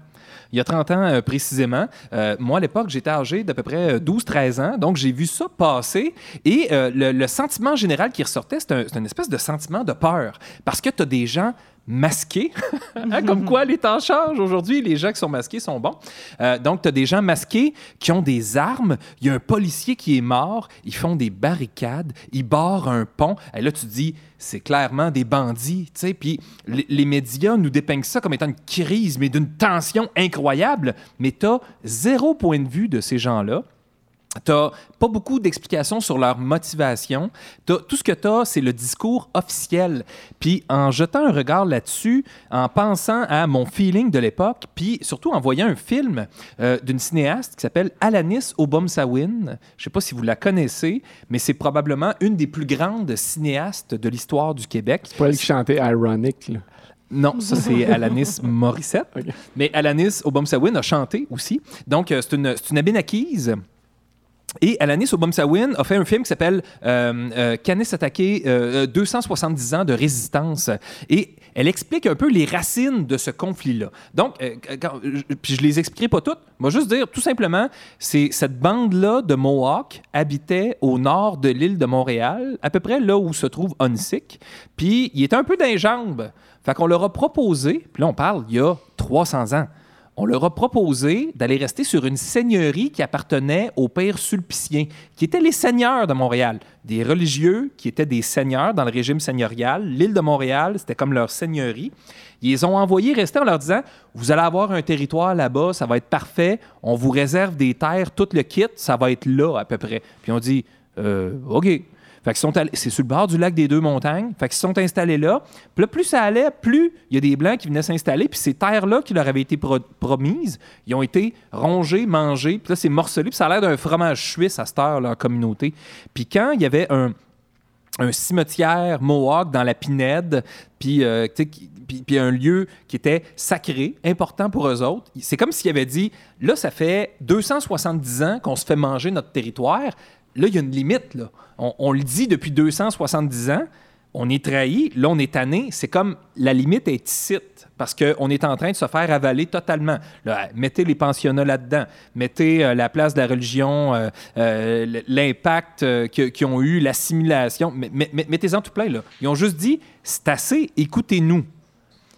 D: Il y a 30 ans euh, précisément. Euh, moi, à l'époque, j'étais âgé d'à peu près euh, 12-13 ans. Donc, j'ai vu ça passer. Et le, sentiment général qui ressortait, c'est une espèce de sentiment de peur. Parce que tu as des gens masqués. Hein, comme quoi, les temps changent. Aujourd'hui, les gens qui sont masqués sont bons. Euh, donc, tu as des gens masqués qui ont des armes. Il y a un policier qui est mort. Ils font des barricades. Ils barrent un pont. Et là, tu dis, c'est clairement des bandits. sais. Puis les, les médias nous dépeignent ça comme étant une crise, mais d'une tension incroyable. Mais tu as zéro point de vue de ces gens-là T'as pas beaucoup d'explications sur leur motivation. T'as- tout ce que tu as, c'est le discours officiel. Puis en jetant un regard là-dessus, en pensant à mon feeling de l'époque, puis surtout en voyant un film euh, d'une cinéaste qui s'appelle Alanis Obomsawin. Je sais pas si vous la connaissez, mais c'est probablement une des plus grandes cinéastes de l'histoire du Québec.
B: C'est pas elle qui chantait Ironic. Là.
D: Non, ça c'est Alanis Morissette. Mais Alanis Obomsawin a chanté aussi. Donc euh, c'est une, c'est une Abénaquise. Et Alanis Obomsawin a fait un film qui s'appelle euh, euh, Canis attaqué euh, euh, 270 ans de résistance. Et elle explique un peu les racines de ce conflit-là. Donc, quand- puis je les expliquerai pas toutes. Moi, juste dire, tout simplement, c'est cette bande-là de Mohawks habitait au nord de l'île de Montréal, à peu près là où se trouve Hunsick. Puis, il était un peu dans. Fait qu'on leur a proposé, puis là, on parle il y a 300 ans on leur a proposé d'aller rester sur une seigneurie qui appartenait aux pères sulpiciens, qui étaient les seigneurs de Montréal. Des religieux qui étaient des seigneurs dans le régime seigneurial. L'île de Montréal, c'était comme leur seigneurie. Ils ont envoyés rester en leur disant Vous allez avoir un territoire là-bas, ça va être parfait, on vous réserve des terres, tout le kit, ça va être là à peu près. Puis on dit euh, OK. C'est sur le bord du lac des deux montagnes. Fait qu'ils sont installés là. Puis là, plus ça allait, plus il y a des Blancs qui venaient s'installer. Puis ces terres-là qui leur avaient été pro- promises, ils ont été rongées, mangées. Puis là, c'est morcelé. Puis ça a l'air d'un fromage suisse à cette heure, leur communauté. Puis quand il y avait un, cimetière Mohawk dans la Pinède, puis, euh, puis un lieu qui était sacré, important pour eux autres. C'est comme s'il avait dit, là, ça fait 270 ans qu'on se fait manger notre territoire. Là, il y a une limite. On, le dit depuis 270 ans. On est trahi. Là, on est tanné. C'est comme la limite est ici parce qu'on est en train de se faire avaler totalement. Mettez les pensionnats là-dedans. Mettez euh, la place de la religion, euh, euh, l'impact qu'ils ont eu, l'assimilation. Mettez-en tout plein. Ils ont juste dit c'est assez, écoutez-nous.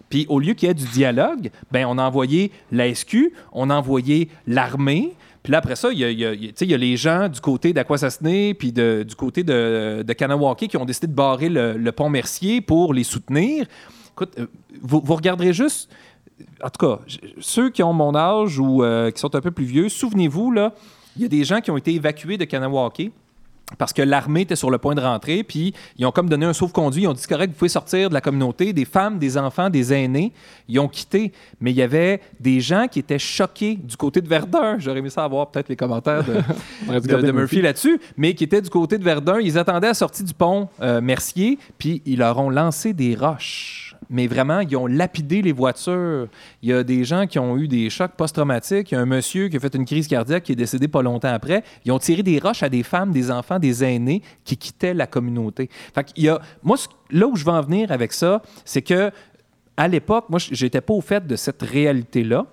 D: Puis au lieu qu'il y ait du dialogue, ben, on a envoyé la SQ, on a envoyé l'armée. Puis là, après ça, il y a, il y a- les gens du côté d'Aquasasné puis du côté de, de Kanawake qui ont décidé de barrer le, pont Mercier pour les soutenir. Écoute, euh, vous, regarderez juste... En tout cas, ceux qui ont mon âge ou euh, qui sont un peu plus vieux, souvenez-vous, là, il y a des gens qui ont été évacués de Kanawake parce que l'armée était sur le point de rentrer, puis ils ont comme donné un sauve-conduit. Ils ont dit correct, vous pouvez sortir de la communauté. Des femmes, des enfants, des aînés, ils ont quitté. Mais il y avait des gens qui étaient choqués du côté de Verdun. J'aurais aimé ça avoir peut-être les commentaires de.
B: Murphy
D: là-dessus, mais qui étaient du côté de Verdun. Ils attendaient à la sortie du pont euh, Mercier, puis ils leur ont lancé des roches. Mais vraiment, ils ont lapidé les voitures. Il y a des gens qui ont eu des chocs post-traumatiques. Il y a un monsieur qui a fait une crise cardiaque qui est décédé pas longtemps après. Ils ont tiré des roches à des femmes, des enfants, des aînés qui quittaient la communauté. Fait y a, moi, là où je veux en venir avec ça, c'est que à l'époque, moi, j'étais pas au fait de cette réalité-là.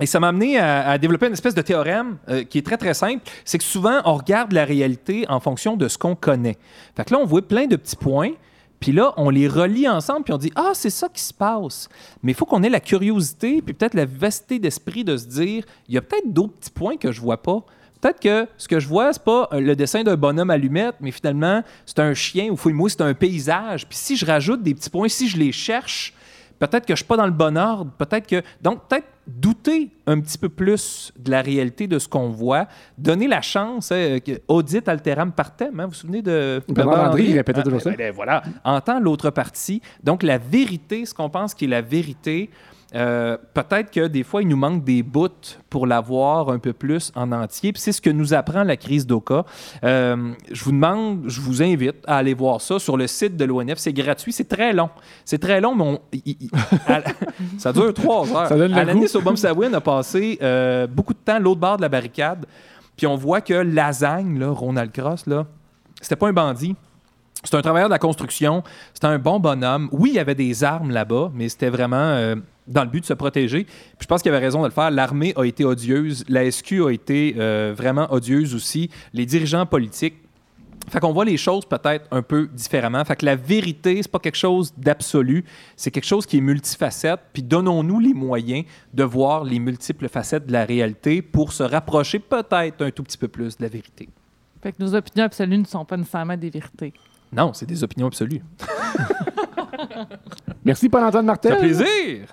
D: Et ça m'a amené à, développer une espèce de théorème euh, qui est très, très simple. C'est que souvent, on regarde la réalité en fonction de ce qu'on connaît. Fait là, on voit plein de petits points, puis là, on les relie ensemble, puis on dit Ah, c'est ça qui se passe. Mais il faut qu'on ait la curiosité, puis peut-être la vivacité d'esprit de se dire Il y a peut-être d'autres petits points que je vois pas. Peut-être que ce que je vois, c'est pas euh, le dessin d'un bonhomme allumette, mais finalement, c'est un chien ou fouille-moi, c'est un paysage. Puis si je rajoute des petits points, si je les cherche, peut-être que je suis pas dans le bon ordre, peut-être que donc peut-être douter un petit peu plus de la réalité de ce qu'on voit, donner la chance, hein, audit alteram partem, hein, vous vous souvenez de
B: Bernard Landry, il répétait toujours ça.
D: ben, ben, voilà, entend l'autre partie. Donc la vérité, ce qu'on pense qui est la vérité, euh, peut-être que des fois, il nous manque des bouts pour l'avoir un peu plus en entier. Puis c'est ce que nous apprend la crise d'Oka. Euh, je vous demande, je vous invite à aller voir ça sur le site de l'ONF. C'est gratuit, c'est très long. C'est très long, mais on- à- ça dure trois heures.
B: Ça donne
D: Alanis. Obomsawin a passé euh, beaucoup de temps l'autre bord de la barricade. Puis on voit que Lasagne, là, Ronald Cross, là, c'était pas un bandit. C'était un travailleur de la construction. C'était un bon bonhomme. Oui, il y avait des armes là-bas, mais c'était vraiment euh, dans le but de se protéger. Puis je pense qu'il avait raison de le faire. L'armée a été odieuse. La SQ a été euh, vraiment odieuse aussi. Les dirigeants politiques. Fait qu'on voit les choses peut-être un peu différemment. Fait que la vérité, c'est pas quelque chose d'absolu. C'est quelque chose qui est multifacette. Puis donnons-nous les moyens de voir les multiples facettes de la réalité pour se rapprocher peut-être un tout petit peu plus de la vérité.
C: Fait que nos opinions absolues ne sont pas nécessairement des vérités.
D: Non, c'est des opinions absolues.
B: Merci, Paul-Antoine
D: Ça
B: Martel.
D: fait plaisir!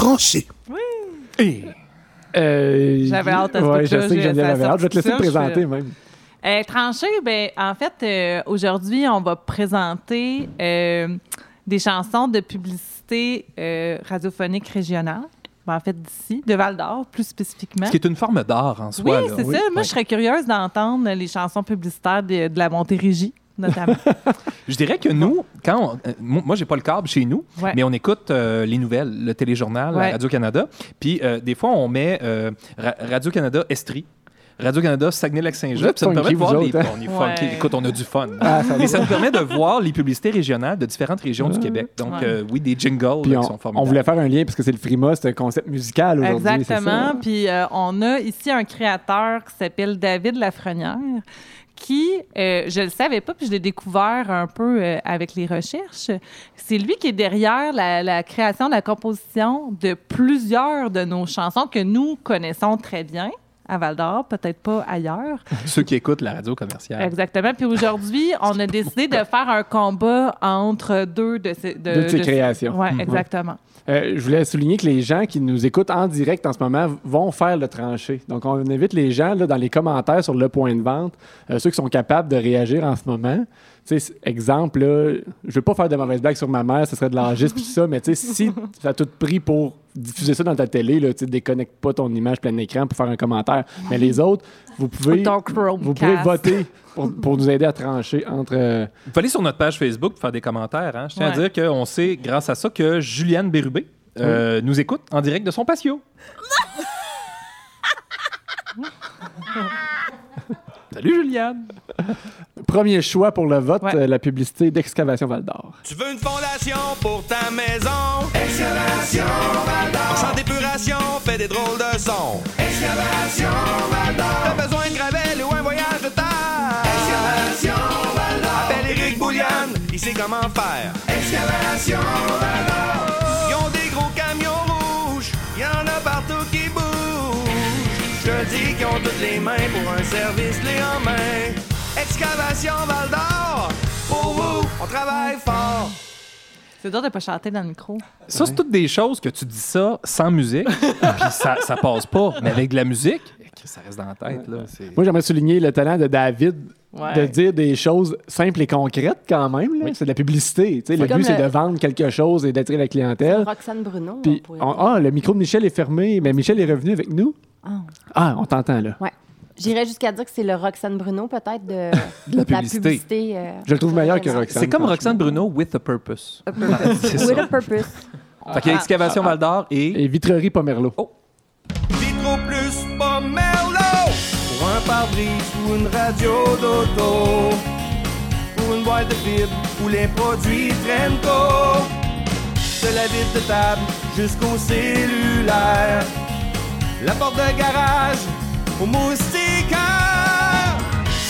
A: Tranché.
D: Et
B: Euh,
C: J'avais hâte à ce
B: ouais, je sais que Geneviève avait hâte. Je vais te laisser
C: ça,
B: présenter même.
C: Euh, tranché, ben, en fait, euh, aujourd'hui, on va présenter euh, des chansons de publicité euh, radiophonique régionale. Ben, en fait, d'ici, de Val d'Or, plus spécifiquement.
D: Ce qui est une forme d'art en
C: oui,
D: soi. là.
C: c'est ça. Moi, je serais curieuse d'entendre les chansons publicitaires de, de la Montérégie, notamment.
D: Je dirais que nous, quand on- euh, moi, j'ai pas le câble chez nous,
C: Ouais.
D: mais on écoute euh, les nouvelles, le téléjournal,
C: Ouais.
D: Radio-Canada. Puis euh, des fois, on met euh, Ra- Radio-Canada Estrie. Radio-Canada Saguenay-Lac-Saint-Jean. Ça nous permet de voir les...
B: hein?
D: On est
C: Ouais.
D: funky. Écoute, on a du fun.
B: Ah, ça
D: Et ça nous permet de voir les publicités régionales de différentes régions du Québec. Donc,
C: Ouais.
D: euh, oui, des jingles
B: Puis
D: là,
B: on,
D: qui sont
B: on
D: formidables.
B: voulait faire un lien parce que c'est le Frima, c'est un concept musical aujourd'hui.
C: Exactement.
B: ça?
C: Puis euh, on a ici un créateur qui s'appelle David Lafrenière qui, euh, je le savais pas, puis je l'ai découvert un peu euh, avec les recherches. C'est lui qui est derrière la, la création, la composition de plusieurs de nos chansons que nous connaissons très bien à Val d'Or, peut-être pas ailleurs.
D: Ceux qui écoutent la radio commerciale.
C: Exactement. Puis aujourd'hui, on a décidé de faire un combat entre deux de ces, de,
B: Deux de ces créations.
C: Oui,
B: Mhm.
C: exactement.
B: Euh, je voulais souligner que les gens qui nous écoutent en direct en ce moment vont faire le tranché. Donc, on invite les gens là, dans les commentaires sur le point de vente, euh, ceux qui sont capables de réagir en ce moment. Tu sais, exemple, là, je veux pas faire de mauvaises blagues sur ma mère, ce serait de puis tout ça, mais tu sais, si tu as tout pris pour diffuser ça dans ta télé, là, tu sais, déconnecte pas ton image plein écran pour faire un commentaire. Mais les autres, vous pouvez, vous pouvez voter pour, pour nous aider à trancher entre. euh,
D: Vous pouvez aller sur notre page Facebook pour faire des commentaires. hein. Je tiens à
C: Ouais.
D: dire qu'on sait, grâce à ça, que Juliane Bérubé euh, nous écoute en direct de son patio. Salut Juliane!
B: Premier choix pour le vote,
C: Ouais.
B: euh, la publicité d'Excavation Val d'Or.
E: Tu veux une fondation pour ta maison? Excavation Valdor. Sans d'épuration, fait des drôles de sons. Excavation Valdor. T'as besoin de gravel ou un voyage de terre? Excavation Valdor. Appelle Éric Bouliane, il sait comment faire. Excavation Valdor. Ils ont toutes les mains pour un service clé en main. Excavation Valdor. Pour vous, on travaille fort.
C: C'est dur de pas chanter dans le micro.
D: Ça, c'est toutes des choses que tu dis ça sans musique, puis ça, ça passe pas. Mais avec de la musique, ça reste dans la tête. Là.
B: Moi, j'aimerais souligner le talent de David
C: Ouais.
B: de dire des choses simples et concrètes quand même. là. C'est de la publicité. tu sais. Le
F: comme
B: but, c'est de vendre quelque chose et d'attirer la clientèle.
F: Roxane Bruno.
B: Puis, on- ah, le micro de Michel est fermé, mais Michel est revenu avec nous.
F: Ah.
B: Ah, on t'entend là.
F: Ouais. J'irais jusqu'à dire que c'est le Roxane Bruno, peut-être, de,
D: De la publicité.
F: euh,
B: Je le trouve meilleur que. Roxane.
D: C'est comme. Roxane Bruno with a purpose.
F: A purpose. With
D: ça.
F: a purpose.
D: Fait qu'il y a Excavation Val d'Or et.
B: Et Vitrerie Pomerleau.
E: Vitro plus Pour un pare-brise ou une radio d'auto Pour une boîte de fibres ou les produits Tremco De la vitre de table jusqu'au cellulaire. La porte de garage au moustiquaire.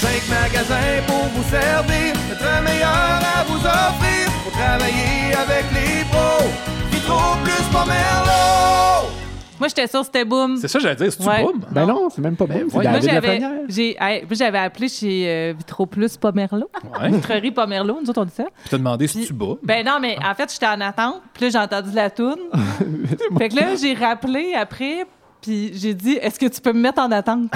E: Cinq magasins pour vous servir Notre meilleur à vous offrir. Pour travailler avec les pros Vitro plus pas Merlot
C: Moi, j'étais sûre que c'était boum.
D: C'est ça, j'allais dire, c'est-tu
C: Ouais.
D: boum?
B: Ben non, c'est même pas bon. C'est
D: voyons.
C: Moi,
B: David
C: j'avais,
B: Lafrenière.
C: j'ai, hey, moi, j'avais appelé chez euh, Vitro Plus Pomerleau.
D: Ouais.
C: Vitrerie Pomerleau, nous autres, on dit ça.
D: Puis t'as demandé si tu bats.
C: Ben non, mais en fait, j'étais en attente. Puis là, j'ai entendu la toune. fait que là, j'ai rappelé après. Puis j'ai dit, est-ce que tu peux me mettre en attente?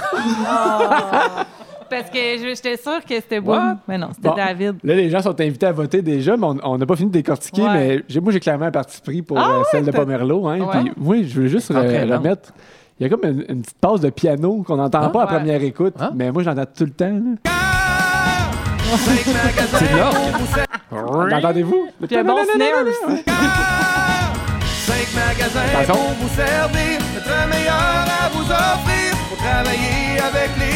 C: Parce que j'étais sûre que c'était boum. Mais non, c'était
B: Bon.
C: David.
B: Là, les gens sont invités à voter déjà, mais on- n'a pas fini de décortiquer.
C: Ouais.
B: Mais moi, j'ai clairement un parti pris pour
C: Ah
B: euh,
C: ouais,
B: celle de Pomerleau. Hein,
C: Ouais.
B: Puis, oui, je veux juste
D: entraînant.
B: remettre. Il y a comme une, une petite passe de piano qu'on n'entend
D: Ah,
B: pas à
C: ouais.
B: première écoute,
D: Ah.
B: mais moi, j'entends tout le temps. là.
E: Cinq magasins
D: C'est l'orgue.
E: servir.
B: L'entendez-vous?
C: Puis un bon snare aussi.
E: Cinq magasins pour vous servir. Notre meilleur à vous offrir. Pour travailler avec les.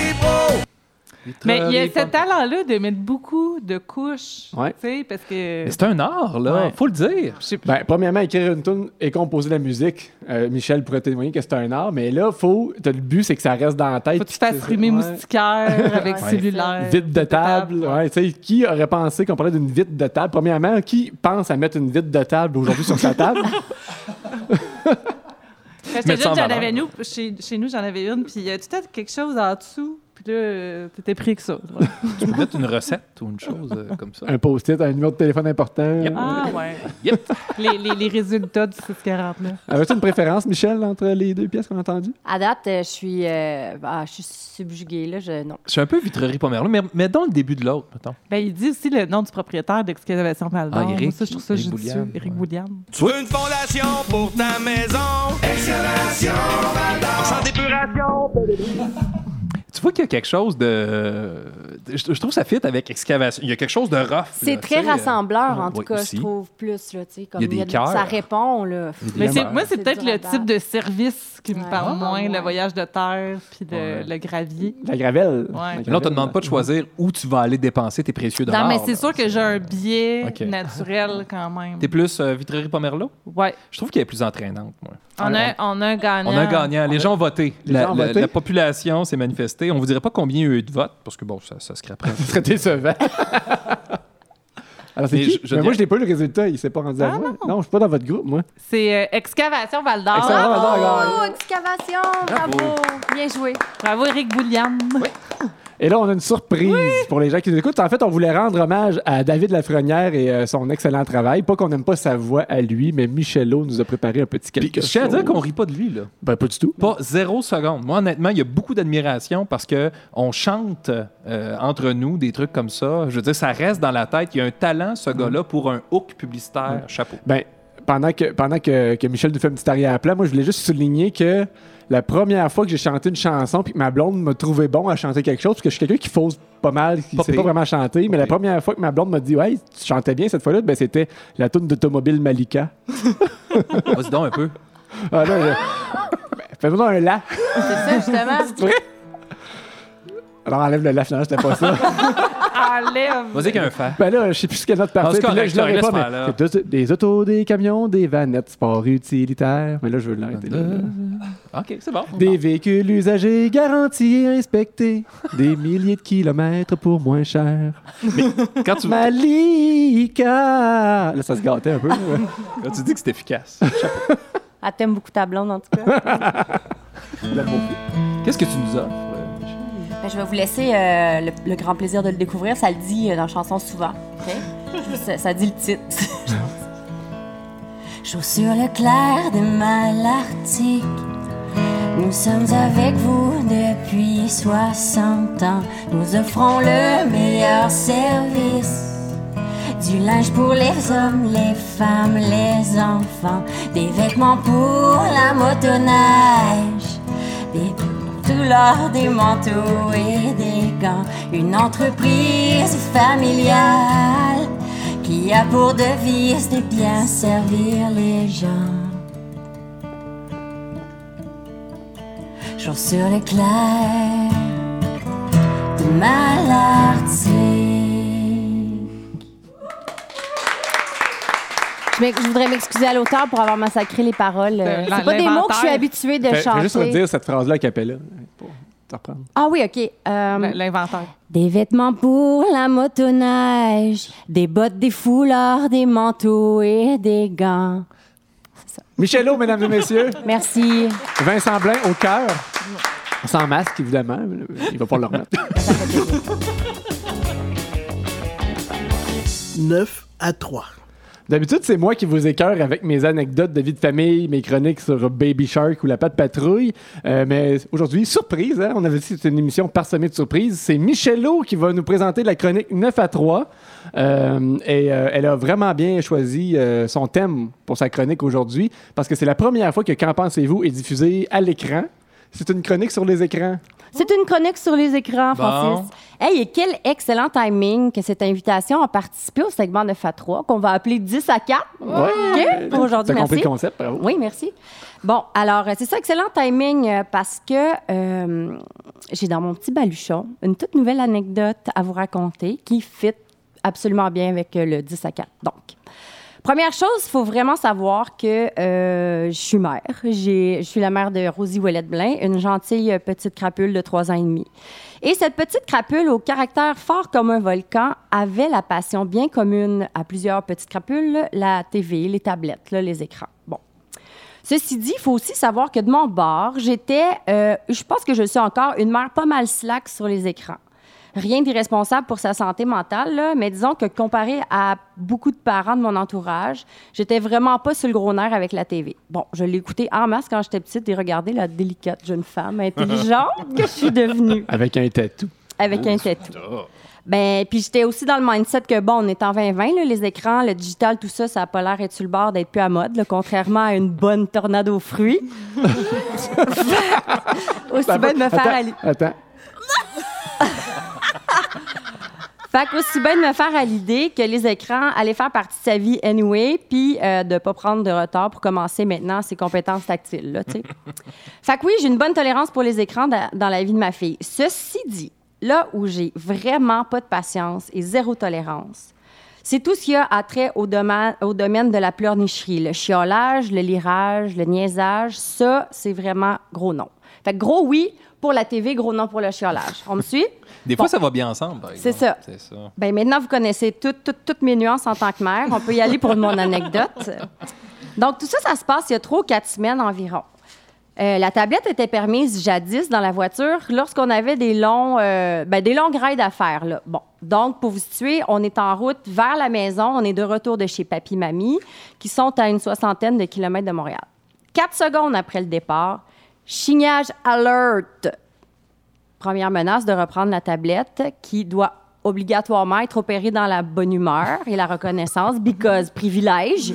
C: Mais il y a ce talent-là de mettre beaucoup de couches.
B: Ouais.
C: Tu sais, parce que.
D: Mais c'est un art, là.
C: Ouais.
D: Faut le dire.
B: Ben, premièrement, écrire une tune et composer la musique. Euh, Michel pourrait témoigner que c'est un art, mais là, faut, t'as le but, c'est que ça reste dans la tête.
C: Faut que tu fasses
B: Ouais.
C: frimer moustiquaire avec
F: Ouais.
C: cellulaire.
B: Vide de table.
C: ouais.
B: Ouais, tu sais, qui aurait pensé qu'on parlait d'une vitre de table? Premièrement, qui pense à mettre une vitre de table aujourd'hui sur sa table?
D: En
C: jeune, j'en avais nous, chez, chez nous, j'en avais une, puis il y a tout à quelque chose en dessous. Puis là, euh, t'étais pris que ça. voilà.
D: Tu peux mettre une recette ou une chose euh, comme ça.
B: Un post-it, un numéro de téléphone important.
C: Ah, ouais.
D: Yep.
C: Les, les, les résultats du 640, là.
B: Avais-tu une préférence, Michel, entre les deux pièces qu'on a entendues?
F: À date, euh, je suis, euh, ah, je suis subjuguée. Là, je, non.
D: Je suis un peu vitrerie Pomerleau, mais, mais dans le début de l'autre, mettons.
C: Ben, il dit aussi le nom du propriétaire d'Excavation Val d'Or.
D: Ah,
C: ça, je trouve ça judicieux.
D: Ouais.
C: Bouliane.
E: Tu veux une fondation pour ta maison? Excavation Val Sans d'épuration.
D: Tu vois qu'il y a quelque chose de. Je, je trouve que ça fit avec excavation. Il y a quelque chose de rough.
F: C'est très
D: euh,
F: rassembleur, en tout cas,
D: aussi.
F: je trouve plus. Là, tu sais, comme
D: Il y a des
F: de-
D: cœurs.
F: Ça répond. Là.
C: Mais moi, c'est
F: C'est
C: peut-être le type de service qui me
F: Ouais.
C: parle
F: Ah,
C: moins,
F: ouais.
C: le voyage de terre puis le,
D: Ouais.
C: le gravier.
B: La gravelle.
C: Ouais.
D: Là, on te
B: gravelle,
D: demande pas de choisir où tu vas aller dépenser tes précieux dollars.
C: Non, mais c'est
D: là.
C: sûr que j'ai un biais naturel quand même.
D: T'es plus euh, vitrerie Pomerleau?
C: Ouais.
D: Je trouve qu'elle est plus entraînante, moi.
C: On a, on a un gagnant.
D: On a un gagnant. Les gens ont voté.
B: Les
D: La,
B: gens ont
D: la-
B: voté?
D: la population s'est manifestée. On vous dirait pas combien il y a eu de votes, parce que bon, ça, ça se crêperait.
B: Ce serait décevant. Alors, c'est
D: Mais
B: qui?
D: je- je
B: Mais moi,
D: dirais-
B: je n'ai pas eu le résultat. Il s'est pas rendu à
C: Ah,
B: moi.
C: non.
B: Non, je suis pas dans votre groupe, moi.
C: C'est euh, Excavation Val d'Or.
B: Excavation Val d'Or.
F: Oh, excavation! Bravo! Bien joué.
C: Bravo, Éric Boulian.
B: Et là, on a une surprise pour les gens qui nous écoutent. En fait, on voulait rendre hommage à David Lafrenière et euh, son excellent travail. Pas qu'on n'aime pas sa voix à lui, mais Michelot nous a préparé un petit
D: Puis,
B: quelque
D: je tiens à
B: chose.
D: dire qu'on rit pas de lui, là.
B: Ben, pas du tout.
D: Pas zéro seconde. Moi, honnêtement, il y a beaucoup d'admiration parce que on chante euh, entre nous des trucs comme ça. Je veux dire, ça reste dans la tête. Il y a un talent, ce gars-là, pour un hook publicitaire. Chapeau.
B: Ben, pendant que, pendant que, que Michel nous fait un petit arrière-plan, moi, je voulais juste souligner que la première fois que j'ai chanté une chanson puis que ma blonde m'a trouvé bon à chanter quelque chose, parce que je suis quelqu'un qui fausse pas mal, qui
D: Pas
B: sait pas vraiment chanter, mais la première fois que ma blonde m'a dit « Ouais, tu chantais bien cette fois-là », ben, c'était la tune d'automobile Malika.
D: Vas-y donc un peu.
B: Ah je- ben, fais-moi un la.
F: C'est ça, justement.
B: C'est vrai? Alors, enlève le la, finalement, c'était pas ça.
C: Enlève.
D: Vas-y un fa.
B: Ben là, je sais plus ce qu'il y partie.
D: Ah, c'est
B: Puis là, je l'aurais pas, mais
D: là.
B: des- autos, des camions, des vanettes, sport utilitaire. Mais là, je veux l'arrêter. là.
D: OK, c'est bon.
B: Des véhicules usagés garantis et inspectés. Des milliers de kilomètres pour moins cher.
D: Quand tu,
B: Malika! Là, ça se gâtait un peu. là.
D: quand tu dis que c'est efficace,
F: Elle t'aime beaucoup ta blonde, en tout cas.
D: qu'est-ce que tu nous offres?
F: Ben, je vais vous laisser euh, le, grand plaisir de le découvrir. Ça le dit euh, dans la chanson souvent. ça, dit le titre. Joue sur le clair de Malartic. Nous sommes avec vous depuis 60 ans. Nous offrons le meilleur service. Du linge pour les hommes, les femmes, les enfants. Des vêtements pour la motoneige. Des tout l'or des manteaux et des gants. Une entreprise familiale qui a pour devise de bien servir les gens. Jour sur le clair de Malartic. Je, voudrais m'excuser à l'auteur pour avoir massacré les paroles. Euh,
C: De
F: C'est pas des mots que je suis habituée de
B: Fais, fais
F: chanter.
B: juste redire cette phrase-là à Capella. Pour te reprendre.
F: Ah oui, OK. Euh,
C: L'inventaire.
F: des vêtements pour la motoneige, des bottes, des foulards, des manteaux et des gants.
B: Michelot, mesdames et messieurs.
F: Merci.
B: Vincent Blain au cœur. Sans masque, évidemment. Il va pas le remettre.
A: 9 à 3.
B: D'habitude, c'est moi qui vous écœure avec mes anecdotes de vie de famille, mes chroniques sur Baby Shark ou la patte patrouille. Euh, mais aujourd'hui, surprise, hein? on avait dit que c'était une émission parsemée de surprises. C'est Michelot qui va nous présenter la chronique 9 à 3. Euh, et euh, elle a vraiment bien choisi son thème pour sa chronique aujourd'hui parce que c'est la première fois que Qu'en pensez-vous est diffusé à l'écran? C'est une chronique sur les écrans.
F: C'est une chronique sur les écrans,
D: Bon.
F: Francis. Hey, et quel excellent timing que cette invitation a participé au segment de FA3 qu'on va appeler 10 à 4. OK, pour aujourd'hui.
B: T'as compris
F: Merci.
B: le concept, bravo.
F: Oui, merci. Bon, alors, euh, c'est ça, excellent timing euh, parce que euh, j'ai dans mon petit baluchon une toute nouvelle anecdote à vous raconter qui fit absolument bien avec le 10 à 4. Donc, première chose, il faut vraiment savoir que euh, je suis mère. Je suis la mère de Rosie Ouellette-Blain, une gentille euh, petite crapule de 3 ans et demi. Et cette petite crapule, au caractère fort comme un volcan, avait la passion bien commune à plusieurs petites crapules, la TV, les tablettes, les écrans. Bon. Ceci dit, il faut aussi savoir que de mon bord, j'étais, euh, je pense que je suis encore une mère pas mal slack sur les écrans. Rien d'irresponsable pour sa santé mentale, là, mais disons que comparé à beaucoup de parents de mon entourage, j'étais vraiment pas sur le gros nerf avec la TV. Bon, je l'ai écouté en masse quand j'étais petite et regardé la délicate jeune femme intelligente que je suis devenue
B: Avec un tatou.
F: avec un tatou. Ben, puis j'étais aussi dans le mindset que, bon, on est en 2020, là, les écrans, le digital, tout ça, ça n'a pas l'air être sur le bord d'être plus à mode, là, contrairement à une bonne tornade aux fruits. aussi bien de me faire
B: Attends,
F: aller.
B: Attends.
F: Fait qu'aussi bien de me faire à l'idée que les écrans allaient faire partie de sa vie anyway, puis euh, de pas prendre de retard pour commencer maintenant ses compétences tactiles, là, fait que oui, j'ai une bonne tolérance pour les écrans da- dans la vie de ma fille. Ceci dit, là où j'ai vraiment pas de patience et zéro tolérance, c'est tout ce qui a attrait au, domaine, au domaine de la pleurnicherie. Le chiolage, le lirage, le niaisage, ça, c'est vraiment gros non. Fait que gros oui pour la TV, gros non pour le chiolage. On me suit?
D: Des
F: Bon.
D: fois, ça va bien ensemble, par
F: C'est
D: exemple.
F: ça.
D: C'est ça.
F: Ben maintenant, vous connaissez toutes, mes nuances en tant que mère. On peut y aller pour mon anecdote. Donc, tout ça, ça se passe il y a trois ou quatre semaines environ. Euh, la tablette était permise jadis dans la voiture lorsqu'on avait des longs, euh, ben, des longues rides à faire. Là. Bon, donc pour vous situer, on est en route vers la maison. On est de retour de chez papy mamie, qui sont à une soixantaine de kilomètres de Montréal. Quatre secondes après le départ, chignage alert. Première menace de reprendre la tablette qui doit obligatoirement être opérée dans la bonne humeur et la reconnaissance, because privilège.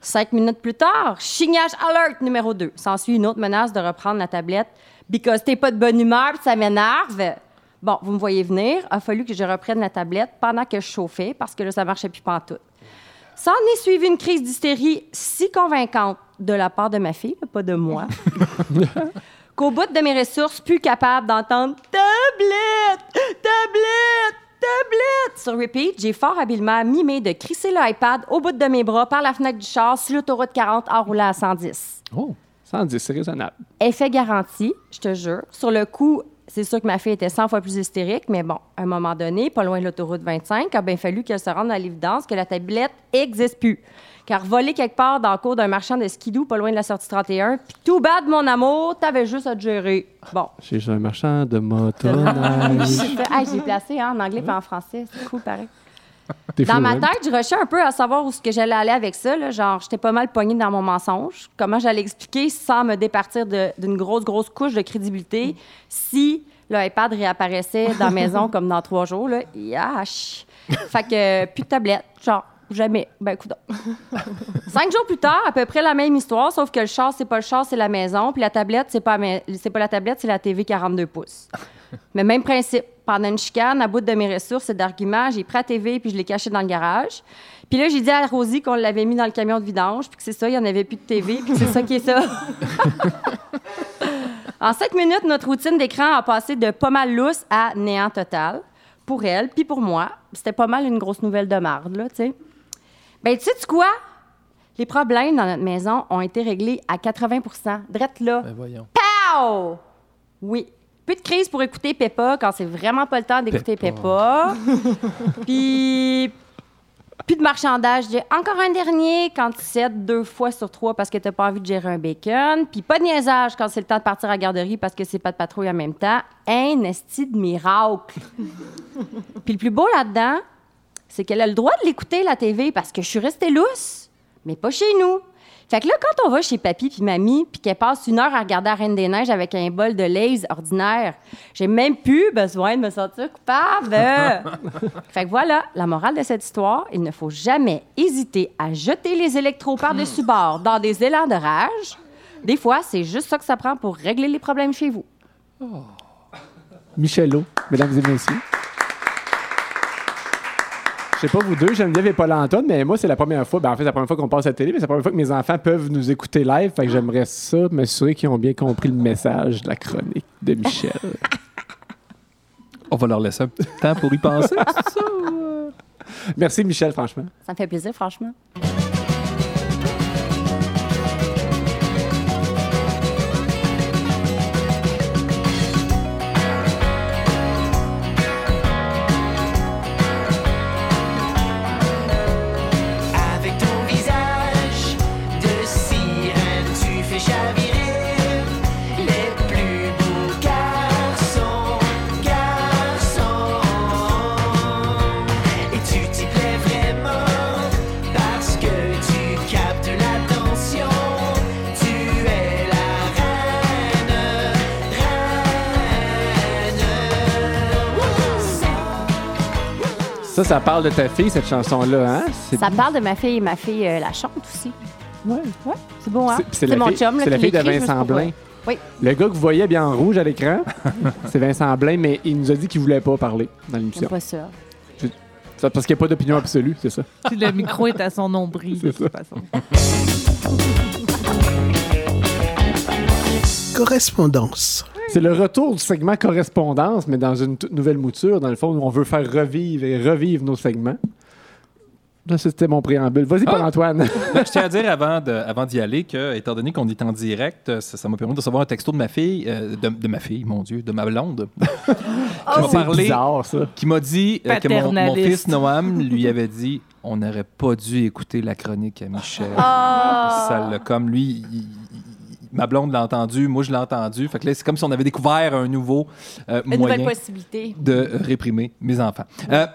F: Cinq minutes plus tard, chignage alert numéro 2. S'ensuit une autre menace de reprendre la tablette, because t'es pas de bonne humeur, ça m'énerve. Bon, vous me voyez venir. A fallu que je reprenne la tablette pendant que je chauffais, parce que là, ça marchait plus pantoute. S'en est suivi une crise d'hystérie si convaincante de la part de ma fille, pas de moi, qu'au bout de mes ressources, plus capable d'entendre tablette, tablette, tablette sur repeat, j'ai fort habilement mimé de crisser l'iPad au bout de mes bras par la fenêtre du char sur l'autoroute 40 en roulant à 110.
B: Oh, 110, c'est raisonnable.
F: Effet garanti, je te jure. Sur le coup, c'est sûr que ma fille était 100 fois plus hystérique, mais bon, à un moment donné, pas loin de l'autoroute 25, il a bien fallu qu'elle se rende à l'évidence que la tablette n'existe plus. Car voler quelque part dans le cours d'un marchand de skidoo pas loin de la sortie 31, puis tout bad, mon amour, t'avais juste à te gérer. Bon.
B: Chez un marchand de motoneige.
F: Hey, j'ai placé hein, en anglais et en français. C'est cool, pareil. Dans ma tête, je rushais un peu à savoir où ce que j'allais aller avec ça. là. Genre, j'étais pas mal pognée dans mon mensonge. Comment j'allais expliquer sans me départir d'une grosse, grosse couche de crédibilité si l'iPad réapparaissait dans la maison comme dans trois jours. Là. Yash! Fait que euh, plus de tablette. Genre, jamais. Ben. Cinq jours plus tard, à peu près la même histoire, sauf que le char, c'est pas le char, c'est la maison. Puis la tablette, c'est pas, la ma- c'est pas la tablette, c'est la TV 42 pouces. Mais même principe. Pendant une chicane, à bout de mes ressources et d'arguments, j'ai pris la TV puis je l'ai cachée dans le garage. Puis là, j'ai dit à Rosie qu'on l'avait mis dans le camion de vidange, puis que c'est ça, il n'y en avait plus de TV, puis que c'est ça qui est ça. en cinq minutes, notre routine d'écran a passé de pas mal lousse à néant total. Pour elle, puis pour moi. C'était pas mal une grosse nouvelle de marde, là, tu sais. Ben, tu sais quoi? Les problèmes dans notre maison ont été réglés à 80% Drette là.
M: Ben voyons.
F: Pow! Oui. Plus de crise pour écouter Peppa quand c'est vraiment pas le temps d'écouter Peppa. Puis. Plus de marchandage. J'ai encore un dernier quand tu cèdes deux fois sur trois parce que t'as pas envie de gérer un bacon. Puis pas de niaisage quand c'est le temps de partir à la garderie parce que c'est pas de patrouille en même temps. Un esti de miracle. Puis le plus beau là-dedans, c'est qu'elle a le droit de l'écouter, la TV, parce que je suis restée lousse, mais pas chez nous. Fait que là, quand on va chez papy puis mamie, puis qu'elle passe une heure à regarder la Reine des Neiges avec un bol de Lay's ordinaire, j'ai même plus besoin de me sentir coupable. fait que voilà, la morale de cette histoire, il ne faut jamais hésiter à jeter les électros par-dessus bord dans des élans de rage. Des fois, c'est juste ça que ça prend pour régler les problèmes chez vous.
B: Michelot, mesdames et messieurs. Je sais pas vous deux, Geneviève et Paul Antoine, mais moi, c'est la première fois. Ben, en fait, c'est la première fois qu'on passe à la télé, mais c'est la première fois que mes enfants peuvent nous écouter live. Fait que j'aimerais ça, m'assurer qu'ils ont bien compris le message de la chronique de Michel.
D: On va leur laisser un petit temps pour y penser.
B: Merci, Michel, franchement.
F: Ça me fait plaisir, franchement.
B: Ça, ça parle de ta fille, cette chanson-là, hein?
F: Ça parle de ma fille et ma fille euh, la chante aussi. Ouais, ouais, c'est bon, hein?
B: c'est-
F: mon
B: fille,
F: chum là,
B: c'est la fille de Vincent Blain.
F: Oui.
B: Le gars que vous voyez bien en rouge à l'écran, c'est Vincent Blain, mais il nous a dit qu'il voulait pas parler dans l'émission.
F: pas ça.
B: Ça, Parce qu'il n'y a pas d'opinion absolue, c'est ça.
C: Le micro est à son nombril, de toute façon.
A: Correspondance.
B: C'est le retour du segment correspondance, mais dans une toute nouvelle mouture, dans le fond, où on veut faire revivre et revivre nos segments. Là, c'était mon préambule. Vas-y,
D: Ah!
B: Paul-Antoine.
D: Je tiens à dire avant de- avant d'y aller que, étant donné qu'on est en direct, ça ça m'a permis de recevoir un texto de ma fille, euh, de, de ma fille, mon Dieu, de ma blonde, qui m'a
B: C'est
D: parlé,
B: bizarre, ça.
D: qui m'a dit euh, que mon, fils Noam lui avait dit on n'aurait pas dû écouter la chronique à Michel. Ça l'a comme lui. il- Ma blonde l'a entendu, moi je l'ai entendu. Fait que là, c'est comme si on avait découvert un nouveau euh,
F: Une
D: moyen
F: nouvelle possibilité.
D: de réprimer mes enfants. Euh,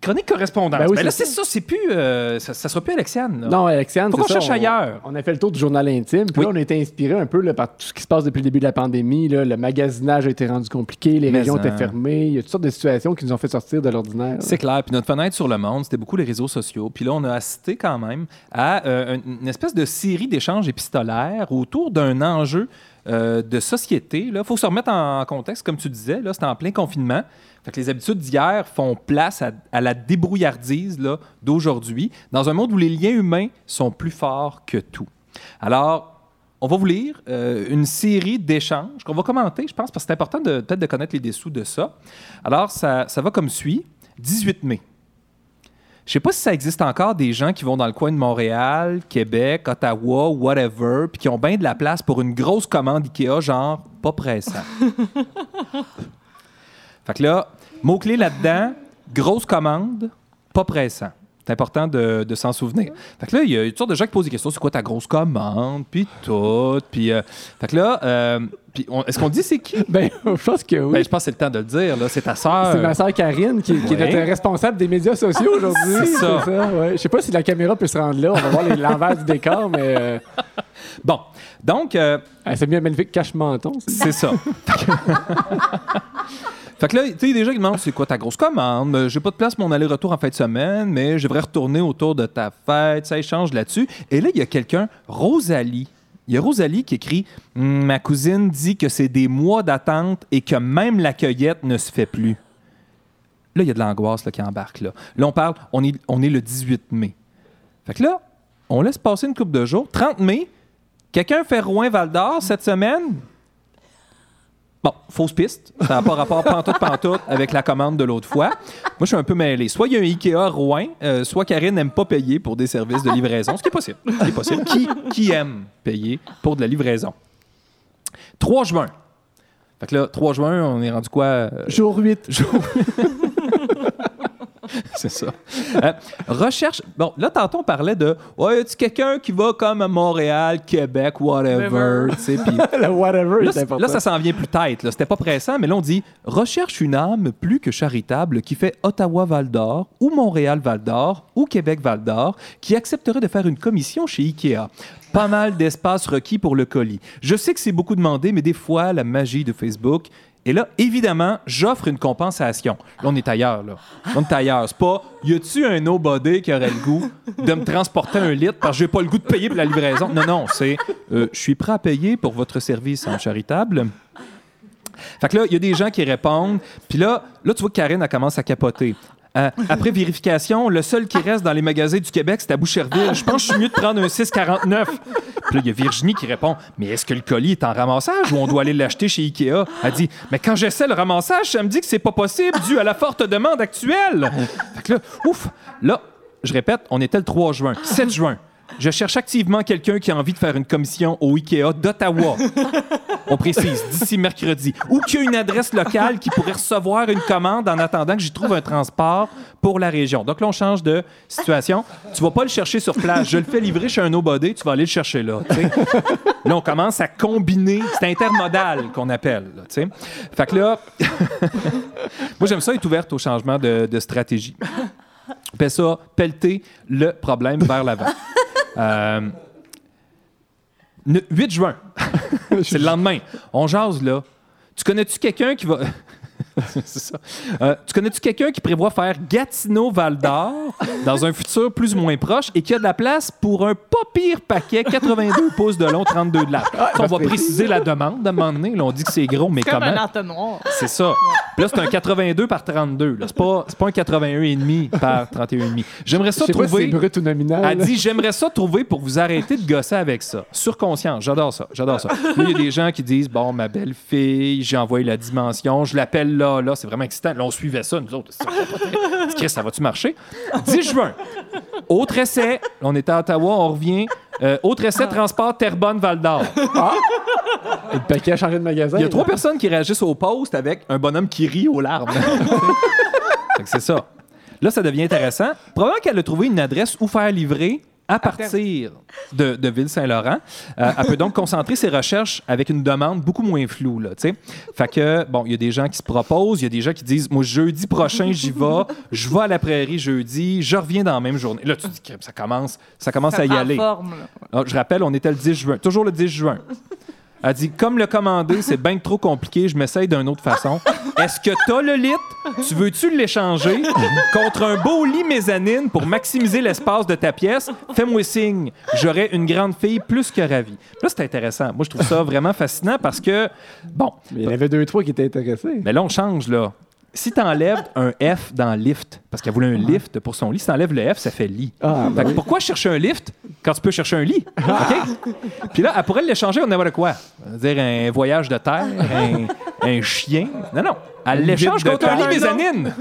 D: chronique correspondance.
B: Ben oui,
D: Ben là,
B: c'est
D: ça, c'est plus. euh, ça, ça sera plus Alexiane. là.
B: Non, Alexiane,
D: Faut
B: c'est
D: qu'on
B: ça,
D: cherche
B: on-
D: ailleurs.
B: On a fait le tour du journal intime, puis
D: Oui.
B: là, on a été inspiré un peu là, par tout ce qui se passe depuis le début de la pandémie. là. Le magasinage a été rendu compliqué, les
D: Mais
B: régions
D: en-
B: étaient fermées. Il y a toutes sortes de situations qui nous ont fait sortir de l'ordinaire.
D: C'est clair. Puis notre fenêtre sur le monde, c'était beaucoup les réseaux sociaux. Puis là, on a assisté quand même à euh, une espèce de série d'échanges épistolaires autour d'un enjeu euh, de société. Il faut se remettre en contexte, comme tu disais. Là, c'était en plein confinement. Fait les habitudes d'hier font place à, la débrouillardise d'aujourd'hui, dans un monde où les liens humains sont plus forts que tout. Alors, on va vous lire euh, une série d'échanges qu'on va commenter, je pense, parce que c'est important peut-être de connaître les dessous de ça. Alors, ça, ça va comme suit. 18 mai. Je sais pas si ça existe encore des gens qui vont dans le coin de Montréal, Québec, Ottawa, whatever, puis qui ont bien de la place pour une grosse commande Ikea, genre pas pressant. fait que là, mot-clé là-dedans, grosse commande, pas pressant. C'est important de, de s'en souvenir. Fait que là, il y a toutes sortes de gens qui posent des questions. C'est quoi ta grosse commande? Puis tout. Puis, euh, fait que là, euh, est-ce qu'on dit c'est qui?
B: Ben, je pense que oui.
D: Ben, je pense que c'est le temps de le dire. Là. C'est ta sœur.
B: c'est ma sœur Karine qui, qui est notre responsable des médias sociaux aujourd'hui.
D: C'est ça.
B: ouais. Je sais pas si la caméra peut se rendre là. On va voir les- l'envers du décor, mais euh,
D: Bon. Donc, euh,
B: elle s'est mis magnifique cache-menton. ça?
D: C'est ça. fait que là, tu sais, gens qui demandent c'est quoi ta grosse commande? Euh, J'ai pas de place pour mon aller-retour en fin de semaine, mais je devrais retourner autour de ta fête. Ça échange là-dessus. Et là, il y a quelqu'un, Rosalie. Il y a Rosalie qui écrit Hum, Ma cousine dit que c'est des mois d'attente et que même la cueillette ne se fait plus. Là, il y a de l'angoisse qui embarque. Là. là, on parle, on est, on est le 18 mai. Fait que là, on laisse passer une couple de jours. 30 mai, quelqu'un fait Rouen-Val d'Or cette semaine? Bon, fausse piste. Ça n'a pas rapport pantoute pantoute avec la commande de l'autre fois. Moi, je suis un peu mêlé. Soit il y a un Ikea Rouen, euh, soit Karine n'aime pas payer pour des services de livraison, ce qui est possible. Ce qui est possible. Qui, qui aime payer pour de la livraison? 3 juin. Fait que là, 3 juin, on est rendu quoi? euh,
B: Jour 8.
D: C'est ça. Euh, recherche. Bon, là, tantôt, on parlait de. Ouais, y a-tu quelqu'un qui va comme à Montréal, Québec, whatever,
C: Whatever.
D: tu sais, puis
B: Le whatever,
D: Là,
B: c'est important.
D: là, ça s'en vient plus tête. là. C'était pas pressant, mais là, on dit recherche une âme plus que charitable qui fait Ottawa-Val d'Or ou Montréal-Val d'Or ou Québec-Val d'Or qui accepterait de faire une commission chez Ikea. Pas mal d'espace requis pour le colis. Je sais que c'est beaucoup demandé, mais des fois, la magie de Facebook. Et là, évidemment, j'offre une compensation. Là, on est ailleurs, là. On est ailleurs. C'est pas, y a-tu un nobody qui aurait le goût de me transporter un litre parce que j'ai pas le goût de payer pour la livraison? Non, non, c'est, euh, je suis prêt à payer pour votre service en charitable. Fait que là, il y a des gens qui répondent. Puis là, là, tu vois que Karine, elle commence à capoter. Euh, après vérification, le seul qui reste dans les magasins du Québec, c'est à Boucherville. Je pense que je suis mieux de prendre un 6,49. Puis là, il y a Virginie qui répond Mais est-ce que le colis est en ramassage ou on doit aller l'acheter chez Ikea Elle dit Mais quand j'essaie le ramassage, ça me dit que c'est pas possible dû à la forte demande actuelle. Fait que là, ouf, là, je répète, on était le 3 juin. 7 juin. Je cherche activement quelqu'un qui a envie de faire une commission au Ikea d'Ottawa. On précise, d'ici mercredi. Ou qui a une adresse locale qui pourrait recevoir une commande en attendant que j'y trouve un transport pour la région. Donc là, on change de situation. Tu vas pas le chercher sur place. Je le fais livrer chez un nobody, tu vas aller le chercher là. Là, on commence à combiner. C'est intermodal qu'on appelle. Là, fait que là, moi, j'aime ça être ouverte au changement de, de stratégie. Fais ça, pelleter le problème vers l'avant. Euh, ne- 8 juin. C'est le lendemain. On jase, là. Tu connais-tu quelqu'un qui va. c'est ça. Euh, tu connais-tu quelqu'un qui prévoit faire Gatineau-Val d'Or dans un futur plus ou moins proche et qui a de la place pour un pas pire paquet 82 pouces de long, 32 de large? Ça, on va préciser la demande à un moment donné. Là, on dit que c'est gros, mais
C: C'est comme
D: comment?
C: un entonnoir.
D: C'est ça. Puis là, c'est un 82 par 32. là. C'est pas, c'est pas un 81,5 par 31,5. J'aimerais
B: Je
D: ça
B: sais pas si c'est
D: trouver.
B: brut ou nominal.
D: Elle dit J'aimerais ça trouver pour vous arrêter de gosser avec ça. Sur conscience, j'adore ça. J'adore ça. Là, il y a des gens qui disent Bon, ma belle fille, j'ai envoyé la dimension, je l'appelle là, là, c'est vraiment excitant. Là, on suivait ça, nous autres. Ça, Chris, ça va-tu marcher? 10 juin. Autre essai. On était à Ottawa, on revient. Euh, autre essai, transport Terrebonne-Val d'Or.
B: Le paquet a changé de magasin.
D: Il y a
B: là.
D: trois personnes qui réagissent au post avec un bonhomme qui rit aux larmes. Fait que c'est ça. Là, ça devient intéressant. Probablement qu'elle a trouvé une adresse où faire livrer à partir de, de Ville-Saint-Laurent. Euh, elle peut donc concentrer ses recherches avec une demande beaucoup moins floue. Là, fait que, bon, il y a des gens qui se proposent, il y a des gens qui disent Moi, jeudi prochain, j'y vais, je vais à la prairie jeudi, je reviens dans la même journée. Là, tu dis que ça commence, ça commence
C: Ça
D: à y aller.
C: forme, là.
D: Ah, je rappelle, on était le 10 juin. Toujours le 10 juin. Elle dit Comme le commander, c'est bien trop compliqué, je m'essaye d'une autre façon. Est-ce que t'as le lit? Tu veux-tu l'échanger contre un beau lit mezzanine pour maximiser l'espace de ta pièce? Fais-moi signe. J'aurais une grande fille plus que ravie. Là, c'est intéressant. Moi, je trouve ça vraiment fascinant parce que, bon,
B: Mais il y en avait deux, trois qui étaient intéressés.
D: mais là, on change, là. Si t'enlèves un F dans lift, parce qu'elle voulait un lift pour son lit, si t'enlèves le F, ça fait lit.
B: Ah,
D: Fait
B: ben
D: que
B: oui.
D: pourquoi chercher un lift quand tu peux chercher un lit? OK? Puis là, elle pourrait l'échanger on n'importe quoi. C'est-à-dire un voyage de terre, un, un chien. Non, non. Elle l'échange contre un lit mezzanine.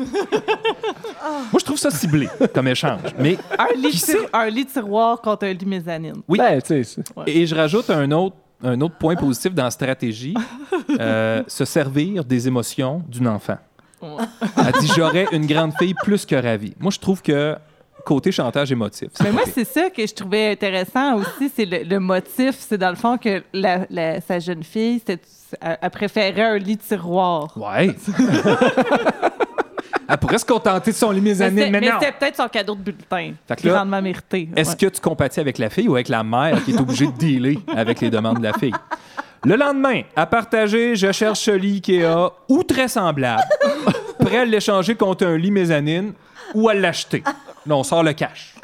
D: Moi, je trouve ça ciblé comme échange. Mais
C: Un lit,
D: Qui
C: un lit tiroir contre un lit mezzanine.
D: oui.
B: Ben, tu
D: Et je rajoute un autre, un autre point positif dans la stratégie euh, se servir des émotions d'une enfant. Elle dit J'aurais une grande fille plus que ravie. Moi, je trouve que côté chantage émotif.
C: Mais moi, c'est ça que je trouvais intéressant aussi, c'est le, le motif. C'est dans le fond que la, la- sa jeune fille, elle, elle préférait un lit tiroir.
D: Ouais. Elle pourrait se contenter de son lit mezzanine, mais,
C: mais
D: non.
C: c'était peut-être son cadeau de bulletin.
D: Fait que là,
C: mérité.
D: Est-ce
C: Ouais.
D: que tu compatis avec la fille ou avec la mère qui est obligée de dealer avec les demandes de la fille? Le lendemain, à partager, je cherche ce lit Ikea ou très semblable, prêt à l'échanger contre un lit mezzanine ou à l'acheter. Là, on sort le cash.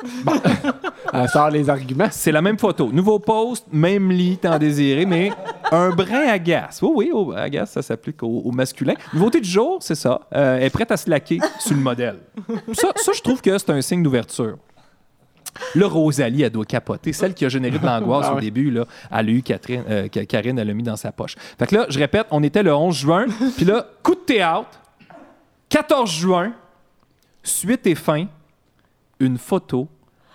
B: Elle sort les arguments.
D: C'est la même photo. Nouveau post, même lit, tant désiré, mais un brin agace. Oui, oui, au- agace, ça s'applique au, au masculin. Nouveauté du jour, c'est ça. Euh, elle est prête à se laquer sur le modèle. Ça, ça, je trouve que c'est un signe d'ouverture. Là, Rosalie, elle doit capoter. Celle qui a généré de l'angoisse
B: Ah
D: au début, là, elle a eu Catherine, euh, Karine, elle l'a mis dans sa poche. Fait que là, je répète, on était le 11 juin, puis là, coup de théâtre, 14 juin, suite et fin, une photo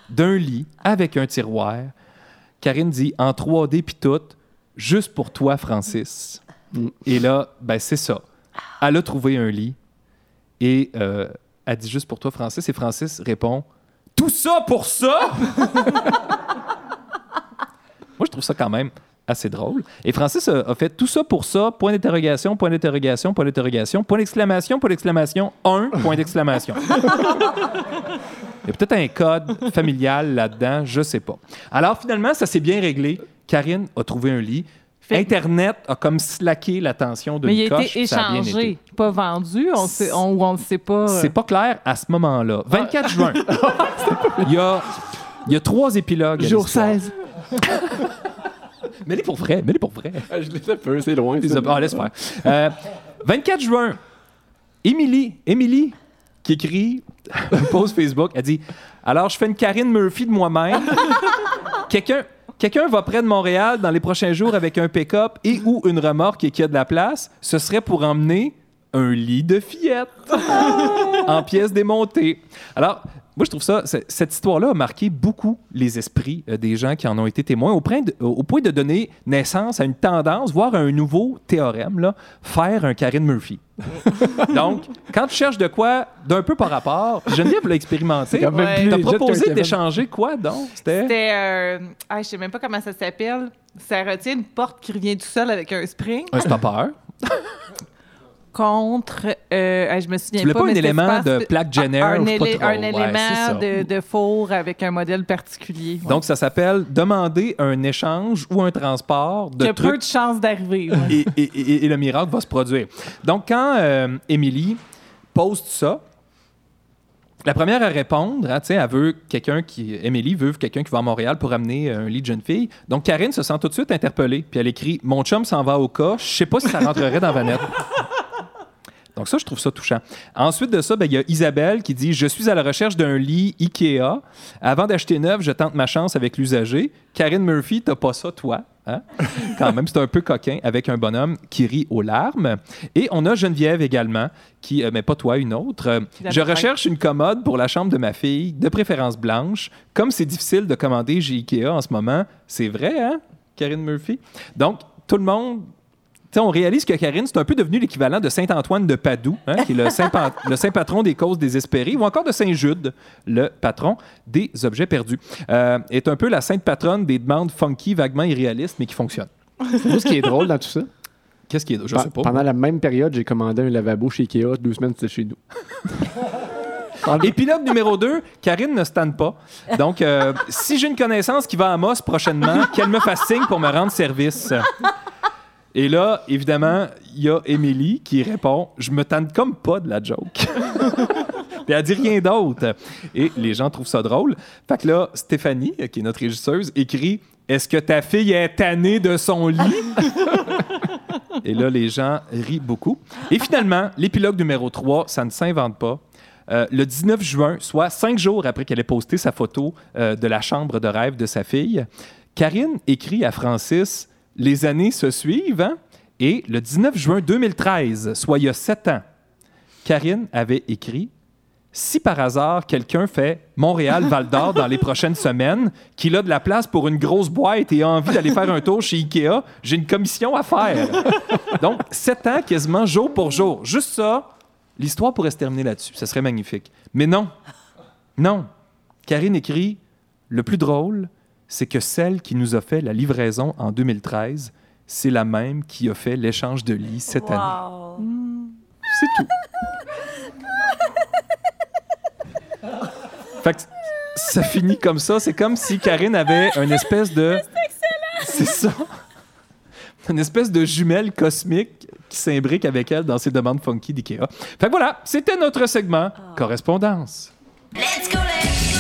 D: d'un lit avec un tiroir. Karine dit en 3D puis tout, juste pour toi, Francis. Et là, ben c'est ça. Elle a trouvé un lit et euh, elle dit juste pour toi, Francis. Et Francis répond Tout ça pour ça? Moi, je trouve ça quand même assez drôle. Et Francis a, a fait tout ça pour ça, point d'interrogation, point d'interrogation, point d'interrogation, point d'exclamation, point d'exclamation, un, point d'exclamation. Il y a peut-être un code familial là-dedans, je sais pas. Alors finalement, ça s'est bien réglé. Karine a trouvé un lit.
C: Fait-
D: Internet a comme slacké l'attention de
C: Mais il a
D: coche,
C: été
D: a
C: échangé, pas vendu. On sait, on, ou on ne sait pas. euh,
D: C'est pas clair à ce moment-là. 24 juin. Il y a, il y a trois épilogues.
B: Jour
D: l'histoire.
B: 16.
D: Mets-les pour vrai, mets-les pour vrai.
B: Ah, je les ai peu, c'est loin.
D: Les
B: ça.
D: ah, laisse faire. Euh, 24 juin, Émilie, Émilie, qui écrit un post Facebook, elle dit Alors, je fais une Karine Murphy de moi-même. Quelqu'un. Quelqu'un va près de Montréal dans les prochains jours avec un pick-up et ou une remorque et qui a de la place, ce serait pour emmener un lit de fillette en pièces démontées. Alors, moi, je trouve ça, cette histoire-là a marqué beaucoup les esprits euh, des gens qui en ont été témoins, au point, de, au point de donner naissance à une tendance, voire à un nouveau théorème, là, faire un Karine Murphy. Donc, quand tu cherches de quoi d'un peu par rapport, Geneviève l'a expérimenté,
B: C'est quand même
C: Ouais.
D: t'as proposé d'échanger quoi donc? C'était...
C: C'était. Euh, ah, je sais même pas comment ça s'appelle. Ça retient une porte qui revient tout seul avec un spring.
D: Un stopper.
C: contre, euh, je me souviens
D: Tu voulais pas un
C: mais
D: élément de plaque Jenner?
C: un,
D: pas
C: un
D: Ouais, c'est
C: élément de, de four avec un modèle particulier. ouais.
D: Donc, ça s'appelle demander un échange ou un transport de
C: Qui a peu
D: trucs
C: de chances d'arriver. ouais.
D: et, et- et- et le miracle va se produire. Donc, quand euh, Émilie poste ça, la première à répondre, hein, tu sais, elle veut quelqu'un qui. Émilie veut quelqu'un qui va à Montréal pour amener un lit de jeune fille. Donc, Karine se sent tout de suite interpellée. Puis elle écrit Mon chum s'en va au cas, je sais pas si ça rentrerait dans Vanette. Donc ça, je trouve ça touchant. Ensuite de ça, ben, il y a Isabelle qui dit « Je suis à la recherche d'un lit Ikea. Avant d'acheter neuf, je tente ma chance avec l'usager. Karine Murphy, t'as pas ça, toi. Hein? Quand même, c'est un peu coquin avec un bonhomme qui rit aux larmes. Et on a Geneviève également, qui, euh, mais pas toi, une autre. Euh, je recherche une commode pour la chambre de ma fille, de préférence blanche. Comme c'est difficile de commander chez Ikea en ce moment, c'est vrai, hein, Karine Murphy? Donc, tout le monde on réalise que Karine, c'est un peu devenu l'équivalent de Saint-Antoine de Padoue, hein, qui est le saint, pa- le saint patron des causes désespérées, ou encore de Saint-Jude, le patron des objets perdus. Euh, est un peu la sainte patronne des demandes funky, vaguement irréalistes, mais qui fonctionnent.
B: Moi, ce qui est drôle dans tout ça,
D: Qu'est-ce qui est... Je sais pas.
B: pendant la même période, j'ai commandé un lavabo chez Ikea. Deux semaines, c'était chez nous.
D: Épilogue numéro 2, Karine ne stanne pas. Donc, euh, si j'ai une connaissance qui va à Moss prochainement, qu'elle me fasse signe pour me rendre service. Et là, évidemment, il y a Émilie qui répond Je me tente comme pas de la joke. Puis elle dit rien d'autre. Et les gens trouvent ça drôle. Fait que là, Stéphanie, qui est notre régisseuse, écrit Est-ce que ta fille est tannée de son lit? Et là, les gens rient beaucoup. Et finalement, l'épilogue numéro 3, ça ne s'invente pas. Euh, le 19 juin, soit cinq jours après qu'elle ait posté sa photo euh, de la chambre de rêve de sa fille, Karine écrit à Francis Les années se suivent. hein? Et le 19 juin 2013, soit il y a sept ans, Karine avait écrit si par hasard quelqu'un fait Montréal-Val d'Or dans les prochaines semaines, qu'il a de la place pour une grosse boîte et a envie d'aller faire un tour chez Ikea, j'ai une commission à faire. Donc, sept ans quasiment jour pour jour. Juste ça, l'histoire pourrait se terminer là-dessus. Ce serait magnifique. Mais non. Non. Karine écrit Le plus drôle, c'est que celle qui nous a fait la livraison en 2013, c'est la même qui a fait l'échange de lit cette année. C'est tout. Fait que ça finit comme ça. C'est comme si Karine avait une espèce de. C'est ça. Une espèce de jumelle cosmique qui s'imbrique avec elle dans ses demandes funky d'IKEA. Fait que voilà, c'était notre segment Correspondance.
J: Let's go, let's go,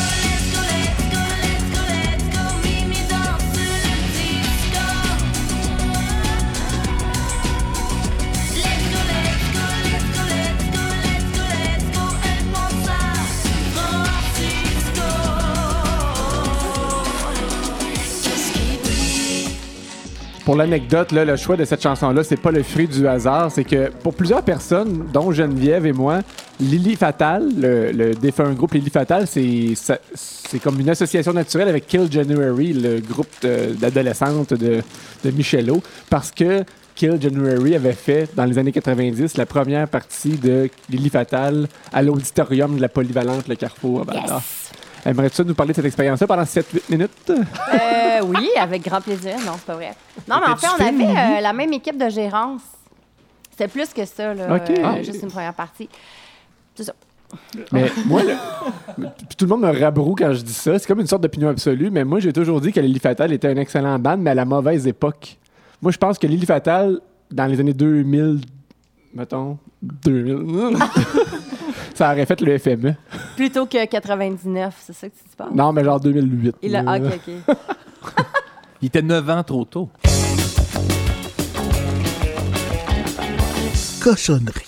B: Pour l'anecdote, le choix de cette chanson-là, c'est pas le fruit du hasard. C'est que pour plusieurs personnes, dont Geneviève et moi, Lily Fatal, le, le défunt groupe Lily Fatal, c'est comme une association naturelle avec Kill January, le groupe d'adolescentes de, de Michelot, parce que Kill January avait fait, dans les années 90, la première partie de Lily Fatal à l'auditorium de la polyvalente Le Carrefour à. Aimerais-tu nous parler de cette expérience-là pendant 7-8 minutes?
F: Euh, oui, avec grand plaisir. Non, c'est pas vrai. Non, mais en fait, on avait euh, la même équipe de gérance. C'était plus que ça, là.
B: OK.
F: euh,
B: Ah.
F: juste une première partie. C'est ça.
B: Mais moi, puis tout le monde me rabroue quand je dis ça. C'est comme une sorte d'opinion absolue, mais moi, j'ai toujours dit que Lily Fatal était un excellent band, mais à la mauvaise époque. Moi, je pense que Lily Fatal, dans les années 2000, mettons, 2000, ça aurait fait le. FME.
F: Plutôt que 99, c'est ça que tu penses?
B: Non, mais genre 2008.
F: Il a... ah, OK, OK.
D: Il était 9 ans trop tôt.
A: Cochonnerie.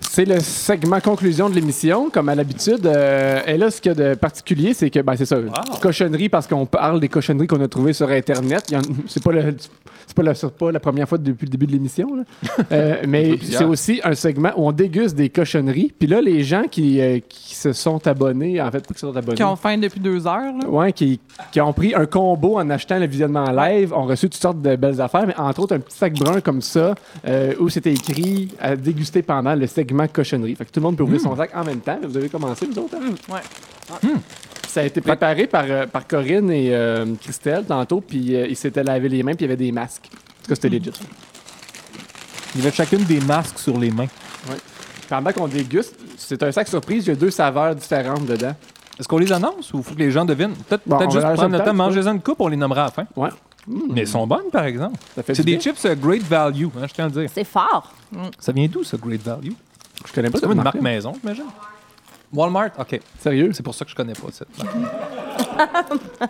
B: C'est le segment conclusion de l'émission, comme à l'habitude. Euh, et là, ce qu'il y a de particulier, c'est que, ben, c'est ça, cochonnerie parce qu'on parle des cochonneries qu'on a trouvées sur Internet. C'est pas, le- c'est pas, la- pas la première fois depuis le début de l'émission. Euh, mais c'est aussi un segment où on déguste des cochonneries. Puis là, les gens qui, euh, qui se sont abonnés, en fait, pas qui se sont abonnés.
C: Qui ont faim depuis deux heures. Là.
B: Ouais, qui, qui ont pris un combo en achetant le visionnement en live, ont reçu toutes sortes de belles affaires, mais entre autres un petit sac brun comme ça, euh, où c'était écrit à déguster pendant le segment cochonnerie. Fait que tout le monde peut ouvrir son sac en même temps. Vous avez commencé, vous autres? hein?
C: Ouais.
B: Ça a été préparé par, euh, par Corinne et euh, Christelle tantôt, puis euh, ils s'étaient lavé les mains, puis il y avait des masques. En tout cas, c'était legit.
D: Il avait chacune des masques sur les mains.
B: Pendant qu'on déguste, c'est un sac surprise, il y a deux saveurs différentes dedans.
D: Est-ce qu'on les annonce ou faut que les gens devinent? Peut-être
B: Bon, on
D: juste
B: va
D: prendre le temps,
B: un
D: mangez-en une coupe, on les nommera à la fin.
B: Ouais.
D: Mais elles sont bonnes, par exemple.
B: Ça fait
D: C'est
B: du
D: des
B: bien.
D: chips euh, Great Value, hein, je tiens à le dire.
F: C'est fort.
D: Ça vient d'où, ça, Great Value?
B: Je connais pas
D: C'est comme une marque
B: marque.
D: maison, j'imagine. Walmart? OK.
B: Sérieux?
D: C'est pour ça que je connais pas cette marque.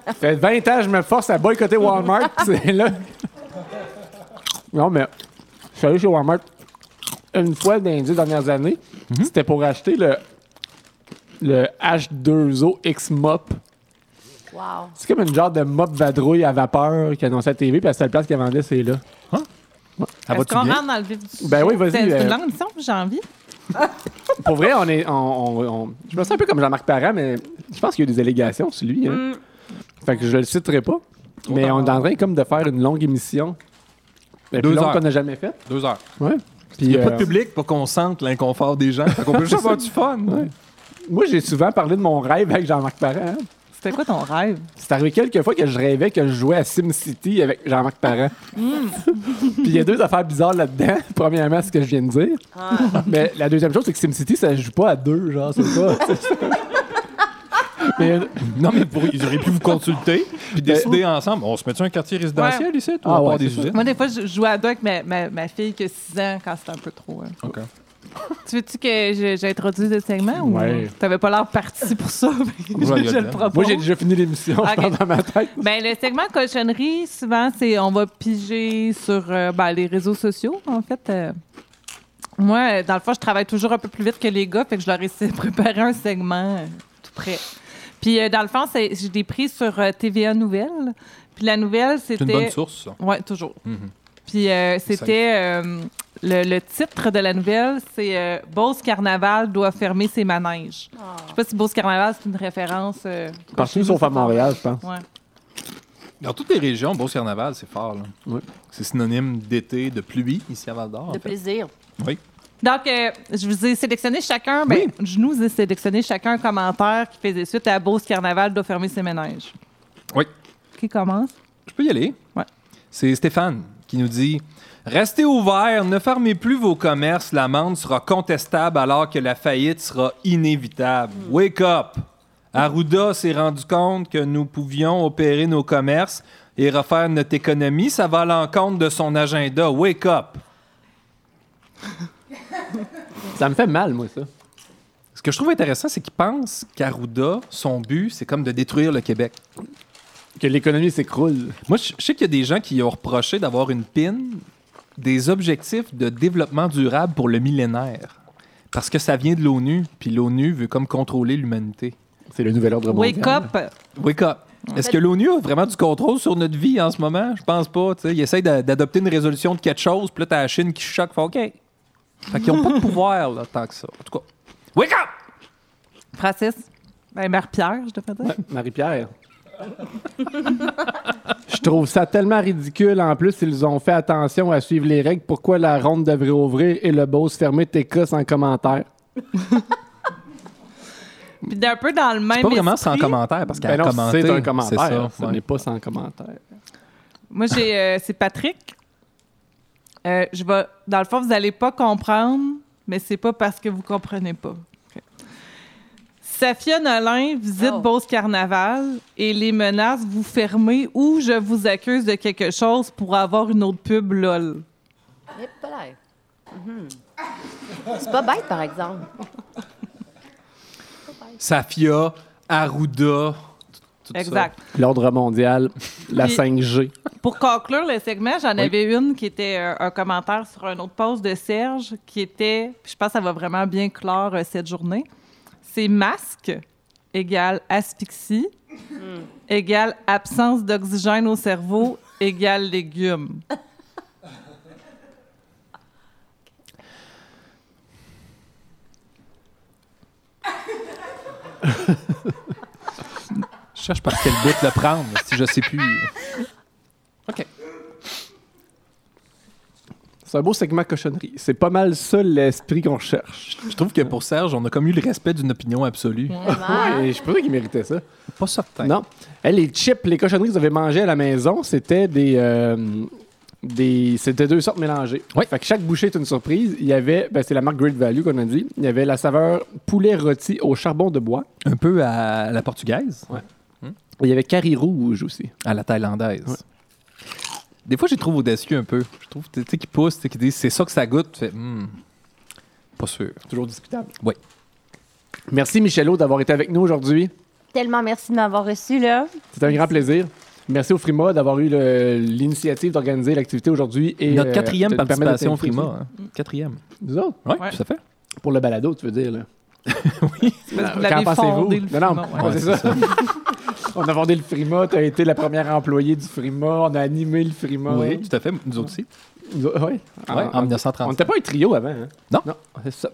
B: Ça fait 20 ans que je me force à boycotter Walmart, c'est là. Non, mais je suis allé chez Walmart une fois dans les dix dernières années. C'était pour acheter le, le H2O X-Mop.
F: Wow.
B: C'est comme une genre de mop vadrouille à vapeur qui annonçait à la TV, puis la seule place qu'elle vendait, c'est là.
D: Ça
C: Est-ce
D: va-tu
C: qu'on rentre dans le vif du sujet?
B: Ben oui, vas-y,
C: C'est
B: euh,
C: une longue j'ai envie.
B: Pour vrai, on est. On, on- on- je me sens un peu comme Jean-Marc Parent, mais je pense qu'il y a eu des allégations sur lui. Hein. Fait que je le citerai pas. Mais on est en train comme de faire une longue émission. La plus
D: Deux
B: longue
D: heures.
B: qu'on n'a jamais faite.
D: Deux heures.
B: Ouais. Puis,
D: Il n'y a pas
B: euh,
D: de public pour qu'on sente l'inconfort des gens. Fait qu'on peut juste avoir du fun.
B: Moi, j'ai souvent parlé de mon rêve avec Jean-Marc Parent.
C: C'était quoi ton rêve?
B: C'est arrivé quelques fois que je rêvais que je jouais à SimCity avec Jean-Marc Parent. Puis il y a deux affaires bizarres là-dedans. Premièrement, ce que je viens de dire. Mais la deuxième chose, c'est que SimCity, ça joue pas à deux, genre, c'est ça. Mais
D: Non, mais pour- ils auraient pu vous consulter puis décider ensemble. On se met un quartier résidentiel ici? Toi,
B: Ah ouais,
D: des usines?
C: Moi, des fois, je jouais à deux avec ma, ma, ma fille qui a 6 ans quand c'était un peu trop. hein.
D: OK.
C: Tu veux-tu que je- j'introduise le segment ou
B: Ouais.
C: t'avais pas l'air parti pour ça?
D: Ouais,
C: je, je le propose.
B: moi, j'ai déjà fini l'émission, je
C: Ok.
B: pense, dans ma tête.
C: Ben, le segment cochonnerie, souvent, c'est on va piger sur euh, ben, les réseaux sociaux, en fait. euh. moi, euh, dans le fond, je travaille toujours un peu plus vite que les gars, fait que je leur ai préparé un segment euh, tout prêt. Puis, dans le fond, j'ai des prix sur TVA Nouvelles. Puis la nouvelle, c'était...
D: C'est une bonne source, ça.
C: Oui, toujours.
D: Mhm.
C: Puis euh, c'était... euh, le, le titre de la nouvelle, c'est euh, Beauce Carnaval doit fermer ses manèges. Je sais pas si Beauce Carnaval, c'est une référence... euh,
B: Partout sauf à Montréal, je pense.
C: Ouais.
D: Dans toutes les régions, Beauce Carnaval, c'est fort. là.
B: Ouais.
D: C'est synonyme d'été, de pluie ici à Val d'Or. en
F: De
D: fait.
F: plaisir.
D: Oui.
C: Donc, euh, je vous ai sélectionné chacun, ben, je nous ai sélectionné chacun un commentaire qui faisait suite à Beauce Carnaval doit fermer ses ménages.
D: Oui.
C: Qui commence?
D: Je peux y aller?
C: Ouais.
D: C'est Stéphane qui nous dit Restez ouverts, ne fermez plus vos commerces, l'amende sera contestable alors que la faillite sera inévitable. Wake up! Arruda s'est rendu compte que nous pouvions opérer nos commerces et refaire notre économie. Ça va à l'encontre de son agenda. Wake up!
B: Ça me fait mal, moi, ça.
D: Ce que je trouve intéressant, c'est qu'il pense qu'Arruda, son but, c'est comme de détruire le Québec.
B: Que l'économie s'écroule.
D: Moi, je sais qu'il y a des gens qui ont reproché d'avoir une pin des objectifs de développement durable pour le millénaire. Parce que ça vient de l'ONU, puis l'ONU veut comme contrôler l'humanité.
B: C'est le nouvel ordre mondial.
C: Wake up!
D: Wake up! Est-ce que l'ONU a vraiment du contrôle sur notre vie en ce moment? Je pense pas. tu sais. Ils essayent d'a- d'adopter une résolution de quelque chose, puis là, t'as la Chine qui choque. Fait OK. Fait qu'ils n'ont pas de pouvoir, là, tant que ça. En tout cas, wake up!
C: Francis? Ben, Mère-Pierre, je devrais dire.
B: Ouais, Marie-Pierre. Je trouve ça tellement ridicule. En plus, ils ont fait attention à suivre les règles. Pourquoi la ronde devrait ouvrir et le boss fermer tes cas sans commentaire?
C: Puis d'un peu dans le même
D: C'est pas vraiment sans commentaire, parce qu'elle
B: Ben
D: a commenté.
B: c'est un commentaire.
D: ça,
B: Ce
D: ouais.
B: n'est pas sans commentaire.
C: Moi, j'ai, euh, c'est Patrick. Euh, je vais, dans le fond, vous n'allez pas comprendre, mais c'est pas parce que vous comprenez pas. Safia Nolin visite
F: Oh.
C: Beauce Carnaval et les menaces vous fermer ou je vous accuse de quelque chose pour avoir une autre pub LOL.
F: Mhm. C'est pas bête, par exemple.
D: Safia, Arruda. tout.
C: Exact.
B: L'ordre mondial, la
C: Puis-
B: 5G.
C: Pour conclure le segment, j'en avais une qui était euh, un commentaire sur un autre post de Serge qui était, puis je pense que ça va vraiment bien clore euh, cette journée. C'est masque égale asphyxie égale absence d'oxygène au cerveau égale légumes.
D: Je cherche par quel bout le prendre, si je sais plus. OK.
B: C'est un beau segment cochonnerie. C'est pas mal ça l'esprit qu'on cherche.
D: Je trouve que pour Serge, on a comme eu le respect d'une opinion absolue.
B: Ouais, je pensais qu'il méritait ça.
D: Pas certain.
B: Non. Eh, les chips, les cochonneries que vous avez mangées à la maison, c'était des, euh, des. C'était deux sortes mélangées.
D: Oui.
B: Fait que chaque bouchée est une surprise. Il y avait, ben, c'est la marque Great Value qu'on a dit. Il y avait la saveur poulet rôti au charbon de bois.
D: Un peu à la portugaise,
B: Il y avait curry rouge aussi.
D: à la thaïlandaise. Des fois, je les trouve audacieux un peu. Je trouve, tu sais, qu'ils poussent, tu sais, qu'ils disent c'est ça que ça goûte. Tu fais, Hmm, pas sûr.
B: Toujours discutable.
D: Oui.
B: Merci, Michelot, d'avoir été avec nous aujourd'hui.
F: Tellement merci de m'avoir reçu, là.
B: C'était un grand plaisir. Merci au Frima d'avoir eu le- l'initiative d'organiser l'activité aujourd'hui. et
D: Notre
B: euh,
D: quatrième
B: de nous permettre
D: participation au
B: d'être
D: Frima. hein. Quatrième.
B: Nous autres?
D: Oui,
C: Ouais.
D: tout à fait.
B: Pour le balado, tu veux dire, là.
D: oui.
C: Parce que vous
B: Qu'en
C: l'avez
B: pensez-vous?
C: fondé, le
B: Non, non,
C: Frima,
B: ouais, c'est ça. on a fondé le Frima, tu as été la première employée du Frima, on a animé le Frima.
D: Oui, tout à fait. Nous autres aussi.
B: Ouais.
D: Ouais, en
B: on
D: 1930.
B: n'était pas un trio avant. Hein?
D: Non.
B: Non, c'est ça.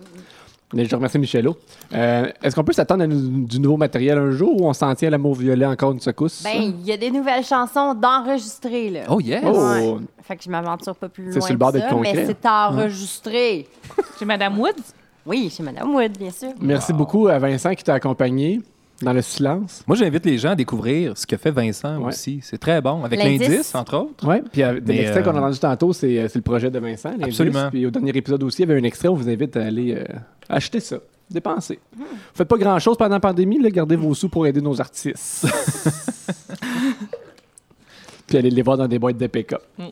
B: Mais je remercie Michelot. Euh, Est-ce qu'on peut s'attendre à du nouveau matériel un jour ou on s'en tient à l'amour violet encore une secousse?
F: Ben, il y a des nouvelles chansons d'enregistrer, là.
D: Oh, yes!
B: Oh!
F: Ouais. Fait que je m'aventure pas plus
B: C'est
F: loin
B: sur le bord d'être
F: ça,
B: concret.
F: mais c'est enregistré.
C: Chez Madame Woods?
F: Oui, chez Madame Wood, bien sûr.
B: Merci beaucoup à Vincent qui t'a accompagné dans le silence.
D: Moi, j'invite les gens à découvrir ce que fait Vincent
B: Ouais.
D: aussi. C'est très bon. Avec
F: L'indice.
D: entre autres.
B: Oui, puis euh, l'extrait
D: euh,
B: qu'on a entendu tantôt, c'est euh, c'est le projet de Vincent.
D: Absolument.
B: Puis au dernier épisode aussi, il y avait un extrait. On vous invite à aller euh, acheter ça, dépenser. Vous faites pas grand-chose pendant la pandémie, là, gardez vos sous pour aider nos artistes. puis allez les voir dans des boîtes de pick-up.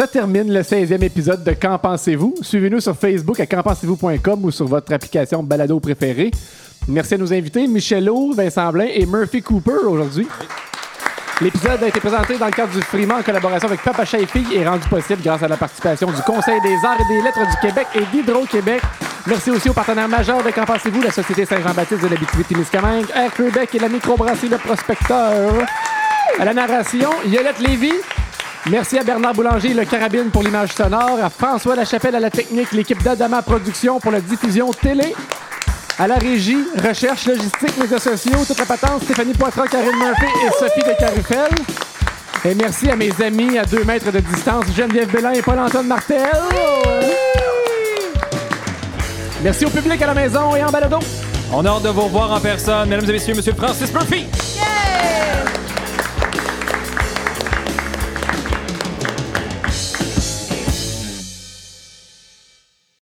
B: Ça termine le 16e épisode de Qu'en pensez-vous? Suivez-nous sur Facebook à qu'enpensez-vous.com ou sur votre application balado préférée. Merci à nos invités, Michelot, Vincent Blain et Murphy Cooper aujourd'hui. L'épisode a été présenté dans le cadre du Frima en collaboration avec Papa Chat et et rendu possible grâce à la participation du Conseil des arts et des lettres du Québec et d'Hydro-Québec. Merci aussi aux partenaires majeurs de Qu'en pensez-vous? La Société Saint-Jean-Baptiste de l'Abitibi-Témiscamingue, Air Québec et la microbrasserie Le Prospecteur. À la narration, Yolette Lévy. Merci à Bernard Boulanger et le Carabine pour l'image sonore, à François Lachapelle à la technique, l'équipe d'Adama Productions pour la diffusion télé, à la régie, recherche, logistique, médias sociaux, toute la patente, Stéphanie Poitras, Karine Murphy et Sophie de Carufel. Et merci à mes amis à deux mètres de distance, Geneviève Bellin et Paul-Antoine Martel. Merci au public à la maison et en balado.
D: On a hâte de vous revoir en personne. Mesdames et messieurs, Monsieur Francis Murphy.